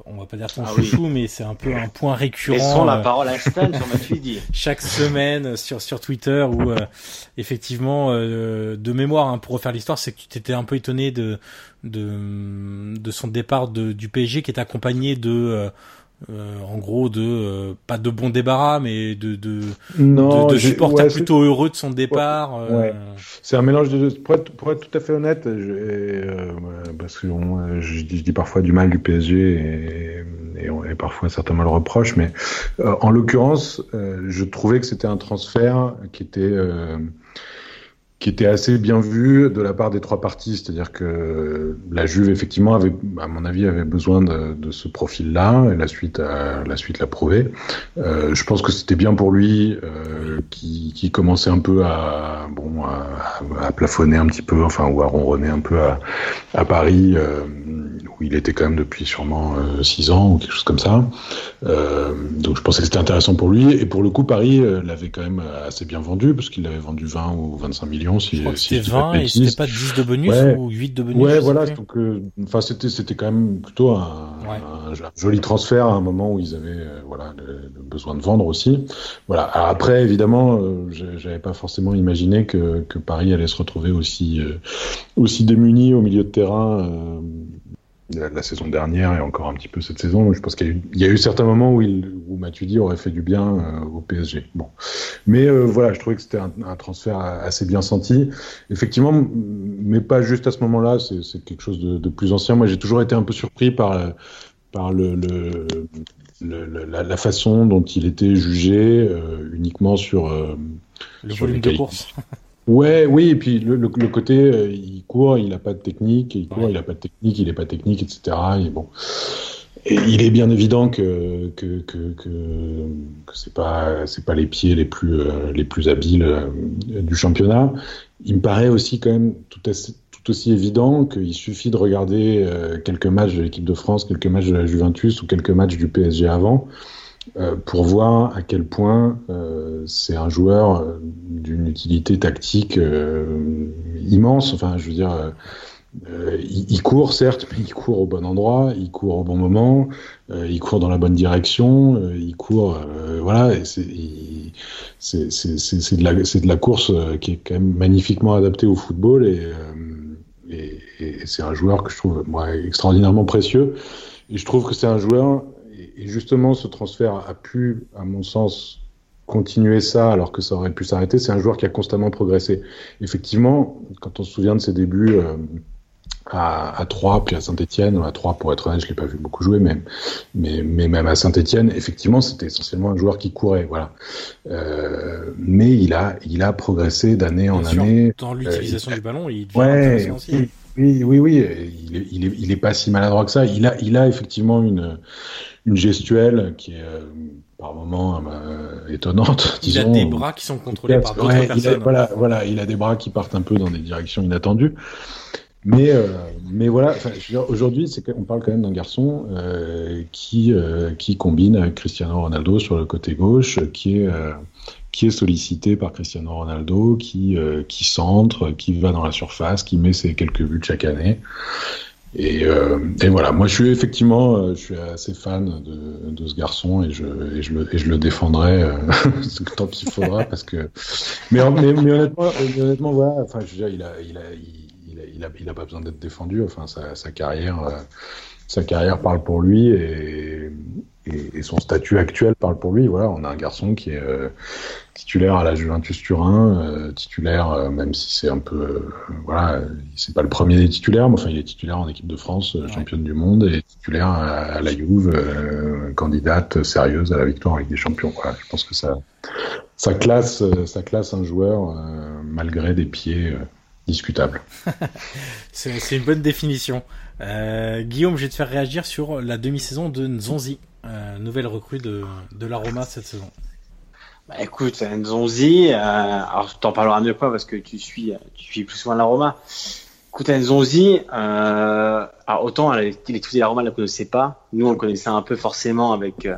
on va pas dire ton ah chouchou, oui. mais c'est un peu un point récurrent.
Laissons la parole à Stan sur Matuidi.
chaque semaine sur sur Twitter où euh, effectivement euh, de mémoire hein, pour refaire l'histoire, c'est que tu t'étais un peu étonné de de de son départ de, du PSG qui est accompagné de euh, en gros de euh, pas de bon débarras mais de de,
non,
de, de supporters ouais, plutôt heureux de son départ
ouais, ouais. c'est un mélange de pour être, pour être tout à fait honnête je, euh, parce que on, je, je, dis parfois du mal du PSG et, et, on, et parfois certainement le reproche mais en l'occurrence je trouvais que c'était un transfert qui était qui était assez bien vu de la part des trois parties, c'est-à-dire que la Juve effectivement avait, à mon avis, avait besoin de, ce profil-là, et la suite, la suite l'a prouvé. Euh, je pense que c'était bien pour lui, euh, qui, commençait un peu à, bon, à, plafonner un petit peu, enfin, ou à ronronner un peu à, à Paris, euh, où il était quand même depuis sûrement euh, six ans ou quelque chose comme ça. Euh, donc je pensais que c'était intéressant pour lui, et pour le coup, Paris euh, l'avait quand même assez bien vendu, parce qu'il l'avait vendu 20 ou 25 millions si,
je crois que
si
c'était 20 et c'était pas 10 de bonus
ouais.
ou 8 de bonus.
Ouais, voilà, donc euh, enfin c'était c'était quand même plutôt un, ouais. un, joli transfert à un moment où ils avaient euh, voilà le, le, besoin de vendre aussi. Voilà. Alors après évidemment, euh, j'avais pas forcément imaginé que, que Paris allait se retrouver aussi aussi démuni au milieu de terrain la saison dernière et encore un petit peu cette saison. Je pense qu'il y, y, a eu certains moments où, il, où Matuidi aurait fait du bien euh, au PSG. Bon, mais euh, voilà, je trouvais que c'était un, un, transfert assez bien senti. Effectivement, mais pas juste à ce moment-là. C'est quelque chose de, de, plus ancien. Moi, j'ai toujours été un peu surpris par par le, le, le la, la, façon dont il était jugé euh, uniquement sur
le sur volume de course. *laughs*
Ouais, oui, et puis le, le, le côté, euh, il court, il n'a pas de technique, il court, il n'a pas de technique, il n'est pas technique, etc. Et bon, et il est bien évident que que que que, que c'est pas c'est pas les pieds les plus euh, les plus habiles euh, du championnat. Il me paraît aussi quand même tout, assez, tout tout aussi évident qu'il suffit de regarder quelques matchs de l'équipe de France, quelques matchs de la Juventus ou quelques matchs du PSG avant pour voir à quel point c'est un joueur d'une utilité tactique immense. Enfin, je veux dire euh, il, court certes, mais il court au bon endroit, il court au bon moment, euh, il court dans la bonne direction, euh, il court, voilà, c'est de la de la course qui est quand même magnifiquement adaptée au football et, et c'est un joueur que je trouve moi extraordinairement précieux et je trouve que c'est un joueur et justement ce transfert a pu, à mon sens, continuer ça alors que ça aurait pu s'arrêter. C'est un joueur qui a constamment progressé. Effectivement, quand on se souvient de ses débuts à, à 3, puis à Saint-Etienne, à 3 pour être honnête, je l'ai pas vu beaucoup jouer, mais, mais, mais même à Saint-Etienne, effectivement, c'était essentiellement un joueur qui courait, voilà. Euh, mais il a, il a progressé d'année en année.
Dans l'utilisation euh, du ballon, il
devient ouais, oui, oui, oui, oui, il est, il est, il est pas si maladroit que ça. Il a, il a effectivement une, une gestuelle qui est euh, par moments euh, étonnante.
Il a des bras qui sont contrôlés par d'autres
ouais,
personnes.
voilà, voilà, il a des bras qui partent un peu dans des directions inattendues. Mais, euh, mais voilà, aujourd'hui, c'est on parle quand même d'un garçon euh, qui, euh, qui combine avec Cristiano Ronaldo sur le côté gauche, qui est, euh, qui est sollicité par Cristiano Ronaldo, qui, euh, qui centre, qui va dans la surface, qui met ses quelques buts chaque année. Et, et voilà, moi je suis effectivement, je suis assez fan de, de ce garçon et je, et je, le, et je le défendrai *laughs* tant qu'il faudra parce que. Mais, mais, mais honnêtement, honnêtement, voilà, enfin, je veux dire, il a, il a, il, il a, il a pas besoin d'être défendu. Enfin, sa, sa carrière, euh, sa carrière parle pour lui et, et, et, son statut actuel parle pour lui. Voilà, on a un garçon qui est euh, titulaire à la Juventus Turin, euh, titulaire, euh, même si c'est un peu, voilà, c'est pas le premier des titulaires, mais enfin, il est titulaire en équipe de France, ouais. championne du monde, et titulaire à, à la Juve, candidate sérieuse à la victoire avec des champions. Voilà, je pense que ça, ça classe, ça classe un joueur malgré des pieds discutable. *laughs*
c'est une bonne définition. Euh, Guillaume, je vais te faire réagir sur la demi-saison de Nzonzi, euh, nouvelle recrue de, de la Roma cette saison.
Bah écoute, Nzonzi, euh, alors t'en parlerai mieux quoi parce que tu suis, tu suis plus souvent la Roma. Écoute, Nzonzi, euh, alors autant les de la Roma ne la connaissait pas. Nous, on le connaissait un peu forcément avec, euh,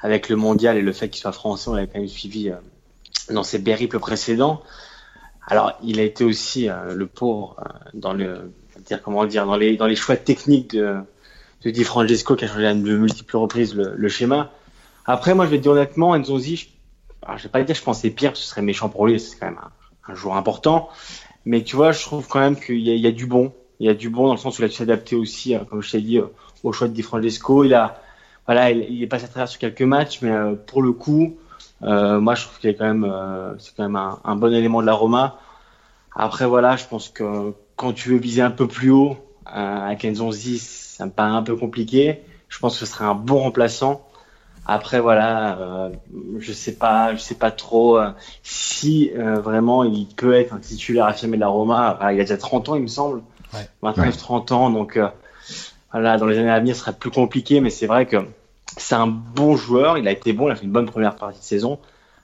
avec le mondial et le fait qu'il soit français, on l'avait quand même suivi euh, dans ses périples précédents. Alors, il a été aussi euh, le pauvre euh, dans le dire comment dire dans les dans les choix techniques de Di Francesco qui a changé de multiples reprises le, schéma. Après, moi, je vais dire honnêtement, Nzonzi, je, alors, je vais pas dire je pensais pire, ce serait méchant pour lui, c'est quand même un, un, joueur important. Mais tu vois, je trouve quand même qu'il y, a du bon. Il y a du bon dans le sens où il a su s'adapter aussi, euh, comme je t'ai dit, au choix de Di Francesco. Il a, voilà, il, est passé à travers sur quelques matchs, mais pour le coup, euh, moi, je trouve qu'il est quand même, euh, c'est quand même un, un, bon élément de la Roma. Après, voilà, je pense que quand tu veux viser un peu plus haut, euh, avec Nzonzi, ça me paraît un peu compliqué. Je pense que ce serait un bon remplaçant. Après, voilà, euh, je sais pas, je sais pas trop euh, si euh, vraiment il peut être un titulaire affirmé de la Roma. il a déjà 30 ans, il me semble, ouais. 29, ouais. 30 ans, donc euh, voilà, dans les années à venir, ce sera plus compliqué. Mais c'est vrai que c'est un bon joueur. Il a été bon, il a fait une bonne première partie de saison.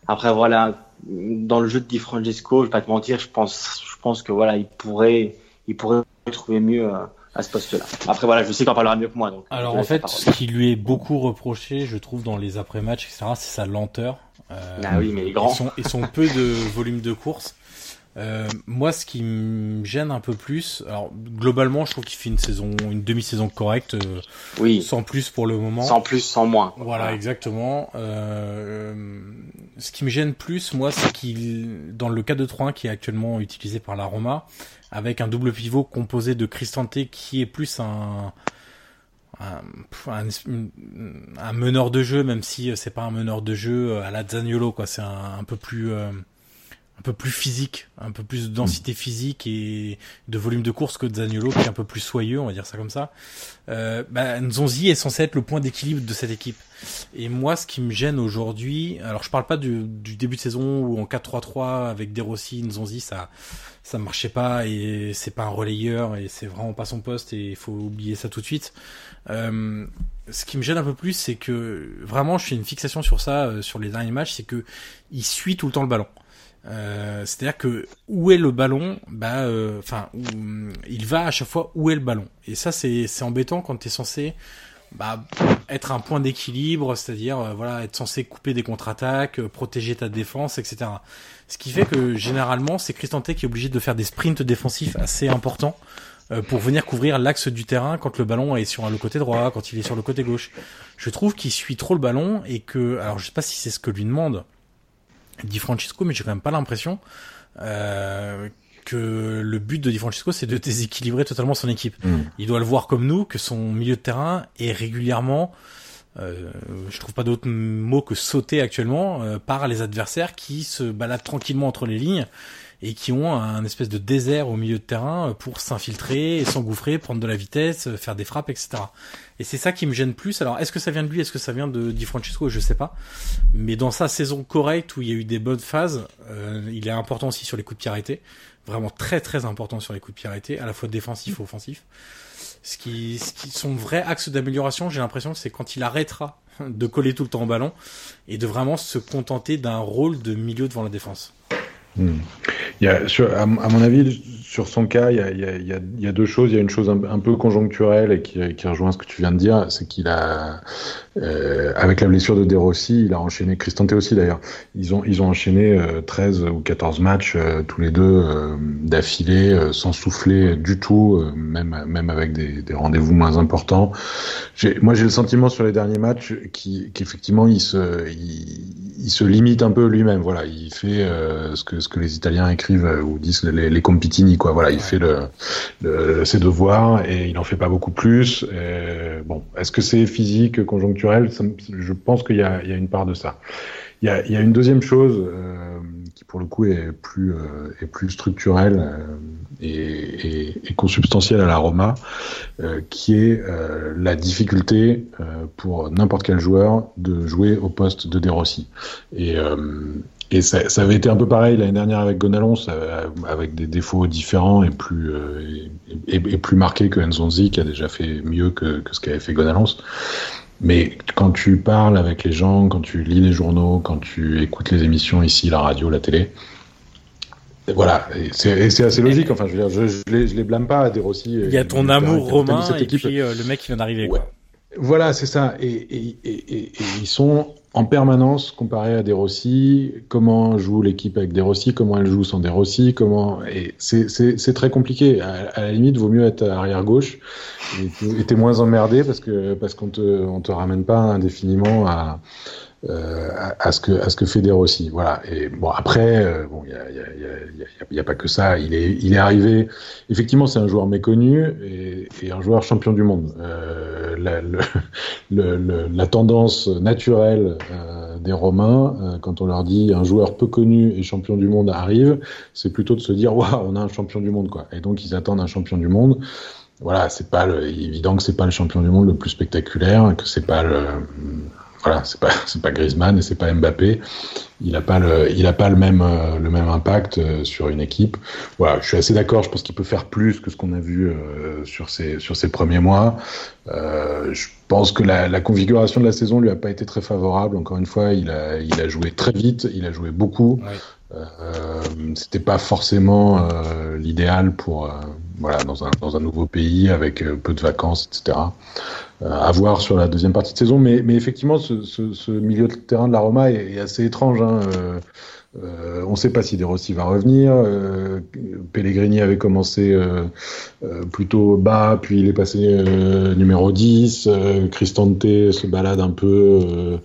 Après, voilà, dans le jeu de Di Francesco, je vais pas te mentir, je pense, je pense que voilà, il pourrait, il pourrait trouver mieux euh, à ce poste-là. Après, voilà, je sais qu'on parlera mieux que moi. Donc,
Alors, en fait, ce qui lui est beaucoup reproché, je trouve, dans les après-matchs, etc., c'est sa lenteur.
Euh, ah oui, mais il est grand.
Et son, et son peu de volume de course. Euh, moi, ce qui me gêne un peu plus, alors globalement, je trouve qu'il fait une saison, une demi-saison correcte, euh,
oui,
sans plus pour le moment.
Sans plus, sans moins.
Voilà, voilà. exactement. Euh, ce qui me gêne plus, moi, c'est qu'il, dans le 4-2-3-1 qui est actuellement utilisé par la Roma, avec un double pivot composé de Cristante qui est plus un un, un, un, meneur de jeu, même si c'est pas un meneur de jeu à la Zaniolo, quoi. C'est un, un, peu plus euh, un peu plus physique, un peu plus de densité physique et de volume de course que Zaniolo, qui est un peu plus soyeux, on va dire ça comme ça. Euh, bah, Nzonzi est censé être le point d'équilibre de cette équipe. Et moi, ce qui me gêne aujourd'hui, alors je parle pas du, du début de saison où en 4-3-3 avec Derossi, Nzonzi, ça ça marchait pas et c'est pas un relayeur et c'est vraiment pas son poste et il faut oublier ça tout de suite. Euh, ce qui me gêne un peu plus, c'est que vraiment, je fais une fixation sur ça, euh, sur les derniers matchs, c'est que il suit tout le temps le ballon. Euh, C'est-à-dire que où est le ballon, bah, euh, enfin, il va à chaque fois où est le ballon. Et ça, c'est c'est embêtant quand t'es censé bah, être un point d'équilibre, c'est-à-dire euh, voilà, être censé couper des contre-attaques, euh, protéger ta défense, etc. Ce qui fait que généralement, c'est Cristante qui est obligé de faire des sprints défensifs assez importants euh, pour venir couvrir l'axe du terrain quand le ballon est sur le côté droit, quand il est sur le côté gauche. Je trouve qu'il suit trop le ballon et que, alors je sais pas si c'est ce que lui demande Di Francesco, mais j'ai quand même pas l'impression euh, que le but de Di Francesco, c'est de déséquilibrer totalement son équipe. Mm. Il doit le voir comme nous, que son milieu de terrain est régulièrement, euh, je trouve pas d'autre mot que sauter actuellement, euh, par les adversaires qui se baladent tranquillement entre les lignes et qui ont un espèce de désert au milieu de terrain pour s'infiltrer, s'engouffrer, prendre de la vitesse, faire des frappes, etc. Et c'est ça qui me gêne plus. Alors, est-ce que ça vient de lui? Est-ce que ça vient de Di Francesco? Je sais pas. Mais dans sa saison correcte où il y a eu des bonnes phases, euh, il est important aussi sur les coups de pied arrêtés vraiment très très important sur les coups de pied arrêtés, à la fois défensif et offensif. Ce qui, ce qui son vrai axe d'amélioration, j'ai l'impression, c'est quand il arrêtera de coller tout le temps au ballon et de vraiment se contenter d'un rôle de milieu devant la défense.
Hmm. Il y a, à, mon avis, sur son cas, il y a, deux choses. Il y a une chose un, peu conjoncturelle et qui, rejoint ce que tu viens de dire, c'est qu'il a, euh, avec la blessure de De Rossi, il a enchaîné, Cristante aussi d'ailleurs, ils ont, ils ont enchaîné euh, 13 ou 14 matchs euh, tous les deux euh, d'affilée, sans souffler du tout, même, même avec des, rendez-vous moins importants. Moi, j'ai le sentiment sur les derniers matchs qu'effectivement, il se, il, se limite un peu lui-même. Voilà, il fait ce que ce que les Italiens écrivent ou disent les, les compitini, quoi. Voilà, il fait le, le, ses devoirs et il en fait pas beaucoup plus. Bon, est-ce que c'est physique, conjoncturel? Je pense qu'il y y a une part de ça. Il y a, il y a une deuxième chose euh, qui, pour le coup, est plus, euh, est plus structurelle euh, et, et, et, consubstantielle à la Roma, euh, qui est euh, la difficulté pour n'importe quel joueur de jouer au poste de De Rossi. Et ça, ça, avait été un peu pareil l'année dernière avec Gonalons, avec des défauts différents et plus euh, et, et, plus marqués que Nzonzi, qui a déjà fait mieux que, que ce qu'avait fait Gonalons. Mais quand tu parles avec les gens, quand tu lis les journaux, quand tu écoutes les émissions ici, la radio, la télé, voilà, c'est assez logique. Enfin, je veux dire, je, je, les, je les blâme pas à des Rossi.
Il y a ton amour romain et puis euh, le mec qui vient d'arriver. Ouais.
Voilà, c'est ça. Et, et, et, et, ils sont en permanence comparé à des Rossi, comment joue l'équipe avec des Rossi, comment elle joue sans des Rossi, comment et c'est très compliqué. À, à, la limite, vaut mieux être arrière gauche et t'es moins emmerdé parce que parce qu'on te on te ramène pas indéfiniment à euh, à, ce que à ce que fait des Rossi. Voilà. Et bon après, euh, bon, il y a, y, a, y, a, y a, pas que ça. Il est il est arrivé. Effectivement, c'est un joueur méconnu et, et, un joueur champion du monde. Euh, la, *laughs* le, le, la tendance naturelle euh, des Romains, euh, quand on leur dit un joueur peu connu et champion du monde arrive, c'est plutôt de se dire waouh, on a un champion du monde quoi. Et donc ils attendent un champion du monde voilà, c'est pas le, évident que c'est pas le champion du monde le plus spectaculaire, que c'est pas le, voilà, c'est pas *laughs* c'est pas Griezmann et c'est pas Mbappé. Il a pas le il a pas le même euh, le même impact euh, sur une équipe. Voilà, je suis assez d'accord. Je pense qu'il peut faire plus que ce qu'on a vu euh, sur ses sur ses premiers mois. Euh, je pense que la, la, configuration de la saison lui a pas été très favorable. Encore une fois, il a il a joué très vite, il a joué beaucoup. Ouais. Euh, c'était pas forcément euh, l'idéal pour voilà dans un dans un nouveau pays avec peu de vacances etc à voir sur la deuxième partie de saison. Mais, mais effectivement, ce, ce, milieu de terrain de la Roma est, assez étrange. Hein. Euh, euh, on ne sait pas si De Rossi va revenir. Euh, Pellegrini avait commencé euh, euh, plutôt bas, puis il est passé euh, numéro 10. Cristante se balade un peu.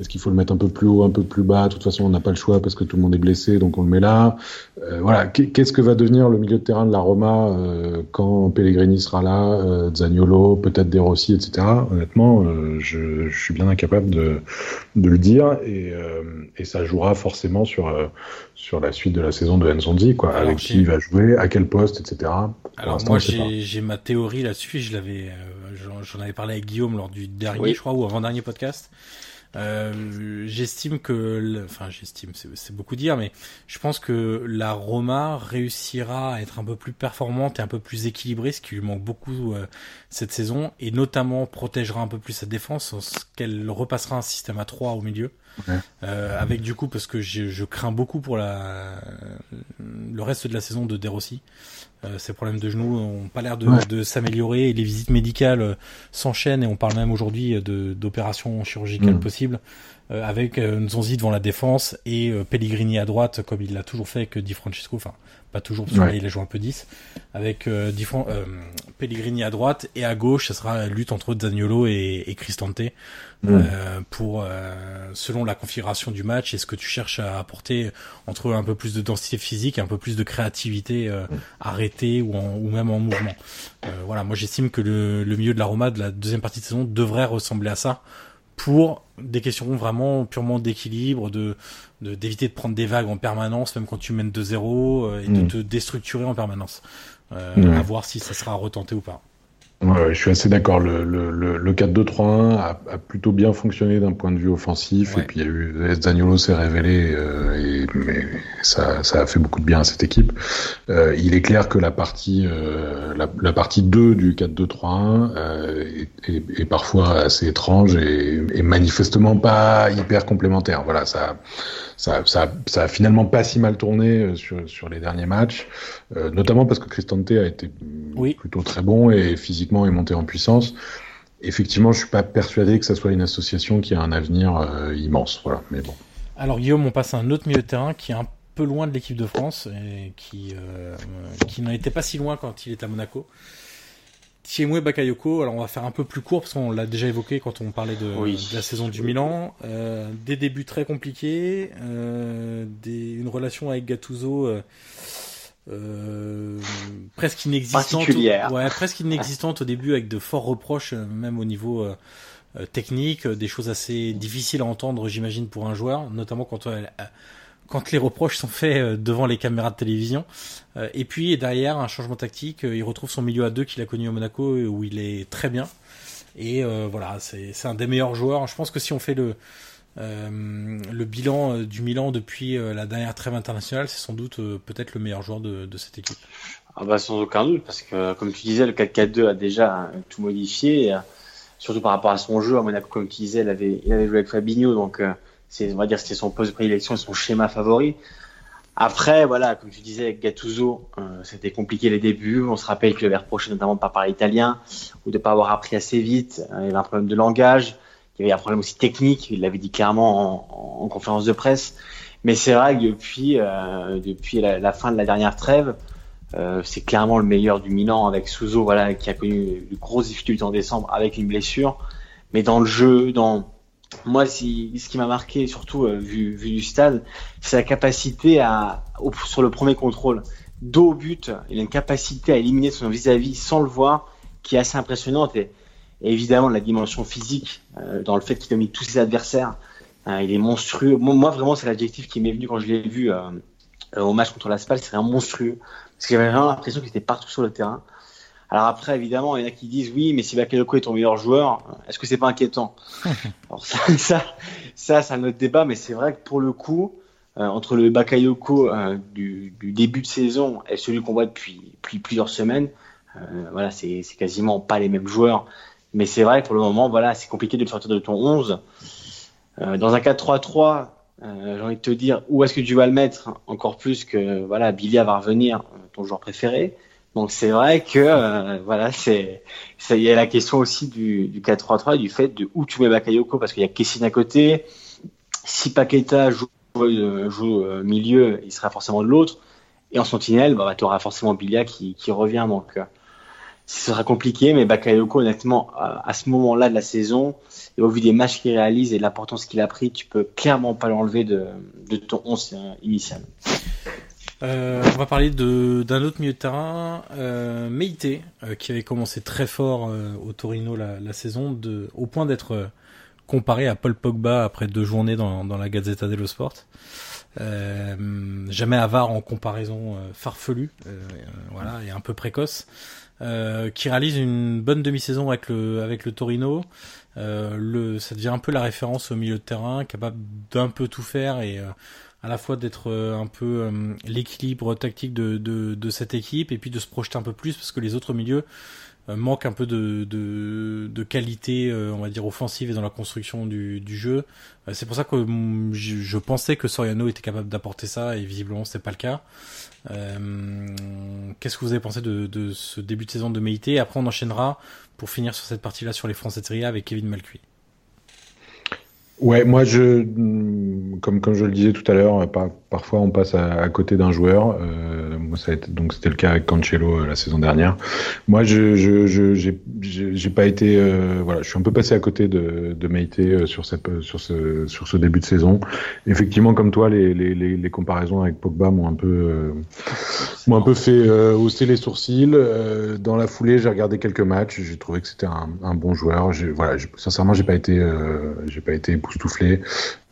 Est-ce qu'il faut le mettre un peu plus haut, un peu plus bas? De toute façon, on n'a pas le choix parce que tout le monde est blessé, donc on le met là. voilà. Qu'est-ce que va devenir le milieu de terrain de la Roma quand Pellegrini sera là Zaniolo, peut-être De Rossi, etc. Honnêtement, je, je, suis bien incapable de, de le dire et, et ça jouera forcément sur euh, sur la suite de la saison de Nzondi, quoi, Alors, avec qui il va jouer, à quel poste, etc.
Alors moi j'ai ma théorie là-dessus, je l'avais, euh, j'en avais parlé avec Guillaume lors du dernier, oui. je crois, ou avant dernier podcast. Euh, j'estime que, enfin j'estime, c'est beaucoup dire, mais je pense que la Roma réussira à être un peu plus performante et un peu plus équilibrée, ce qui lui manque beaucoup euh, cette saison, et notamment protégera un peu plus sa défense, qu'elle repassera un système à 3 au milieu. Euh, avec du coup parce que je, je, crains beaucoup pour la le reste de la saison de Derossi. Euh, ces problèmes de genoux ont pas l'air de, de s'améliorer et les visites médicales euh, s'enchaînent et on parle même aujourd'hui de d'opérations chirurgicales mm. possibles euh, avec Nzonzi devant la défense et Pellegrini à droite comme il l'a toujours fait avec Di Francesco enfin pas toujours parce qu'il a joué un peu 10 avec Di Pellegrini à droite et à gauche ça sera lutte entre Zaniolo et, et Cristante mm. pour selon la configuration du match et ce que tu cherches à apporter entre un peu plus de densité physique et un peu plus de créativité mm. arrêtée ou, ou même en mouvement. Euh, voilà, moi j'estime que le, le, milieu de la Roma de la deuxième partie de saison devrait ressembler à ça pour des questions vraiment purement d'équilibre, de d'éviter de, prendre des vagues en permanence, même quand tu mènes de zéro, euh, et de mm. te déstructurer en permanence. Euh, À voir si ça sera retenté ou pas.
Ouais, je suis assez d'accord. Le, le, le, 4-2-3-1 a, a, plutôt bien fonctionné d'un point de vue offensif. Et puis il y a eu Zaniolo s'est révélé, euh, et, mais ça, ça a fait beaucoup de bien à cette équipe. Euh, il est clair que la partie euh, la, la, partie 2 du 4-2-3-1 euh, est, est, est, parfois assez étrange et, et, manifestement pas hyper complémentaire. Voilà, ça ça, ça, ça a finalement pas si mal tourné euh, sur, sur les derniers matchs, euh, notamment parce que Cristante a été plutôt très bon et physiquement est monté en puissance. Effectivement, je suis pas persuadé que ça soit une association qui a un avenir euh, immense. Voilà, mais bon.
Alors Guillaume, on passe à un autre milieu de terrain qui est un peu loin de l'équipe de France et qui, euh, qui n'en était pas si loin quand il est à Monaco. Thiemoué Bakayoko, alors on va faire un peu plus court parce qu'on l'a déjà évoqué quand on parlait de, la saison du Milan. Euh, des débuts très compliqués, euh, des, une relation avec Gattuso euh, presque inexistante. Ouais, presque inexistante au début avec de forts reproches, même au niveau euh, technique, des choses assez difficiles à entendre, j'imagine, pour un joueur, notamment quand elle quand les reproches sont faits euh, devant les caméras de télévision. Euh, et puis derrière, un changement tactique, euh, il retrouve son milieu à deux qu'il a connu au Monaco où il est très bien. Et voilà, c'est un des meilleurs joueurs. Je pense que si on fait le, le bilan du Milan depuis la dernière trêve internationale, c'est sans doute peut-être le meilleur joueur de, cette équipe.
Ah bah sans aucun doute, parce que comme tu disais, le 4-4-2 a déjà tout modifié, surtout par rapport à son jeu. À Monaco, comme tu disais, il avait, il avait joué avec Fabinho, donc c'est on va dire c'était son poste de prédilection et son schéma favori. Après, voilà, comme tu disais avec Gattuso, euh, c'était compliqué les débuts. On se rappelle qu'il avait reproché notamment de pas parler italien ou de pas avoir appris assez vite. Euh, il avait un problème de langage. Il y avait un problème aussi technique. Il l'avait dit clairement en, en, conférence de presse. Mais c'est vrai que depuis, euh, depuis la, la, fin de la dernière trêve, euh, c'est clairement le meilleur du Milan avec Suso, voilà, qui a connu de grosses difficultés en décembre avec une blessure. Mais dans le jeu, dans moi, si, ce qui m'a marqué, surtout euh, vu, vu, du stade, c'est la capacité à, sur le premier contrôle, dos au but, il a une capacité à éliminer son vis-à-vis sans le voir, qui est assez impressionnante. Et, évidemment, la dimension physique, euh, dans le fait qu'il domine tous ses adversaires, euh, il est monstrueux. Moi, vraiment, c'est l'adjectif qui m'est venu quand je l'ai vu au match contre la Spal, c'est un monstrueux. Parce que j'avais vraiment l'impression qu'il était partout sur le terrain. Alors après, évidemment, il y en a qui disent oui, mais si Bakayoko est ton meilleur joueur, est-ce que c'est pas inquiétant? *laughs* Alors ça, ça, ça, c'est un autre débat, mais c'est vrai que pour le coup, euh, entre le Bakayoko euh, du, du, début de saison et celui qu'on voit depuis, depuis, plusieurs semaines, euh, voilà, c'est quasiment pas les mêmes joueurs. Mais c'est vrai que pour le moment, voilà, c'est compliqué de le sortir de ton 11. Euh, dans un 4-3-3, euh, j'ai envie de te dire où est-ce que tu vas le mettre encore plus que voilà, Bilia va revenir, ton joueur préféré. Donc c'est vrai que euh, voilà, c'est il y a la question aussi du, du 4-3-3 du fait de où tu mets Bakayoko parce qu'il y a Kessine à côté. Si Paqueta joue, euh, joue euh, milieu, il sera forcément de l'autre. Et en sentinelle, bah, tu auras forcément Bilia qui, qui revient. Donc ce sera compliqué, mais Bakayoko, honnêtement, à ce moment-là de la saison, et au vu des matchs qu'il réalise et de l'importance qu'il a pris, tu peux clairement pas l'enlever de, de ton 11 initial.
Euh, on va parler d'un autre milieu de terrain, euh, Meite, euh, qui avait commencé très fort euh, au Torino la, la, saison, de, au point d'être euh, comparé à Paul Pogba après deux journées dans, dans la Gazzetta dello Sport. jamais avare en comparaison farfelue, voilà, et un peu précoce. Qui réalise une bonne demi-saison avec le avec le Torino. Le, ça devient un peu la référence au milieu de terrain, capable d'un peu tout faire et à la fois d'être un peu l'équilibre tactique de, de, de, cette équipe et puis de se projeter un peu plus parce que les autres milieux euh, manque un peu de, de, qualité, euh, on va dire, offensive et dans la construction du, du jeu. Euh, c'est pour ça que mm, je, pensais que Soriano était capable d'apporter ça et visiblement c'est pas le cas. Qu'est-ce que vous avez pensé de, de ce début de saison de Meïté Après on enchaînera pour finir sur cette partie-là sur les Français de Serie avec Kevin Malcuit.
Ouais, moi je, comme comme je le disais tout à l'heure, parfois on passe à, côté d'un joueur. Euh, ça a été, donc c'était le cas avec Cancelo euh, la saison dernière. Moi je je je j'ai pas été euh, voilà, je suis un peu passé à côté de de Meite euh, sur cette sur ce sur ce début de saison. Effectivement, comme toi, les les les, les comparaisons avec Pogba m'ont un peu euh, m'ont un peu fait hausser les sourcils. dans la foulée, j'ai regardé quelques matchs, j'ai trouvé que c'était un, un bon joueur. Voilà, sincèrement, j'ai pas été j'ai pas été époustouflé.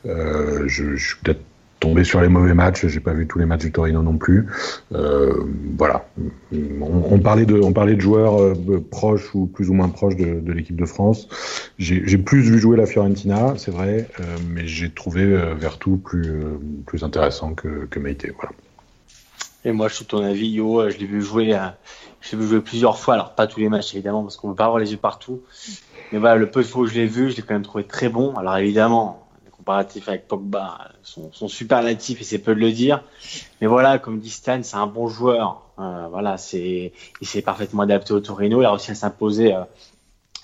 Euh, je, suis peut-être tombé sur les mauvais matchs. J'ai pas vu tous les matchs du Torino non plus. Euh, voilà. On, parlait de, on parlait de joueurs euh, proches ou plus ou moins proches de, l'équipe de France. J'ai plus vu jouer la Fiorentina, c'est vrai, euh, mais j'ai trouvé Vertu plus plus intéressant que, que. Voilà.
Et moi, je suis ton avis, Yo. Je l'ai vu jouer. Je l'ai vu jouer plusieurs fois. Alors pas tous les matchs évidemment, parce qu'on peut pas avoir les yeux partout. Mais voilà, le peu de fois où je l'ai vu, je l'ai quand même trouvé très bon. Alors évidemment, les comparatifs avec Pogba sont, sont superlatifs et c'est peu de le dire. Mais voilà, comme dit Stan, c'est un bon joueur. Euh, voilà, c'est, il s'est parfaitement adapté au Torino. Il a réussi à s'imposer euh,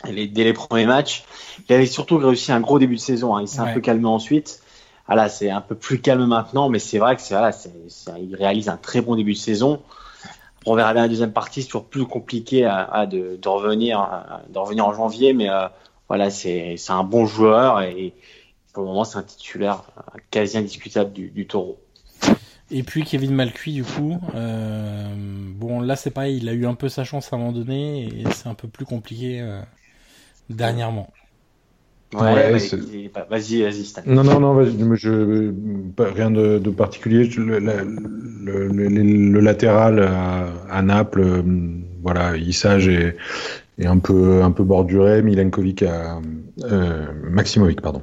dès les premiers matchs. Il avait surtout réussi un gros début de saison. Hein. Il s'est un peu calmé ensuite. Voilà, c'est un peu plus calme maintenant, mais c'est vrai que c'est voilà, c'est, il réalise un très bon début de saison on verra bien la deuxième partie, c'est toujours plus compliqué à, de, de, revenir, de revenir en janvier, mais euh, voilà, c'est un bon joueur et pour le moment, c'est un titulaire euh, quasi indiscutable du, taureau.
Et puis Kevin Malcuit, du coup, euh, bon là c'est pareil, il a eu un peu sa chance à un moment donné et c'est un peu plus compliqué dernièrement.
Ouais, vas-y, vas-y,
Non, non, non, je, rien de, de particulier. Le, le, le, le latéral à, à, Naples, euh, voilà, Issage est, est, un peu, un peu borduré. Milenkovic a, euh, Maximovic, pardon,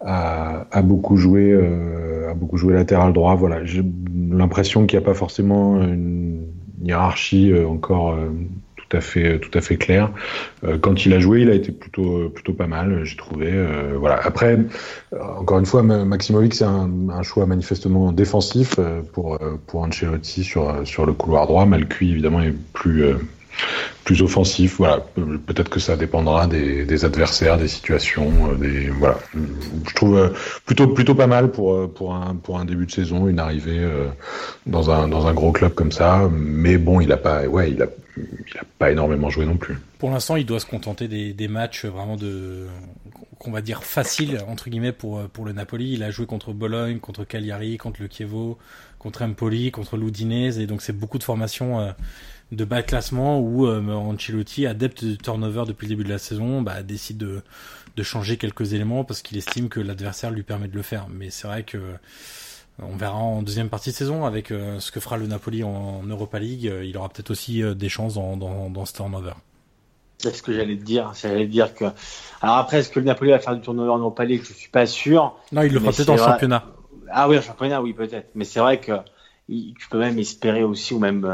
a, a beaucoup joué, euh, a beaucoup joué latéral droit. Voilà, j'ai l'impression qu'il n'y a pas forcément une hiérarchie euh, encore euh, tout à fait, tout à fait clair. Euh, quand il a joué, il a été plutôt, plutôt pas mal, j'ai trouvé. Euh, voilà. Après, encore une fois, Maximovic, c'est un, choix manifestement défensif euh, pour, pour Ancelotti sur, sur le couloir droit. Malcuit, évidemment, est plus plus offensif. Voilà, peut-être que ça dépendra des, adversaires, des situations, des voilà. Je trouve plutôt plutôt pas mal pour pour un pour un début de saison, une arrivée dans un dans un gros club comme ça. Mais bon, il a pas ouais, il a n'a pas énormément joué non plus.
Pour l'instant, il doit se contenter des, matchs vraiment de qu'on va dire faciles entre guillemets pour pour le Napoli. Il a joué contre Bologne, contre Cagliari, contre le Chievo, contre Empoli, contre l'Udinese et donc c'est beaucoup de formations euh, de bas classement où euh, Ancelotti, adepte de turnover depuis le début de la saison, bah, décide de, de changer quelques éléments parce qu'il estime que l'adversaire lui permet de le faire. Mais c'est vrai que on verra en deuxième partie de saison avec euh, ce que fera le Napoli en, Europa League. Il aura peut-être aussi euh, des chances dans, dans, dans ce turnover.
C'est ce que j'allais te dire. J'allais dire que. Alors après, est-ce que le Napoli va faire du turnover en Europa League? Je suis pas sûr.
Non, il le fera peut-être en championnat.
Ah oui, en championnat, oui, peut-être. Mais c'est vrai que tu peux même espérer aussi, ou même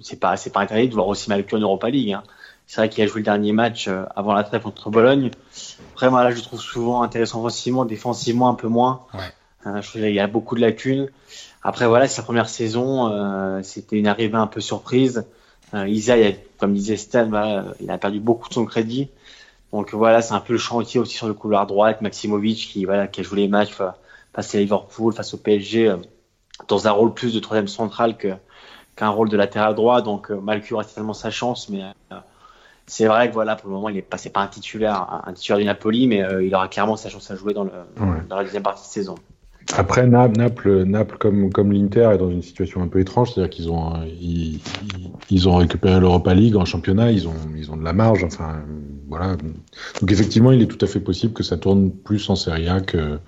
c'est pas c'est pas interdit de voir aussi Malcu en Europa League. Hein. C'est vrai qu'il a joué le dernier match avant la trêve contre Bologne. Vraiment, là, je trouve souvent intéressant offensivement, défensivement un peu moins. Ouais. Hein, je il y a beaucoup de lacunes. Après, voilà, sa première saison, euh, c'était une arrivée un peu surprise. Euh, Isa, comme disait Stan, il a perdu beaucoup de son crédit. Donc voilà, c'est un peu le chantier aussi sur le couloir droit avec Maximovic qui, voilà, qui a joué les matchs face à Liverpool, face au PSG, euh, dans un rôle plus de troisième central que qu'un rôle de latéral droit. Donc euh, Malcu aura certainement sa chance, mais euh, c'est vrai que voilà, pour le moment, il est pas, pas un titulaire, un titulaire du Napoli, mais il aura clairement sa chance à jouer dans, le, dans la deuxième partie de saison.
Après Naples, Naples comme comme l'Inter est dans une situation un peu étrange, c'est-à-dire qu'ils ont ils, ils, ont récupéré l'Europa League en championnat, ils ont ils ont de la marge. Enfin voilà. Donc effectivement, il est tout à fait possible que ça tourne plus en Serie A que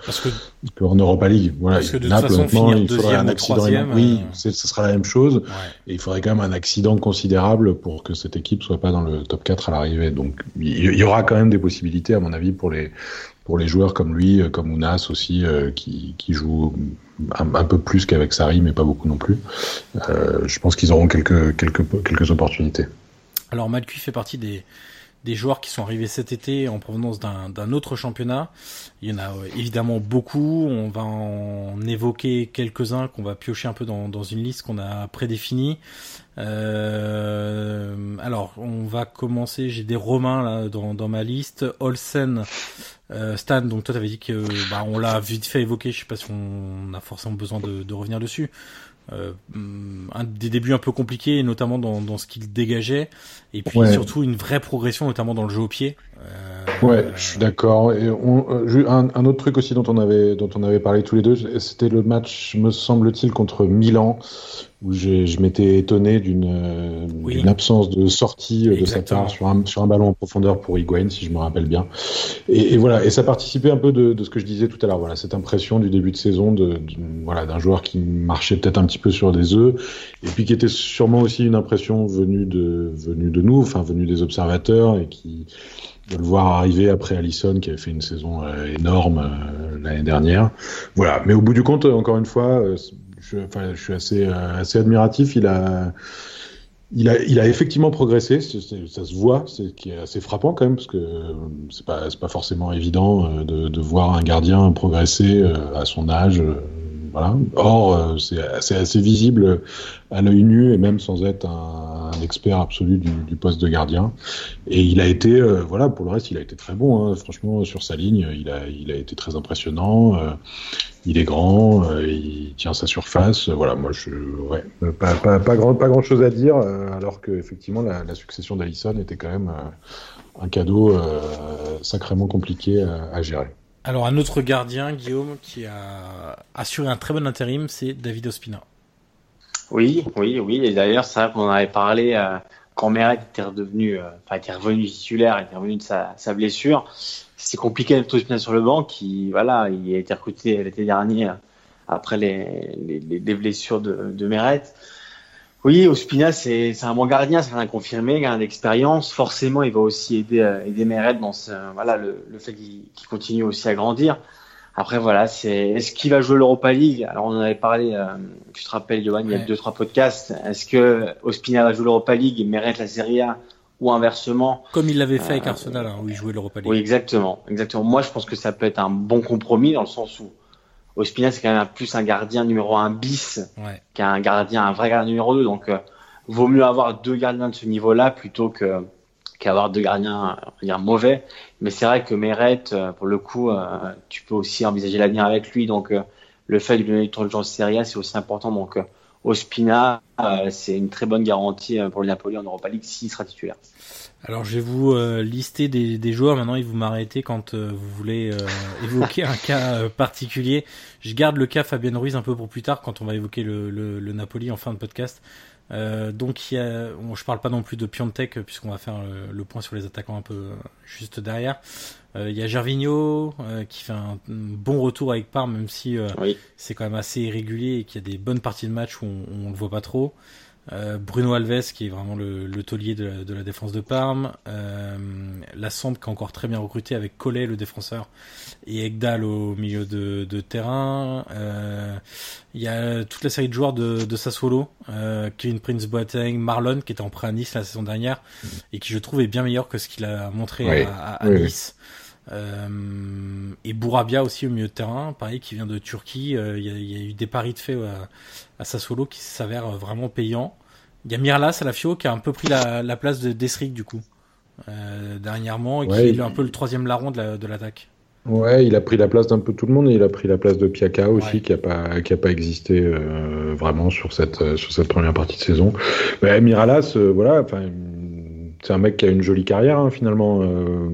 qu'en Europa League. Voilà.
Parce que de toute façon, finir il faudrait un accident. Troisième,
oui, ce sera la même chose. Et il faudrait quand même un accident considérable pour que cette équipe soit pas dans le top 4 à l'arrivée. Donc il y aura quand même des possibilités, à mon avis, pour les pour les joueurs comme lui, comme Ounas aussi, qui, qui jouent un, peu plus qu'avec Sarri, mais pas beaucoup non plus. Euh, je pense qu'ils auront quelques, quelques, quelques opportunités.
Alors Malcuit fait partie des, des joueurs qui sont arrivés cet été en provenance d'un autre championnat. Il y en a euh, évidemment beaucoup. On va en évoquer quelques-uns qu'on va piocher un peu dans, dans une liste qu'on a prédéfinie. Euh, alors, on va commencer. J'ai des Romains là dans, dans ma liste. Olsen, euh, Stan. Donc toi, t'avais dit que bah, on l'a vite fait évoquer. Je sais pas si on a forcément besoin de, de revenir dessus. Euh, un des débuts un peu compliqués, notamment dans, dans ce qu'il dégageait, et puis surtout une vraie progression, notamment dans le jeu au pied.
Euh, ouais, je suis d'accord. Et on, euh, un, un, autre truc aussi dont on avait dont on avait parlé tous les deux, c'était le match, me semble-t-il, contre Milan, où je m'étais étonné d'une euh, absence de sortie euh, de sa part sur un, sur un ballon en profondeur pour Higuain, si je me rappelle bien. Et, et, voilà, et ça participait un peu de, de, ce que je disais tout à l'heure. Voilà, cette impression du début de saison de, voilà d'un joueur qui marchait peut-être un petit peu sur des œufs, et puis qui était sûrement aussi une impression venue de venue de nous, enfin venue des observateurs, et qui de le voir arriver après Allison qui avait fait une saison euh, énorme l'année dernière. Voilà, mais au bout du compte, encore une fois, je, suis assez, euh, assez admiratif. Il a, il a, il a effectivement progressé, ça se voit, c'est qui est assez frappant quand même parce que c'est pas, pas forcément évident euh, de, voir un gardien progresser euh, à son âge. Voilà. Or, c'est assez, assez, visible à l'œil nu et même sans être un, un expert absolu du, du, poste de gardien. Et il a été, voilà, pour le reste, il a été très bon. Hein. Franchement, sur sa ligne, il a, il a été très impressionnant il est grand, euh, il tient sa surface. Voilà, moi, je, ouais, pas, pas, pas, grand, pas grand chose à dire, euh, alors que effectivement, la, la succession d'Allison était quand même euh, un cadeau sacrément compliqué à, à, gérer.
Alors, un autre gardien, Guillaume, qui a assuré un très bon intérim, c'est David Ospina.
Oui, oui, oui. Et d'ailleurs, c'est vrai qu'on en avait parlé quand Meret était redevenu, enfin, était revenu titulaire, était revenu de sa, blessure c'est compliqué d'être Ospina sur le banc qui voilà il a été recruté l'été dernier après les, les, les blessures de, de. Oui, Ospina c'est un bon gardien, c'est un confirmé, il a d'expérience. Forcément, il va aussi aider euh, aider Meret dans ce, voilà le, le fait qu'il continue aussi à grandir. Après voilà, c'est est-ce qu'il va jouer l'Europa League? Alors on en avait parlé, euh, tu te rappelles Johan, il y a deux trois podcasts. Est-ce que Ospina va jouer l'Europa League et Meret la Serie A ou inversement?
Comme il l'avait fait avec euh, Arsenal, hein, où il jouait l'Europa League.
Oui, exactement, exactement. Moi, je pense que ça peut être un bon compromis dans le sens où Ospina, c'est quand même plus un gardien numéro un bis qu'un gardien, un vrai gardien numéro 2. Donc, euh, vaut mieux avoir deux gardiens de ce niveau-là plutôt que qu'avoir deux gardiens, dire mauvais. Mais c'est vrai que Meret, euh, pour le coup, tu peux aussi envisager l'avenir avec lui. Donc, le fait de lui donner temps de Serie A, c'est aussi important. Donc, Ospina, euh, c'est une très bonne garantie euh, pour le Napoli en Europa League s'il sera titulaire.
Alors je vais vous euh, lister des, des, joueurs maintenant et vous m'arrêtez quand vous voulez évoquer un cas particulier. Je garde le cas Fabien Ruiz un peu pour plus tard quand on va évoquer le, le, le Napoli en fin de podcast. donc il y a, je parle pas non plus de Piontek puisqu'on va faire le, point sur les attaquants un peu juste derrière. Il y a Gervinho qui fait un, bon retour avec Parme même si c'est quand même assez irrégulier et qu'il y a des bonnes parties de match où on, on le voit pas trop. Euh, Bruno Alves qui est vraiment le, le taulier de la, de la, défense de Parme, euh, la qui est encore très bien recruté avec Collet le défenseur et Egdal au milieu de, de terrain. Euh, il y a toute la série de joueurs de, de Sassuolo, euh, Kevin Prince Boateng, Marlon qui était en prêt à Nice la saison dernière et qui je trouve est bien meilleur que ce qu'il a montré à, à, Nice. Euh, et Bourabia aussi au milieu de terrain, pareil, qui vient de Turquie. Euh, il y, y, a eu des paris de fait à, à Sassuolo qui s'avèrent vraiment payants. Il y a Mirlas à la Fio qui a un peu pris la, la place de Desric du coup euh, dernièrement et qui est un peu le troisième larron de l'attaque.
ouais, il a pris la place d'un peu tout le monde et il a pris la place de Piaka aussi qui a pas qui a pas existé euh, vraiment sur cette sur cette première partie de saison. Mais Miralas, euh, voilà, enfin c'est un mec qui a une jolie carrière hein, finalement. Euh,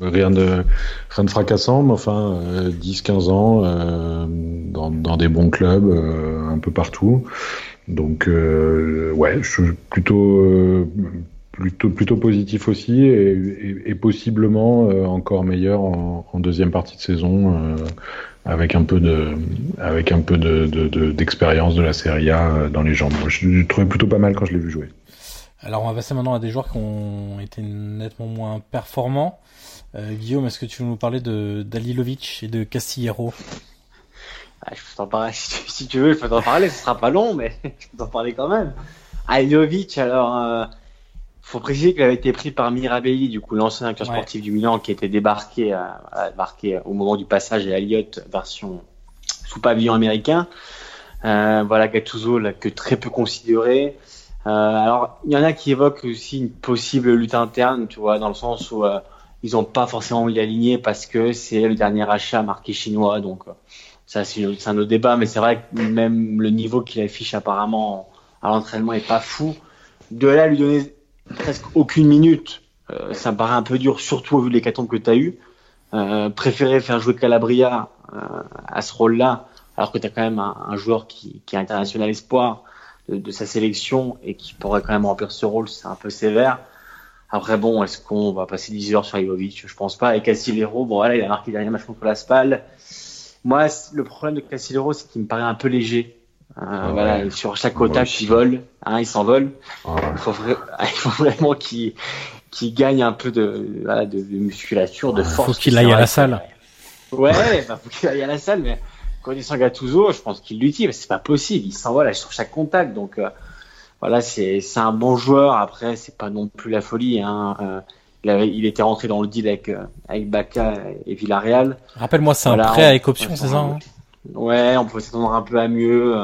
rien de rien de fracassant, mais enfin 10-15 ans dans, dans des bons clubs un peu partout. Donc, euh, ouais, je suis plutôt, euh, plutôt plutôt positif aussi et, possiblement encore meilleur en, deuxième partie de saison avec un peu de avec un peu de d'expérience de, la Serie A dans les jambes. je le trouvais plutôt pas mal quand je l'ai vu jouer.
Alors on va passer maintenant à des joueurs qui ont été nettement moins performants. Euh, Guillaume, est-ce que tu veux nous parler de d'Alilovic et de Castillero
ah, je peux t'en parler *laughs* si tu veux, je peux t'en parler, ce sera pas long, mais *laughs* je peux t'en parler quand même. Alilovic, alors, euh, faut préciser qu'il avait été pris par Mirabelli, du coup l'ancien acteur sportif du Milan, qui était débarqué, euh, débarqué au moment du passage à Elliott version sous pavillon américain. Euh, voilà, Gattuso l'a que très peu considéré. Euh, alors, il y en a qui évoquent aussi une possible lutte interne, tu vois, dans le sens où euh, ils n'ont pas forcément envie d'aligner parce que c'est le dernier achat marqué chinois. Donc, euh, ça, c'est un autre débat, mais c'est vrai que même le niveau qu'il affiche apparemment à l'entraînement est pas fou. De là, lui donner presque aucune minute, euh, ça me paraît un peu dur, surtout au vu de l'hécatombe que tu as eu. Euh, préférer faire jouer Calabria à ce rôle-là, alors que tu as quand même un, un joueur qui, qui, est international espoir, de, sa sélection et qui pourrait quand même remplir ce rôle, c'est un peu sévère. Après, bon, est-ce qu'on va passer 10 heures sur Ivovic? Je pense pas. Et Cassilero, bon, voilà, il a marqué le dernier match contre la SPAL. Moi, le problème de Cassilero, c'est qu'il me paraît un peu léger. Euh, ah voilà, sur chaque contact, il vole, hein, il s'envole. Ah il, faut *laughs* il faut vraiment qu'il qu'il gagne un peu de, voilà, de, musculature, de force.
Faut qu'il aille à la salle.
Ouais, bah, faut qu'il aille à la salle, mais Connaissant Gattuso, je pense qu'il l'utilise. C'est pas possible. Il s'envole sur chaque contact. Donc euh, voilà, c'est c'est un bon joueur. Après, c'est pas non plus la folie. Hein. Euh, il, avait, il était rentré dans le deal avec euh, avec Baca et Villarreal.
Rappelle-moi, c'est un prêt avec option, c'est ça hein
Ouais, on peut s'attendre un peu à mieux.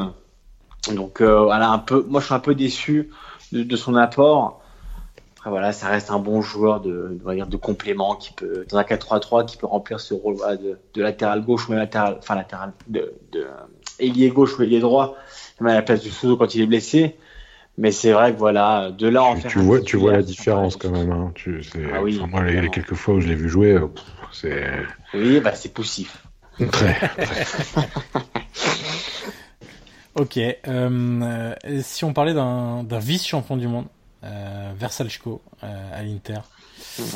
Donc voilà, un peu. Moi, je suis un peu déçu de, de son apport voilà, ça reste un bon joueur de, de, complément qui peut, dans un 4-3-3, qui peut remplir ce rôle de, de, latéral gauche ou latéral, enfin latéral, de, de ailier gauche ou ailier droit, même à la place du Souzo quand il est blessé. Mais c'est vrai que voilà, de là en
tu, Tu vois, tu vois la différence quand même. Hein. Tu, ah oui, moi, les, quelques fois où je l'ai vu jouer, euh, c'est.
Oui, bah c'est poussif.
Très. très. *laughs*
ok. Euh, si on parlait d'un vice-champion du monde, euh, Versalchko euh, à l'Inter.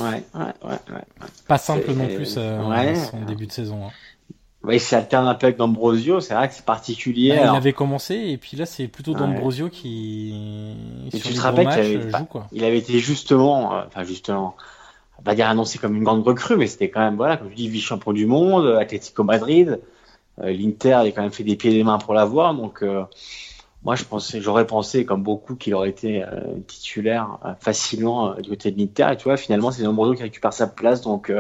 Ouais, ouais, ouais,
Pas simple non plus euh, son début de saison. Hein.
Oui, il s'alterne un peu avec D'Ambrosio, c'est vrai que c'est particulier.
Bah, il avait commencé et puis là c'est plutôt D'Ambrosio qui
sur tu te rappelles avait, joue, quoi. il avait été justement, enfin justement, pas dire annoncé comme une grande recrue, mais c'était quand même voilà, comme je dis, vice-champion du monde, Atlético Madrid, l'Inter a quand même fait des pieds et des mains pour l'avoir, donc moi, je pensais, j'aurais pensé, comme beaucoup, qu'il aurait été euh, titulaire euh, facilement euh, du côté de l'Inter. Et tu vois, finalement, c'est Nombroso qui récupère sa place. Donc,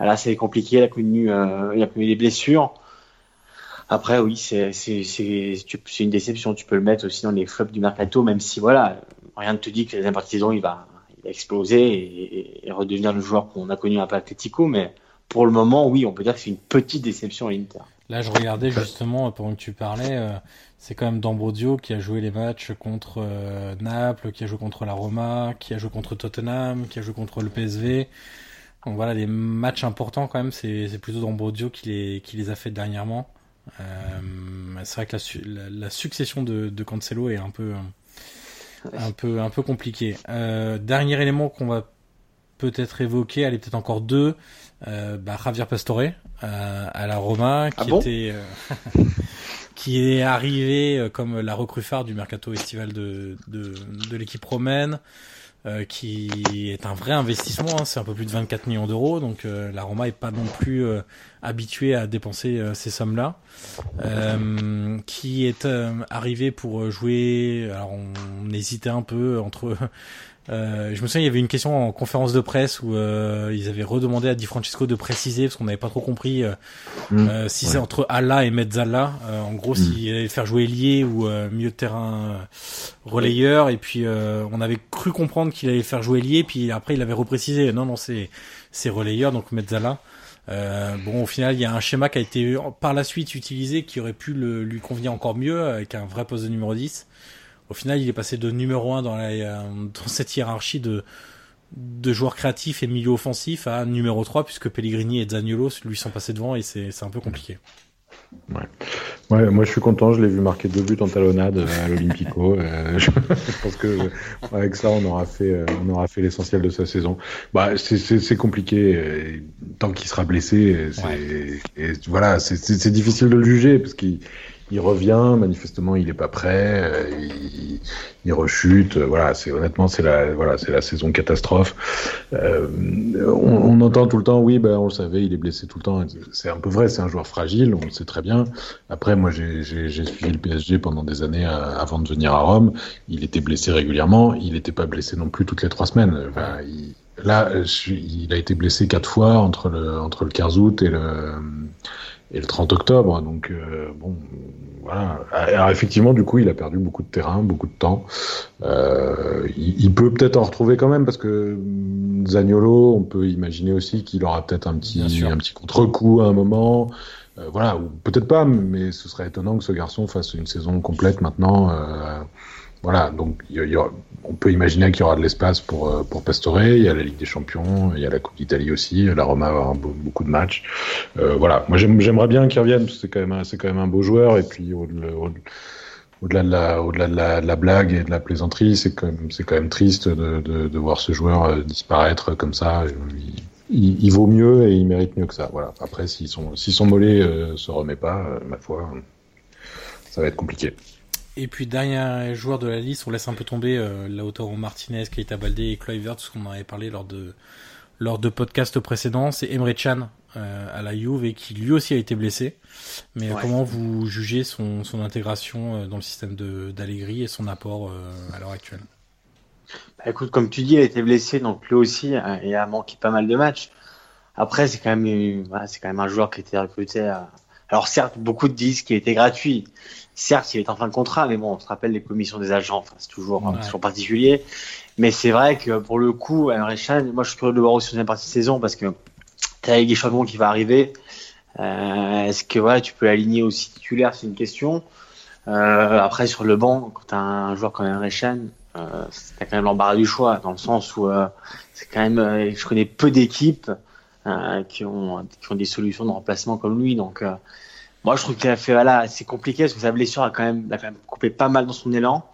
là, c'est compliqué. Il a connu, il des blessures. Après, oui, c'est une déception. Tu peux le mettre aussi dans les flops du mercato, même si, voilà, rien ne te dit que la deuxième partie il va, exploser et, redevenir le joueur qu'on a connu à Atletico. Mais pour le moment, oui, on peut dire que c'est une petite déception à l'Inter.
Là, je regardais justement, pendant que tu parlais, c'est quand même D'Ambrosio qui a joué les matchs contre euh, Naples, qui a joué contre la Roma, qui a joué contre Tottenham, qui a joué contre le PSV. Donc voilà, les matchs importants quand même, c'est, plutôt D'Ambrosio qui les, qui les a fait dernièrement. Euh, c'est vrai que la, succession de, de, Cancelo est un peu, un peu, un peu compliquée. Euh, dernier élément qu'on va peut-être évoquer, allez peut-être encore deux, bah, Javier Pastore à la Roma, qui
ah
était *laughs* qui est arrivé euh, comme la recrue phare du mercato estival de, de, de l'équipe romaine, euh, qui est un vrai investissement, hein, c'est un peu plus de 24 millions d'euros, donc euh, la Roma est pas non plus habituée à dépenser ces sommes-là, qui est arrivé pour jouer, alors on, on hésitait un peu entre euh, je me souviens, il y avait une question en conférence de presse où euh, ils avaient redemandé à Di Francesco de préciser parce qu'on n'avait pas trop compris euh, mm. euh si c'est entre Allah et Mezzala. Euh, en gros, mm. s'il allait faire jouer lié ou milieu de terrain relayeur. Et puis on avait cru comprendre qu'il allait faire jouer lié. Puis après, il avait reprécisé. Non, non, c'est c'est relayeur donc Mezzala. bon, au final, il y a un schéma qui a été par la suite utilisé qui aurait pu le, lui convenir encore mieux avec un vrai poste de numéro 10. Au final, il est passé de numéro 1 dans, la, euh, dans cette hiérarchie de, de joueurs créatifs et milieu offensif à numéro 3 puisque Pellegrini et Zaniolo lui sont passés devant et c'est un peu compliqué.
Ouais. ouais. moi je suis content, je l'ai vu marquer deux buts en talonnade à l'Olympico. *laughs* Euh, je pense que avec ça on aura fait, euh, on aura fait l'essentiel de sa saison. Bah c'est compliqué tant qu'il sera blessé. Et voilà, c'est difficile de le juger parce qu'il il revient, manifestement il est pas prêt, euh, il, rechute, euh, voilà, c'est honnêtement c'est la voilà c'est la saison catastrophe. Euh, on, entend tout le temps, oui, ben on le savait, il est blessé tout le temps. C'est un peu vrai, c'est un joueur fragile, on le sait très bien. Après, moi j'ai suivi le PSG pendant des années avant de venir à Rome. Il était blessé régulièrement, il n'était pas blessé non plus toutes les trois semaines. Là, il a été blessé quatre fois entre le entre le 15 août et le et le 30 octobre. Donc euh, bon, voilà. Alors effectivement, du coup, il a perdu beaucoup de terrain, beaucoup de temps. Euh, il, peut peut-être en retrouver quand même parce que mm, Zagnolo, on peut imaginer aussi qu'il aura peut-être un petit un petit contre-coup à un moment. Euh, voilà, ou peut-être pas, mais ce serait étonnant que ce garçon fasse une saison complète maintenant. Voilà, donc on peut imaginer qu'il y aura de l'espace pour, euh, pour Pastore. Il y a la Ligue des Champions, il y a la Coupe d'Italie aussi. La Roma va avoir beaucoup de matchs. Euh, voilà, moi j'aimerais bien qu'il revienne c'est quand même c'est quand même un beau joueur. Et puis au-delà de la blague et de la plaisanterie, c'est quand même même triste de, voir ce joueur euh, disparaître comme ça. Il, vaut mieux et il mérite mieux que ça. Voilà. Après, si son mollet euh, se remet pas, ma foi, ça va être compliqué.
Et puis dernier joueur de la liste, on laisse un peu tomber euh, Lautaro Martinez, Keita Baldé et Kluivert, ce qu'on en avait parlé lors de lors de podcasts précédents, c'est Emre Can euh, à la Juve et qui lui aussi a été blessé. Mais comment vous jugez son, son intégration euh, dans le système d'Allegri et son apport euh, à l'heure actuelle?
Bah, Écoute, comme tu dis, il a été blessé, donc lui aussi hein, et a manqué pas mal de matchs. Après, c'est quand même voilà, c'est quand même un joueur qui a été recruté. À... Alors certes, beaucoup disent qu'il était gratuit certes, il est en fin de contrat, mais bon, on se rappelle les commissions des agents, enfin, c'est toujours, ouais. toujours particulier. Mais c'est vrai que pour le coup, Can, moi je suis curieux de le voir aussi sur une partie de saison parce que tu as Ligue Champions qui va arriver. Euh, Est-ce que voilà, tu peux l'aligner aussi titulaire? C'est une question. Euh, après, sur le banc, quand tu as un joueur comme Can, euh, tu quand même l'embarras du choix, dans le sens où euh, c'est quand même, euh, je connais peu d'équipes qui, ont, qui ont des solutions de remplacement comme lui. Donc, moi, je trouve qu'il a fait, voilà, c'est compliqué parce que sa blessure a quand même, a quand même coupé pas mal dans son élan.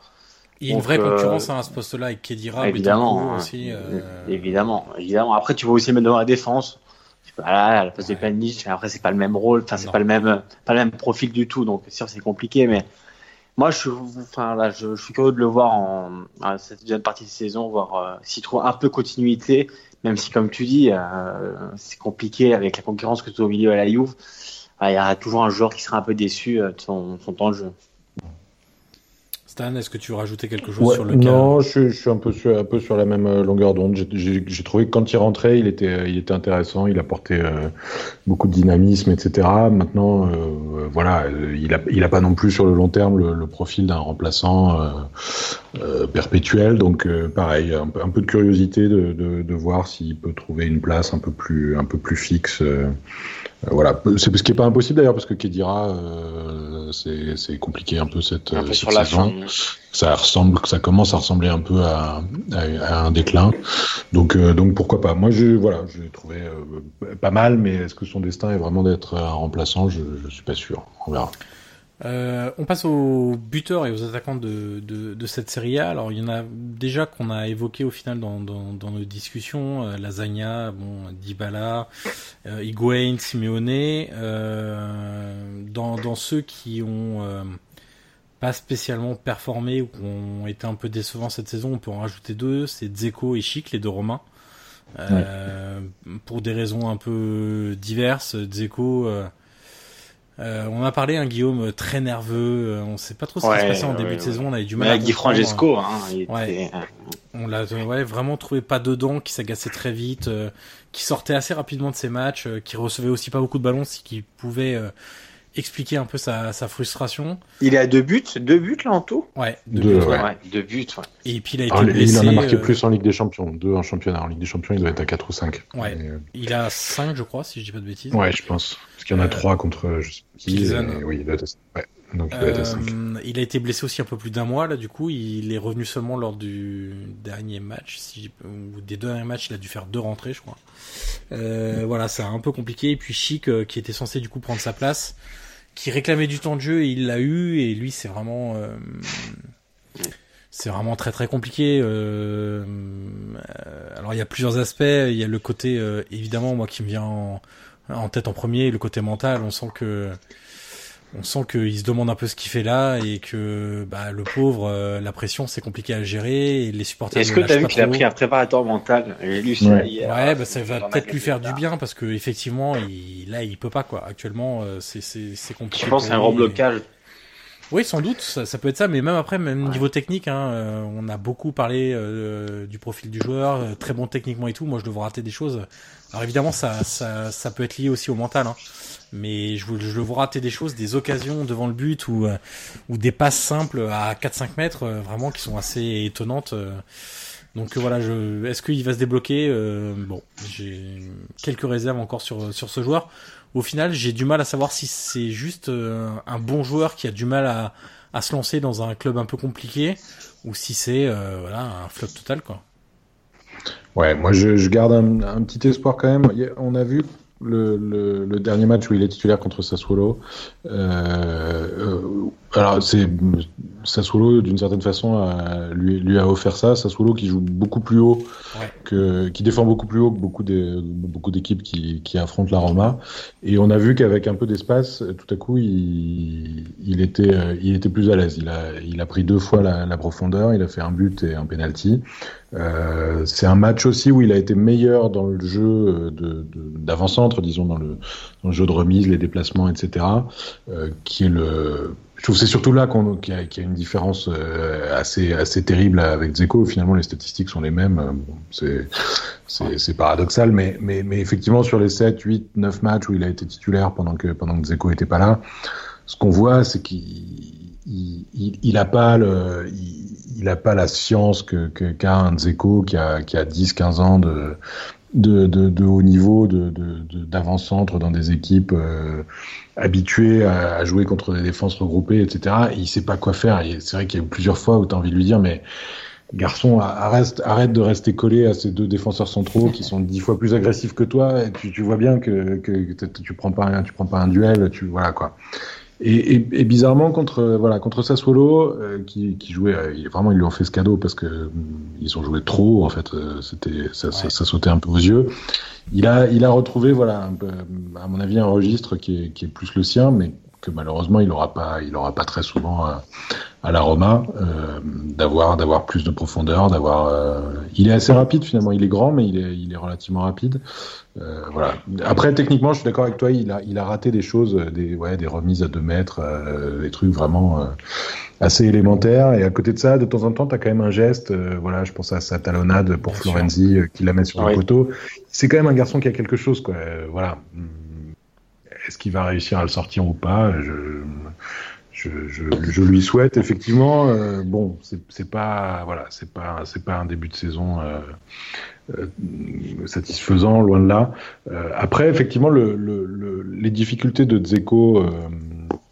Il y a une vraie concurrence hein, à ce poste-là avec Kedira,
évidemment,
hein, aussi. Euh...
Évidemment, évidemment. Après, tu vas aussi mettre devant la défense. Voilà, à la place ouais. de Pjanic, après c'est pas le même rôle, enfin c'est pas le même, pas le même profil du tout, donc sûr c'est compliqué, mais moi je suis, enfin là, je, je, suis curieux de le voir en, en cette deuxième partie de saison, voir euh, s'il trouve un peu continuité, même si comme tu dis, euh, c'est compliqué avec la concurrence que tu as au milieu à la Juve il y a toujours un joueur qui sera un peu déçu euh, de son, son temps de jeu.
Stan, est-ce que tu veux rajouter quelque chose
ouais,
sur le
Non, je, je, suis un peu sur, un peu sur la même euh, longueur d'onde. J'ai trouvé que quand il rentrait, il était, il était intéressant, il apportait euh, beaucoup de dynamisme, etc. Maintenant, euh, voilà, il a, il a pas non plus sur le long terme le, le profil d'un remplaçant euh, euh, perpétuel. Donc, pareil, un, un, peu de curiosité de, de, de voir s'il peut trouver une place un peu plus, un peu plus fixe. Euh, voilà, c'est ce qui est pas impossible d'ailleurs parce que Kedira, euh, c'est compliqué un peu cette,
un peu
cette
saison.
Ça ressemble, ça commence à ressembler un peu à, à, à un déclin. Donc, euh, donc pourquoi pas. Moi, je voilà, j'ai trouvé euh, pas mal, mais est-ce que son destin est vraiment d'être un remplaçant? Je, je suis pas sûr. On verra.
Euh, on passe aux buteurs et aux attaquants de, de, de, cette série A. Alors il y en a déjà qu'on a évoqué au final dans, dans, dans nos discussions. Euh, Lasagna, bon, Dybala, euh, Higuain, Simeone. Euh, dans, dans ceux qui ont euh, pas spécialement performé ou qui ont été un peu décevants cette saison, on peut en rajouter deux. C'est Dzeko et Chic, les deux Romains. Ouais. Pour des raisons un peu diverses, Dzeko euh, on a parlé, un hein, Guillaume, très nerveux. Euh, on sait pas trop ce qui se passait en début ouais, de saison. On avait du mal.
à Guy Francesco, hein, il
ouais. Était... On l'a ouais, vraiment trouvé pas dedans, qui s'agaçait très vite, euh, qui sortait assez rapidement de ses matchs, euh, qui recevait aussi pas beaucoup de ballons, ce qui pouvait euh, expliquer un peu sa, sa, frustration.
Il est à deux buts, deux buts là en tout?
Ouais,
deux, deux buts. Ouais. ouais. deux buts.
Et puis il a été Alors, blessé.
Il en a marqué plus en Ligue des Champions, deux en championnat. En Ligue des Champions, il doit être à 4 ou 5.
Ouais. Et, il a 5 je crois, si je dis pas de bêtises.
Ouais, je pense. Parce qu'il y en a 3 contre je sais qui. Et, oui, il doit être ouais. Donc, il,
euh, il, a été blessé aussi un peu plus d'un mois là du coup il est revenu seulement lors du dernier match si, ou des deux derniers matchs il a dû faire deux rentrées je crois euh, voilà c'est un peu compliqué et puis Chic euh, qui était censé du coup prendre sa place qui réclamait du temps de jeu et il l'a eu et lui c'est vraiment euh, c'est vraiment très très compliqué. Euh, euh, alors il y a plusieurs aspects. Il y a le côté évidemment moi qui me vient en, en, tête en premier, le côté mental. On sent que on sent qu'il se demande un peu ce qu'il fait là et que bah, le pauvre, euh, la pression, c'est compliqué à gérer et les supporters.
Est-ce que tu as vu qu'il a pris un préparateur mental
lui, Ouais, bah, ça va peut-être lui faire du bien parce que effectivement, il, là, il peut pas quoi. Actuellement, euh, c'est c'est compliqué.
Je pense c'est un reblocage.
Oui, sans doute, ça, ça, peut être ça, mais même après, même niveau technique, hein, euh, on a beaucoup parlé du profil du joueur, très bon techniquement et tout. Moi, je devrais rater des choses. Alors évidemment, ça, ça, ça peut être lié aussi au mental. Hein mais je, je le vois rater des choses, des occasions devant le but ou, euh, ou des passes simples à 4-5 mètres, euh, vraiment qui sont assez étonnantes. Euh. Donc voilà, je, est-ce qu'il va se débloquer? Bon, j'ai quelques réserves encore sur, sur ce joueur. Au final, j'ai du mal à savoir si c'est juste un bon joueur qui a du mal à, se lancer dans un club un peu compliqué ou si c'est voilà un flop total quoi.
Ouais, moi je, garde un, petit espoir quand même. On a vu le, dernier match où il est titulaire contre Sassuolo. Euh, euh, alors, c'est Sassuolo, d'une certaine façon, a, lui, lui, a offert ça. Sassuolo qui joue beaucoup plus haut, que, qui défend beaucoup plus haut que beaucoup des, beaucoup d'équipes qui, qui affrontent la Roma. Et on a vu qu'avec un peu d'espace, tout à coup, il, il était, il était plus à l'aise. Il a, il a pris deux fois la, la profondeur. Il a fait un but et un penalty. Euh, c'est un match aussi où il a été meilleur dans le jeu d'avant-centre, disons dans le, dans le, jeu de remise, les déplacements, etc. Euh, qui est le, je trouve c'est surtout là qu'il y, a une différence euh, assez assez terrible avec Zeko. Finalement, les statistiques sont les mêmes. Euh, c'est paradoxal, mais mais effectivement sur les 7, 8, 9 matchs où il a été titulaire pendant que pendant que Zeko était pas là, ce qu'on voit, c'est qu'il il, pas le, il, pas la science que qu'a un Dzeko qui a qui a 10 15 ans de de, de, de haut niveau de d'avant-centre dans des équipes euh, habituées à, à, jouer contre des défenses regroupées etc il sait pas quoi faire. C'est vrai qu'il y a eu plusieurs fois où tu as envie de lui dire mais garçon arrête arrête de rester collé à ces deux défenseurs centraux qui sont dix fois plus agressifs que toi et tu, tu vois bien que, que, que tu prends pas tu prends pas un duel tu voilà quoi et, et, et, bizarrement contre voilà contre Sassuolo euh, qui, qui jouait euh, vraiment ils lui ont fait ce cadeau parce que euh, ils ont joué trop en fait c'était ça, ça, ça, sautait un peu aux yeux. Il a il a retrouvé voilà un peu, à mon avis un registre qui est, qui est plus le sien mais que malheureusement il aura pas il aura pas très souvent à, à la Roma euh, d'avoir d'avoir plus de profondeur d'avoir euh, il est assez rapide finalement. Il est grand mais il est il est relativement rapide. Euh, voilà. Après techniquement je suis d'accord avec toi il a il a raté des choses des ouais des remises à deux mètres des trucs vraiment assez élémentaires. Et à côté de ça de temps en temps tu as quand même un geste voilà je pense à sa talonnade pour Bien Florenzi qui la met sur oui. le poteau. C'est quand même un garçon qui a quelque chose quoi voilà est-ce qu'il va réussir à le sortir ou pas je, je, je, je lui souhaite effectivement. Euh, bon, c'est pas voilà, c'est pas c'est pas un début de saison euh, euh, satisfaisant, loin de là. Euh, après, effectivement, le, le, le, les difficultés de Dzeko euh,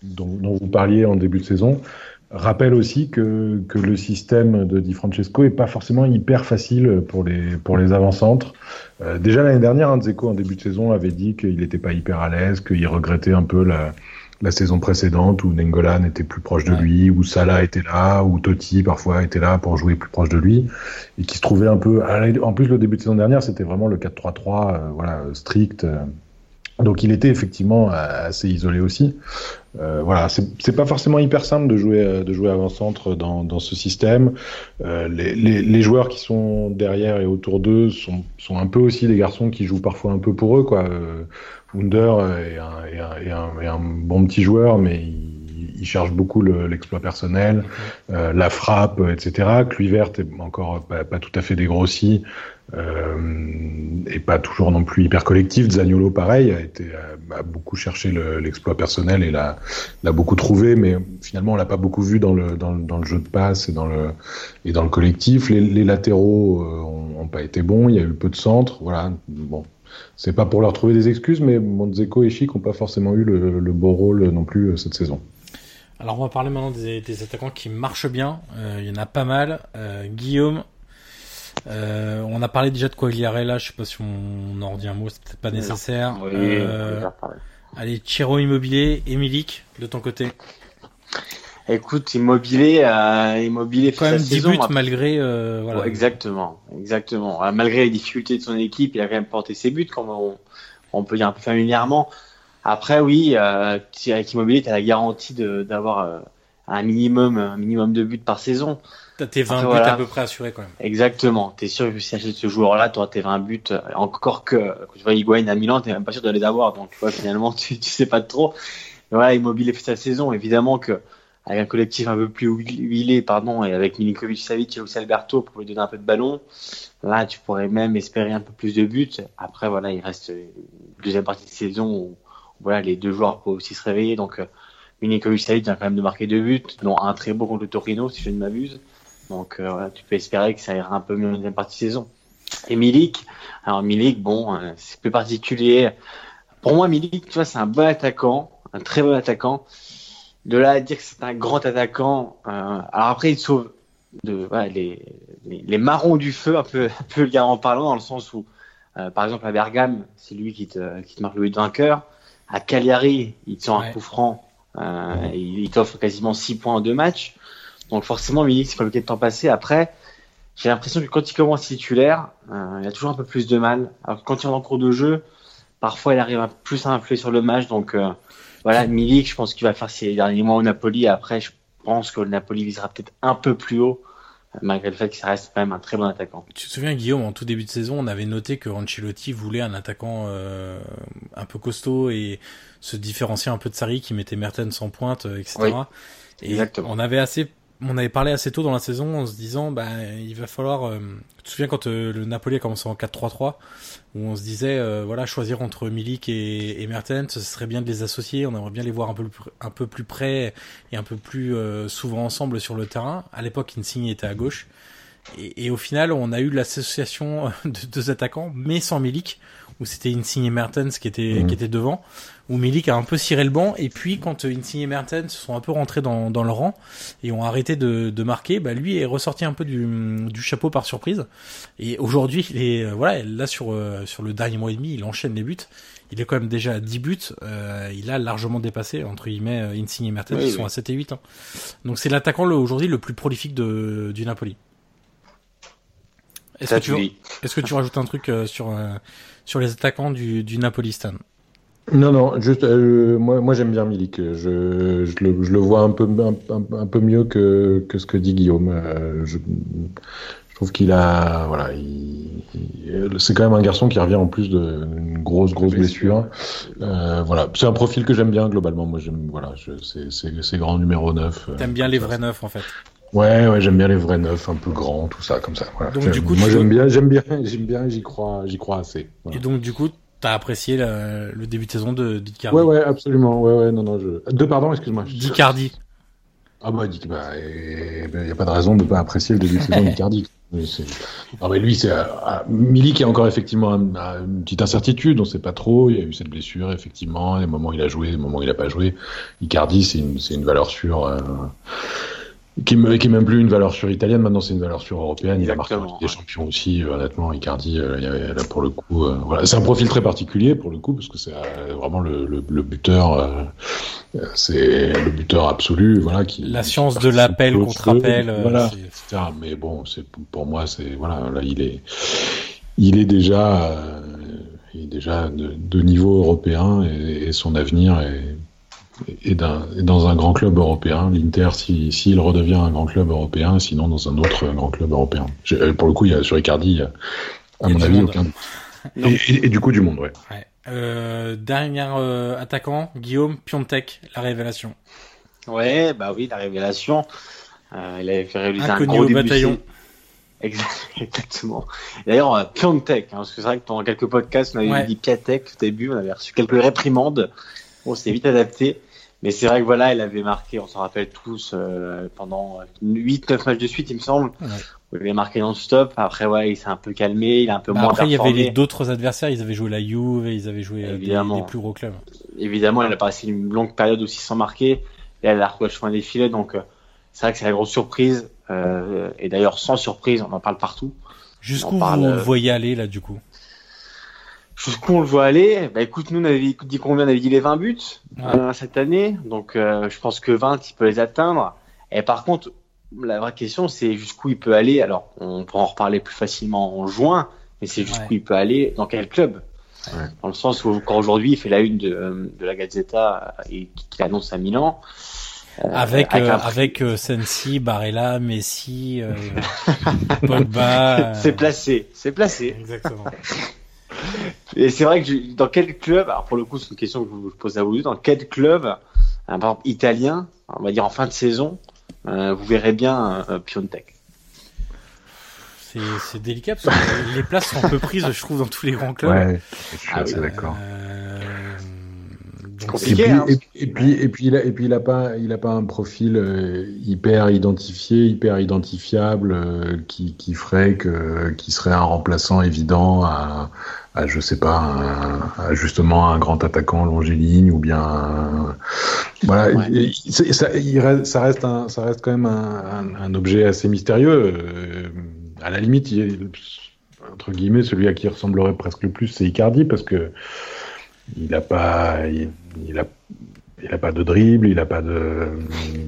dont, dont, vous parliez en début de saison rappellent aussi que, que le système de Di Francesco est pas forcément hyper facile pour les pour les avant-centres. Euh, déjà l'année dernière, hein, Dzeko en début de saison avait dit qu'il n'était pas hyper à l'aise, qu'il regrettait un peu la, la saison précédente où Nengolan était plus proche de lui, où Salah était là, où Totti parfois était là pour jouer plus proche de lui, et qui se trouvait un peu. En plus, le début de saison dernière, c'était vraiment le 4-3-3, euh, voilà, strict. Euh. Donc il était effectivement assez isolé aussi. Euh, voilà, c'est pas forcément hyper simple de jouer de jouer avant-centre dans, dans ce système. Euh, les, les, les, joueurs qui sont derrière et autour d'eux sont, sont un peu aussi des garçons qui jouent parfois un peu pour eux, quoi. Euh, Wunder est un, est, un, est, un, est un, bon petit joueur, mais il, il cherche beaucoup l'exploit le, personnel, euh, la frappe, etc. Kluivert est encore pas, pas, tout à fait dégrossi euh, et pas toujours non plus hyper collectif. Zaniolo, pareil, a, été, a, beaucoup cherché l'exploit le, personnel et l'a beaucoup trouvé, mais finalement on l'a pas beaucoup vu dans le, dans, dans, le jeu de passe et dans le, et dans le collectif. Les, les latéraux euh, ont, pas été bons, il y a eu peu de centres, voilà. Bon, c'est pas pour leur trouver des excuses, mais Monzeko et Chic n'ont pas forcément eu le, le, beau rôle non plus euh, cette saison.
Alors on va parler maintenant des, des attaquants qui marchent bien. Euh, il y en a pas mal. Euh, Guillaume, euh, on a parlé déjà de Quagliarella. Je sais pas si on en redit un mot, c'est peut-être pas nécessaire.
Oui,
Allez, Chiro Immobilier et Milik, de ton côté.
Écoute, Immobilier, euh, Immobilier
quand même 10 buts malgré euh, voilà.
exactement, exactement. Euh, malgré les difficultés de son équipe, il a quand même porté ses buts, comme on, on peut dire un peu familièrement. Après, oui, euh, avec Immobilier, tu as la garantie d'avoir euh, un minimum, un minimum de buts par saison.
T'as tes 20 buts à peu près assurés quand même.
Exactement. T'es sûr que si tu achètes ce joueur-là, tu auras tes 20 buts. Encore que, quand tu vois Higuain à Milan, t'es même pas sûr de les avoir. Donc, tu vois, finalement, *laughs* tu, tu sais pas trop. Mais voilà, Immobilier fait sa saison. Évidemment que avec un collectif un peu plus huilé, pardon, et avec Milinkovic Savic et aussi Alberto pour lui donner un peu de ballon, là, tu pourrais même espérer un peu plus de buts. Après, voilà, il reste une deuxième partie de saison où, voilà, les deux joueurs peuvent aussi se réveiller. Donc, euh, Milinkovic Savic vient quand même de marquer deux buts, dont un très beau contre le Torino, si je ne m'abuse. Donc, euh, voilà, tu peux espérer que ça ira un peu mieux en deuxième partie de saison. Et Milik, alors Milik, bon, euh, c'est plus particulier. Pour moi, Milik, tu vois, c'est un bon attaquant, un très bon attaquant de là à dire que c'est un grand attaquant. Euh, alors après, il sauve de, voilà, les, les, les, marrons du feu, un peu, *laughs* un peu en parlant, dans le sens où, euh, par exemple, à Bergame, c'est lui qui te, qui te marque le but vainqueur. À Cagliari, il te sort un coup franc. Euh, il, t'offre quasiment 6 points en deux matchs. Donc forcément, Milik, c'est compliqué de temps passer. Après, j'ai l'impression que quand il commence titulaire, euh, il a toujours un peu plus de mal. Alors quand il est en cours de jeu, parfois il arrive à plus à influer sur le match. Donc euh, voilà, Milik, je pense qu'il va faire ses derniers mois au Napoli. Après, je pense que le Napoli visera peut-être un peu plus haut, malgré le fait qu'il reste quand même un très bon attaquant.
Tu te souviens, Guillaume, en tout début de saison, on avait noté que Ancelotti voulait un attaquant euh, un peu costaud et se différencier un peu de Sarri qui mettait Mertens en pointe, euh, etc. et exactement. on avait assez on avait parlé assez tôt dans la saison en se disant bah il va falloir euh, tu te souviens quand euh, le Napoli a commencé en 4-3-3 où on se disait euh, voilà choisir entre Milik et, Mertens ce serait bien de les associer on aimerait bien les voir un peu un peu plus près et un peu plus souvent ensemble sur le terrain. À l'époque Insigne était à gauche. Et, et, au final on a eu l'association de deux attaquants mais sans Milik où c'était Insigne et Mertens qui étaient mmh. qui étaient devant où Milik a un peu ciré le banc. Et puis quand euh, Insigne et Mertens sont un peu rentrés dans, dans le rang et ont arrêté de, de marquer, bah lui est ressorti un peu du, du chapeau par surprise. Et aujourd'hui il est euh, voilà là sur euh, sur le dernier mois et demi il enchaîne les buts. Il est quand même déjà à 10 buts. Euh, il a largement dépassé entre guillemets Insigne et Mertens qui sont à 7 et 8 hein. donc c'est l'attaquant aujourd'hui le plus prolifique de, du Napoli. Est-ce que, tu, est-ce que tu rajoutes un truc sur sur les attaquants du, du Napoli Stan
non, non, juste, euh, moi, moi j'aime bien Milik. Je, je, le, je le vois un peu, un, un, peu mieux que, que ce que dit Guillaume. Euh, je, je, trouve qu'il a, voilà, il, c'est quand même un garçon qui revient en plus d'une grosse, grosse blessure. Euh, voilà, c'est un profil que j'aime bien globalement. Moi, j'aime, voilà, c'est grand numéro 9.
T'aimes bien les vrais neufs en fait.
Ouais, ouais, j'aime bien les vrais neufs, un peu grands, tout ça, comme ça. Voilà. Donc, du coup, moi, j'aime bien, j'aime bien, j'aime bien, j'y crois, j'y crois assez.
Et donc, du coup, T'as apprécié le, le, début de saison de d'Icardi?
Ouais, ouais, absolument. Ouais, ouais, non, non, je... De pardon, excuse-moi.
D'Icardi.
Ah bah, il bah, n'y ben, a pas de raison de ne pas apprécier le début de saison d'Icardi. *laughs* Non, mais lui, c'est euh, Milik a encore effectivement une petite incertitude. On ne sait pas trop. Il y a eu cette blessure, effectivement. Les moments où il a joué, les moments où il n'a pas joué. Icardi, c'est une, une valeur sûre. Euh, qui, qui est même plus une valeur sur italienne, maintenant c'est une valeur sur européenne. Il a marqué des champions aussi, euh, honnêtement. Icardi, euh, il là pour le coup, euh, voilà, c'est un profil très particulier pour le coup parce que c'est vraiment le, le, le buteur, c'est le buteur absolu, voilà. Qui,
la science de l'appel contre appel,
voilà. Mais bon, c'est pour moi, c'est voilà, là il est, il est déjà, il est déjà de, de niveau européen et, et son avenir est et, dans un grand club européen. L'Inter, s'il si, redevient un grand club européen, sinon dans un autre grand club européen. Euh, pour le coup, il y a, sur Icardi, à mon avis, aucun. *laughs* Et, et, du coup, du monde, ouais.
ouais. Euh, dernier euh, attaquant, Guillaume Piontek, la révélation.
Ouais, bah oui, la révélation. Euh, il avait fait réaliser un gros au bataillon. *laughs* Exactement. D'ailleurs, Piontek, hein, parce que c'est vrai que pendant quelques podcasts, on avait ouais. dit Piatek au début, on avait reçu quelques réprimandes. On s'est vite adapté. Mais c'est vrai que voilà, il avait marqué, on s'en rappelle tous, euh, pendant 8-9 matchs de suite, il me semble. Ouais. Il avait marqué non-stop. Après, ouais, il s'est un peu calmé, il a un peu bah moins
Après, il y avait d'autres adversaires. Ils avaient joué la Juve, ils avaient joué Évidemment. Des, plus gros clubs.
Évidemment, il a passé une longue période aussi sans marquer. Et elle a recouvert des filets. Donc, euh, c'est vrai que c'est la grosse surprise. Euh, et d'ailleurs, sans surprise, on en parle partout.
Jusqu'où vous le voyez aller, là, du coup?
Jusqu'où on le voit aller? Bah écoute, nous on avait dit combien? On avait dit les 20 buts euh, cette année, donc euh, je pense que 20 il peut les atteindre. Et par contre, la vraie question c'est jusqu'où il peut aller? Alors on pourra en reparler plus facilement en juin, mais c'est jusqu'où il peut aller dans quel club? Ouais. Dans le sens où quand aujourd'hui il fait la une de, de la Gazzetta et qu'il annonce à Milan.
Euh, avec avec, euh, avec euh, Sensi, Barella, Messi, euh, *laughs* Pogba.
c'est placé, c'est placé.
Exactement. *laughs* *laughs*
Et c'est vrai que dans quel club, alors pour le coup c'est une question que je vous pose à vous deux, dans quel club, hein, par exemple italien, on va dire en fin de saison, euh, vous verrez bien euh, Piontek?
C'est délicat parce que les places sont un peu prises, je trouve, dans tous les grands clubs.
Ouais, je suis ah, assez oui. d'accord. Et, puis, hein, et, et, puis, et puis il a et puis il a pas il a pas un profil euh, hyper identifié hyper identifiable euh, qui, qui ferait que qui serait un remplaçant évident à, à je sais pas un, à justement un grand attaquant longiligne ou bien un, voilà. Ouais. ça, il reste, ça reste un ça reste quand même un, un, un objet assez mystérieux. Euh, à la limite il, entre guillemets celui à qui il ressemblerait presque le plus c'est Icardi parce que il n'a pas, il, il, a, il a pas de dribble, il n'a pas de,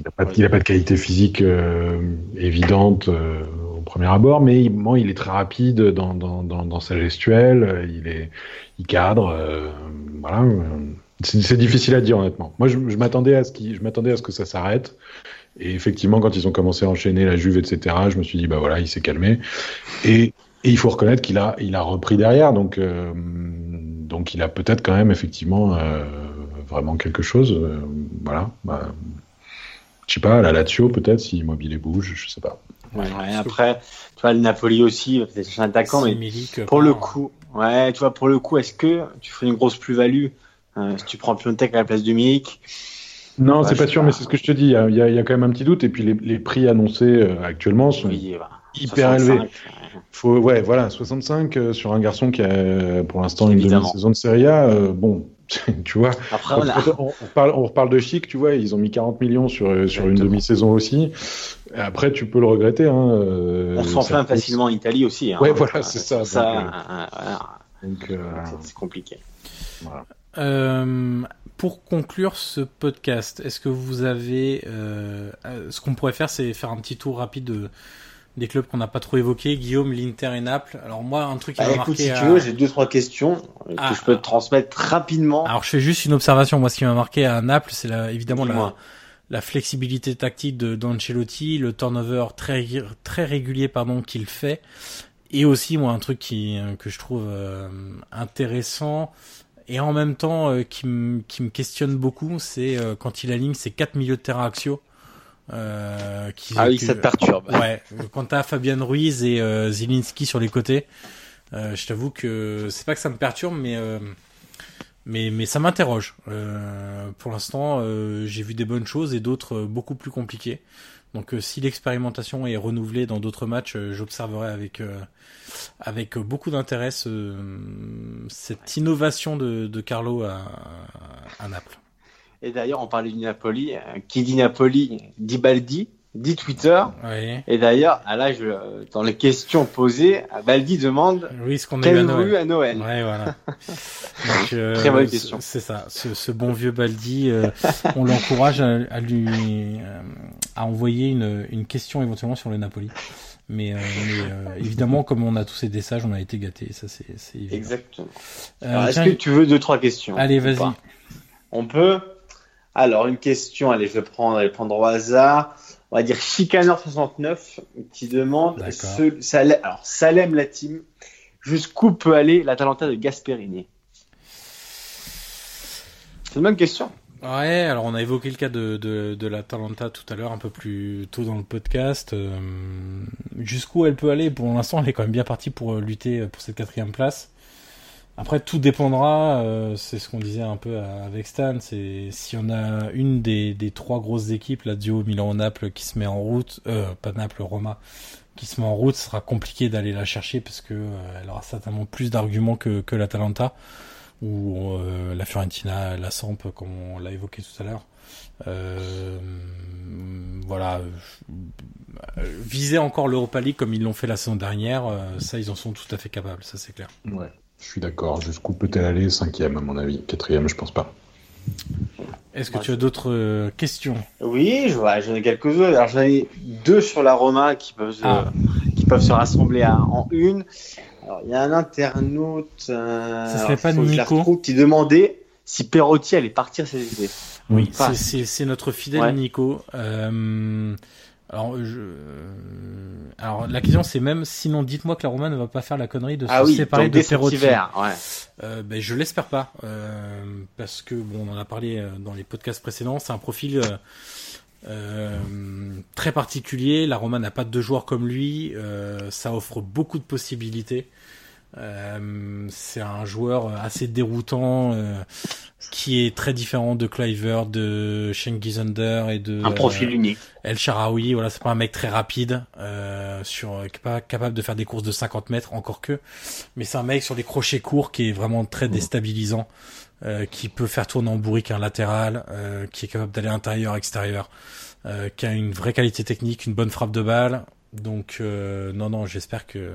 il a pas, a de qualité physique euh, évidente euh, au premier abord, mais il, il est très rapide dans, dans, dans, sa gestuelle, il est, il cadre, euh, voilà. C'est difficile à dire honnêtement. Moi, je, je m'attendais à ce à ce que ça s'arrête. Et effectivement, quand ils ont commencé à enchaîner la Juve, etc., je me suis dit bah voilà, il s'est calmé. Et, et il faut reconnaître qu'il a, il a repris derrière, donc. Euh, donc il a peut-être quand même effectivement euh, vraiment quelque chose. Euh, voilà. Bah, je sais pas, la Lazio peut-être, si Immobilier bouge, je sais pas.
Ouais, ouais, après, tu vois, le Napoli aussi, c'est un attaquant, mais pour le coup, ouais, tu vois, pour le coup, est-ce que tu fais une grosse plus-value euh, si tu prends Piontek à la place de Milik?
Non, c'est pas sûr, pas. mais c'est ce que je te dis. Il y, a, il y, a, quand même un petit doute. Et puis les, les prix annoncés euh, actuellement sont oui, hyper 65, élevés. Faut, ouais, voilà, 65 euh, sur un garçon qui a pour l'instant une demi-saison de Serie A. Euh, bon, *laughs* tu vois.
Après, on,
on, reparle, on, reparle, de chic, tu vois, ils ont mis 40 millions sur, euh, sur une demi-saison aussi. Après, tu peux le regretter. Hein,
on s'enflamme peut... facilement en Italie aussi. Hein,
ouais, voilà, c'est ça.
euh, c'est compliqué.
Voilà. Euh, pour conclure ce podcast, est-ce que vous avez... Euh, ce qu'on pourrait faire, c'est faire un petit tour rapide de des clubs qu'on n'a pas trop évoqués, Guillaume, l'Inter et Naples. Alors moi, un truc qui
bah,
m'a
marqué.
Si
tu veux, j'ai deux trois questions ah, que je peux te transmettre rapidement.
Alors je fais juste une observation. Moi, ce qui m'a marqué à Naples, c'est la, évidemment la, la, flexibilité tactique de d'Ancelotti, le turnover très très régulier pardon qu'il fait, et aussi moi un truc qui que je trouve euh, intéressant et en même temps euh, qui, me qui me questionne beaucoup, c'est euh, quand il aligne ses quatre milieux de terrain axiaux.
Euh, qui, ah oui, que, ça te perturbe.
Ouais, quand t'as Fabian Ruiz et euh, Zielinski sur les côtés, euh, je t'avoue que c'est pas que ça me perturbe, mais euh, mais mais ça m'interroge. Euh, pour l'instant, euh, j'ai vu des bonnes choses et d'autres beaucoup plus compliquées. Donc si l'expérimentation est renouvelée dans d'autres matchs, j'observerai avec avec beaucoup d'intérêt ce, cette innovation de, de Carlo à, à Naples.
Et d'ailleurs, on parlait du Napoli. Qui dit Napoli dit Baldi, dit Twitter.
Oui.
Et d'ailleurs, à là, je, dans les questions posées, Baldi demande
oui, ce qu'on a eu à Noël.
à Noël.
Ouais, voilà. *laughs*
Donc, euh, Très bonne question.
C'est ça. Ce, ce, bon vieux Baldi, euh, on l'encourage à, à, lui euh, à envoyer une, une question éventuellement sur le Napoli. Mais, euh, mais évidemment, comme on a tous été sages, on a été gâtés. Ça, c'est évident.
Exactement. Est-ce que tu veux deux trois questions?
Allez, vas-y.
On peut? Alors, une question, allez, je vais prendre, au hasard. On va dire Chicaneur69 qui demande ce, Salem, alors, Salem la team, jusqu'où peut aller l'Atalanta de Gasperini C'est une bonne question.
Ouais, alors on a évoqué le cas de, de, de l'Atalanta tout à l'heure, un peu plus tôt dans le podcast. Euh, jusqu'où elle peut aller? Pour l'instant, elle est quand même bien partie pour lutter pour cette quatrième place. Après, tout dépendra, euh, c'est ce qu'on disait un peu avec Stan, c'est si on a une des, trois grosses équipes, la Dio, Milan, Naples, qui se met en route, euh, pas Naples, Roma, qui se met en route, ce sera compliqué d'aller la chercher parce que euh, elle aura certainement plus d'arguments que, que l'Atalanta ou euh, la Fiorentina, la Samp, comme on l'a évoqué tout à l'heure. Voilà, viser encore l'Europa League comme ils l'ont fait la saison dernière, ça ils en sont tout à fait capables, ça c'est clair.
Je suis d'accord. Jusqu'où peut-elle aller Cinquième, à mon avis? Quatrième, je pense pas.
Est-ce que tu as d'autres euh, questions?
Oui, j'en ai quelques-unes. Alors j'en ai deux sur la Roma qui peuvent se, ah. qui peuvent se rassembler en une. Alors il y a un internaute.
Euh, Ça serait pas Nico
qui demandait si Perotti allait partir cet été.
Oui, c'est notre fidèle Nico. Euh, alors, je... alors la question c'est même sinon dites-moi que la Roma ne va pas faire la connerie de
ah
se séparer de Perotti.
Hiver, ouais.
euh, ben, je l'espère pas euh, parce que bon on en a parlé euh, dans les podcasts précédents, c'est un profil euh, euh, très particulier. La Roma n'a pas de deux joueurs comme lui, ça offre beaucoup de possibilités. C'est un joueur assez déroutant qui est très différent de Cliver, de Shane et de
un profil unique.
El Sharawi, voilà, c'est pas un mec très rapide, euh, sur pas capable de faire des courses de 50 mètres, encore que, mais c'est un mec sur des crochets courts qui est vraiment très déstabilisant, euh, qui peut faire tourner en bourrique un latéral, euh, qui est capable d'aller intérieur, extérieur, euh, qui a une vraie qualité technique, une bonne frappe de balle. Donc euh, non, non, j'espère que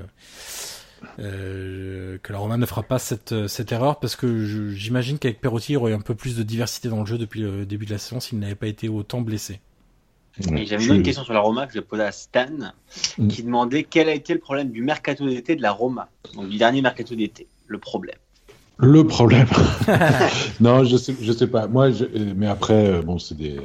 euh, que la Roma ne fera pas cette, cette erreur parce que j'imagine qu'avec Perotti il y aurait un peu plus de diversité dans le jeu depuis le début de la saison s'il n'avait pas été autant blessé.
J'avais une autre question sur la Roma que je posais à Stan mm. qui demandait quel a été le problème du mercato d'été de la Roma, donc du dernier mercato d'été, le problème.
Le problème. *laughs* non, je sais, je sais pas. Moi, mais après, euh, bon, c'est des,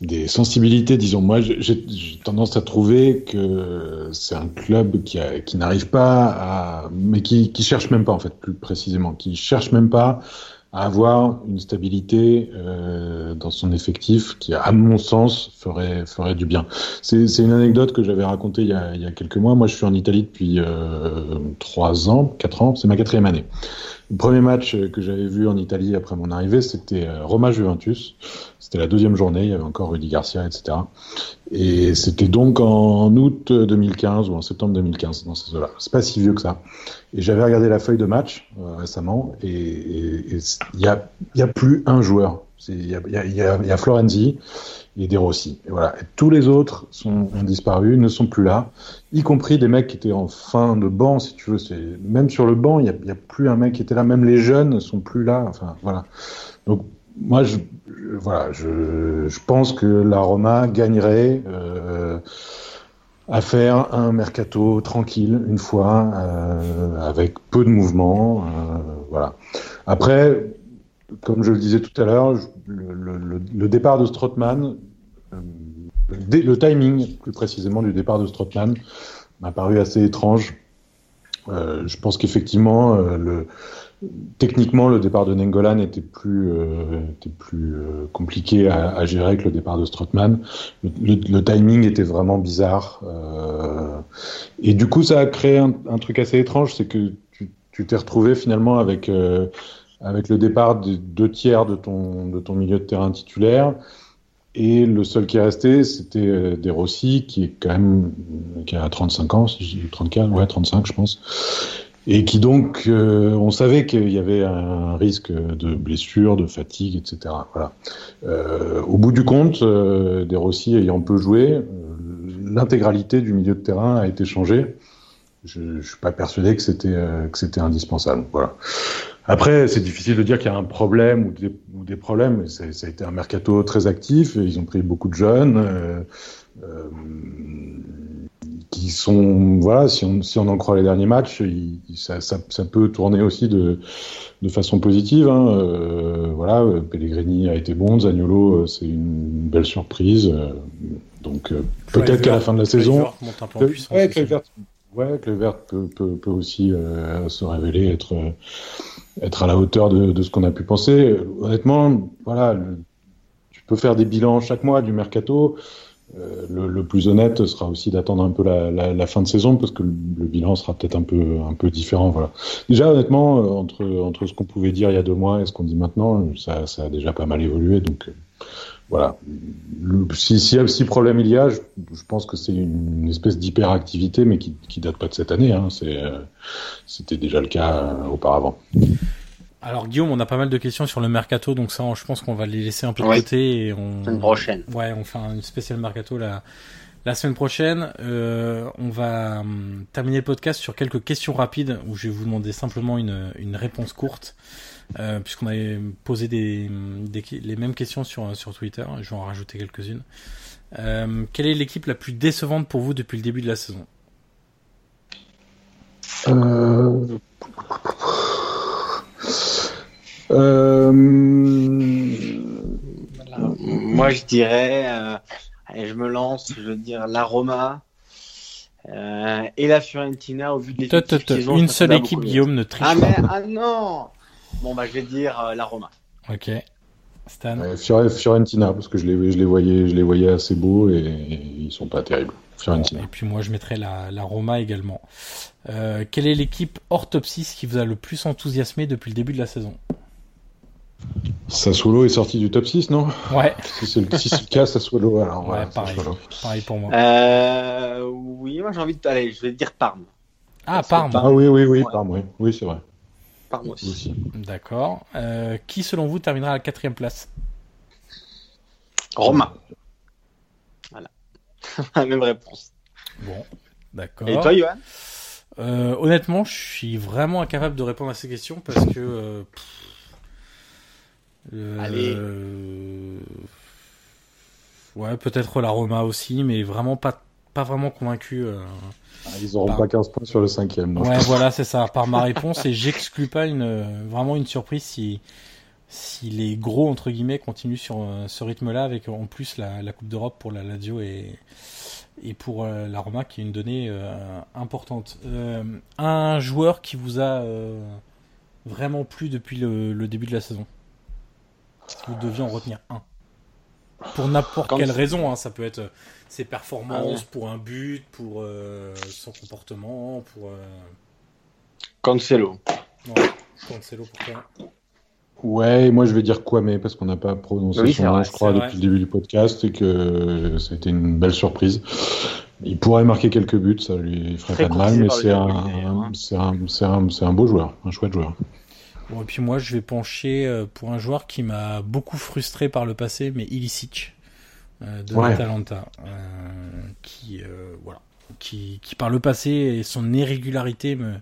des sensibilités, disons. Moi, j'ai tendance à trouver que c'est un club qui, qui n'arrive pas à, mais qui, cherche même pas, en fait, plus précisément, qui cherche même pas à avoir une stabilité euh, dans son effectif qui, à mon sens, ferait ferait du bien. C'est une anecdote que j'avais racontée il y, a, il y a quelques mois. Moi, je suis en Italie depuis euh, trois ans, quatre ans. C'est ma quatrième année. Le premier match que j'avais vu en Italie après mon arrivée, c'était euh, Roma-Juventus. C'était la deuxième journée, il y avait encore Rudy Garcia, etc. Et c'était donc en août 2015 ou en septembre 2015 dans ces eaux-là. C'est pas si vieux que ça. Et j'avais regardé la feuille de match euh, récemment et il y a, y a plus un joueur. Il y a Florenzi, et des Rossi. Et voilà. Tous les autres sont, ont disparu, ne sont plus là, y compris des mecs qui étaient en fin de banc, si tu veux. Même sur le banc, il n'y a, plus un mec qui était là. Même les jeunes ne sont plus là. Enfin, voilà. Donc moi, je, voilà, je, pense que la Roma gagnerait. Euh, à faire un mercato tranquille une fois euh, avec peu de mouvement euh, voilà après comme je le disais tout à l'heure, le, départ de Strootman, le, le, timing plus précisément du départ de Strootman m'a paru assez étrange. Euh, je pense qu'effectivement, euh, le, techniquement, le départ de Nengolan était plus, euh, était plus euh, compliqué à, gérer que le départ de Strootman. Le, timing était vraiment bizarre. et du coup, ça a créé un, truc assez étrange, c'est que tu t'es retrouvé finalement avec avec le départ de deux tiers de ton, de ton milieu de terrain titulaire. Et le seul qui est resté, c'était euh, De Rossi, qui est quand même, qui a 35 ans, si 34, ouais, 35, je pense. Et qui donc, euh, on savait qu'il y avait un risque de blessure, de fatigue, etc. Voilà. Euh, au bout du compte, euh, De Rossi ayant peu joué, euh, l'intégralité du milieu de terrain a été changée. Je, je suis pas persuadé que c'était c'était indispensable. Voilà. Après, c'est difficile de dire qu'il y a un problème ou des, ou des problèmes. Ça, ça, a été un mercato très actif. Ils ont pris beaucoup de jeunes euh, euh, qui sont, voilà, si on, si on en croit les derniers matchs, il, ça, ça, ça, peut tourner aussi de, de façon positive. Hein. Euh, voilà, Pellegrini a été bon, Zagnolo, c'est une belle surprise. Euh, donc peut-être qu'à la fin de la saison, ouais, Ouais, Clevert peut, peut, peut aussi euh, se révéler être, être à la hauteur de, de ce qu'on a pu penser. Honnêtement, voilà, tu peux faire des bilans chaque mois du mercato. Euh, le, le, plus honnête sera aussi d'attendre un peu la, la, la, fin de saison parce que le, le bilan sera peut-être un peu un peu différent. Voilà. Déjà honnêtement euh, entre entre ce qu'on pouvait dire il y a deux mois et ce qu'on dit maintenant, ça, ça a déjà pas mal évolué. Donc euh, voilà. Le, si, si, si, problème il y a, je, je pense que c'est une, une, espèce d'hyperactivité, mais qui, qui date pas de cette année. Hein. C'était déjà le cas euh, auparavant.
Alors Guillaume, on a pas mal de questions sur le mercato, donc ça, je pense qu'on va les laisser un peu de oui. côté et on.
Une prochaine.
Ouais, on fait une spéciale mercato la La semaine prochaine, euh, on va hum, terminer le podcast sur quelques questions rapides où je vais vous demander simplement une, une réponse courte. Euh, puisqu'on avait posé des, des, les mêmes questions sur, sur Twitter, je vais en rajouter quelques-unes. Euh, quelle est l'équipe la plus décevante pour vous depuis le début de la saison?
Euh...
Moi, je dirais, allez, je me lance, je veux dire la Roma euh, et la Fiorentina au vu de ont.
Une seule équipe, Guillaume, ne triche
ah, mais, ah non Bon, bah, je vais dire euh, la Roma.
Ok. Stan
ouais, Fiorentina, parce que je les, je les, voyais, je les voyais assez beaux et, et ils sont pas terribles. Fiorentina.
Et puis moi, je mettrais la, la Roma également. Euh, quelle est l'équipe hors top 6 qui vous a le plus enthousiasmé depuis le début de la saison?
Sassuolo est sorti du top 6, non?
Ouais. *laughs*
Si c'est le, si le, cas, Sassuolo, alors.
Ouais, pareil. Sassuolo. Pareil pour moi.
Euh, oui, moi j'ai envie de. Allez, je vais dire Parme.
Ah, Parme.
Ah oui, oui, oui, ouais. Parme, oui. Oui, c'est vrai.
Parme aussi. aussi.
D'accord. Euh, qui, selon vous, terminera à la quatrième place?
Roma. Voilà. la *laughs* même réponse.
Bon, d'accord.
Et toi, Johan?
Euh, Honnêtement, je suis vraiment incapable de répondre à ces questions parce que. Euh,
euh, Allez.
Ouais, peut-être la Roma aussi, mais vraiment pas, pas vraiment convaincu. euh,
Ah, ils n'auront
Par-
pas 15 points sur le cinquième. donc.
Ouais, voilà, *laughs* c'est ça. Par ma réponse, et j'exclus pas une euh, vraiment une surprise si si les gros entre guillemets continuent sur euh, ce rythme-là, avec en plus la, la Coupe d'Europe pour la Lazio et et pour euh, la Roma, qui est une donnée importante. Un joueur qui vous a vraiment plu depuis le, le début de la saison. Si vous deviez en retenir un. Pour n'importe quelle raison, hein, ça peut être euh, ses performances,
Ah ouais.
pour un but, pour euh, son comportement, pour. euh,
Cancelo.
Ouais, Cancelo pour toi.
Ouais, moi je vais dire Kwame parce qu'on n'a pas prononcé
Oui,
son nom,
vrai,
je crois, depuis
vrai.
le début du podcast et que c'était une belle surprise. Il pourrait marquer quelques buts, ça lui ferait
Très
pas de mal, mais c'est un,
hein.
c'est un, c'est un, c'est un beau joueur, un chouette joueur.
Bon, et puis moi, je vais pencher euh, pour un joueur qui m'a beaucoup frustré par le passé, mais Ilicic euh, de
Ouais.
l'Atalanta, euh, qui euh, voilà, qui, qui par le passé et son irrégularité me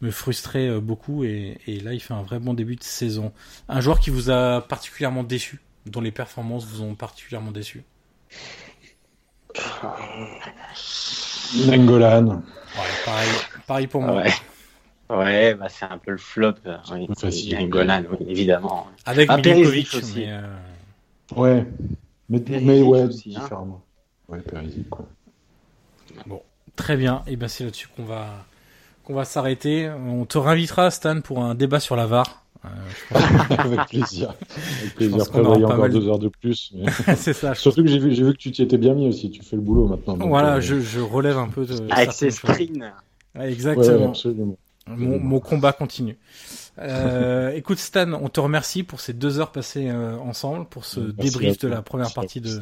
me frustrait beaucoup et, et là il fait un vrai bon début de saison. Un joueur qui vous a particulièrement déçu, dont les performances vous ont particulièrement déçu.
Nangolan,
Ouais, pareil, pareil pour moi.
Ouais. Ouais, bah c'est un peu le flop. euh, Oui,
peu facile.
Golan, oui, évidemment.
Avec
Ah,
Milinkovic
aussi.
mais, euh,
ouais, mais,
Perisic
mais ouais,
aussi, hein.
différemment. Ouais, Perisic, quoi.
Très bien, et ben c'est là-dessus qu'on va qu'on va s'arrêter. On te réinvitera Stan pour un débat sur la VAR. Euh, *laughs*
Avec plaisir. *laughs* Avec plaisir. Prévoyez
pas
encore
mal-
deux heures de plus. mais- *laughs*
c'est ça. je-
Surtout que j'ai vu, que tu t'y étais bien mis aussi. Tu fais le boulot maintenant. donc,
Voilà,
euh,
je, je relève un peu de
Avec ses sprints.
Ouais,
Ouais,
exactement.
absolument.
Mon, mon combat continue. Euh, *laughs* écoute Stan, on te remercie pour ces deux heures passées euh, ensemble, pour ce
Merci
débrief de la première partie de,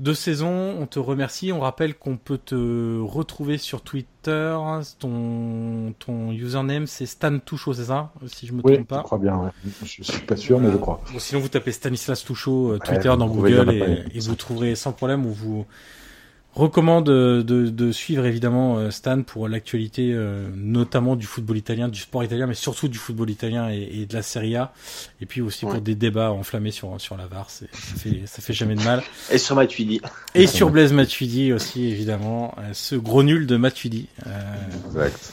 de saison. On te remercie. On rappelle qu'on peut te retrouver sur Twitter. Ton, ton username, c'est Stan Touchot, c'est ça Si je me
Oui,
trompe
je
pas.
crois bien. ouais. Je suis pas sûr, mais je crois.
Bon, sinon, vous tapez Stanislas Touchot euh, Twitter dans Google et, vous trouverez sans problème. On vous recommande de, de, de suivre évidemment euh, Stan pour l'actualité, euh, notamment du football italien, du sport italien, mais surtout du football italien et, et de la Serie A. Et puis aussi pour des débats enflammés sur, sur la VAR. c'est- Ça fait, ça fait jamais de mal.
Et sur Matuidi.
Et sur Blaise Matuidi aussi, évidemment. euh, ce gros nul de Matuidi. Euh,
Exact.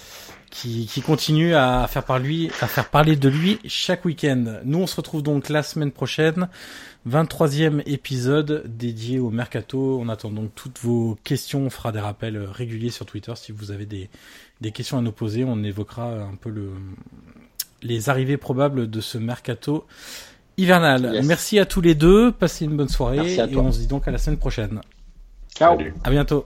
Qui, qui continue à faire, par lui, à faire parler de lui chaque week-end. Nous, on se retrouve donc la semaine prochaine. 23e épisode dédié au mercato. On attend donc toutes vos questions. On fera des rappels réguliers sur Twitter si vous avez des, des questions à nous poser. On évoquera un peu le, les arrivées probables de ce mercato hivernal.
Yes.
Merci à tous les deux. Passez une bonne soirée
Merci à
et
toi.
on se dit donc à la semaine prochaine.
Ciao.
Salut.
À bientôt.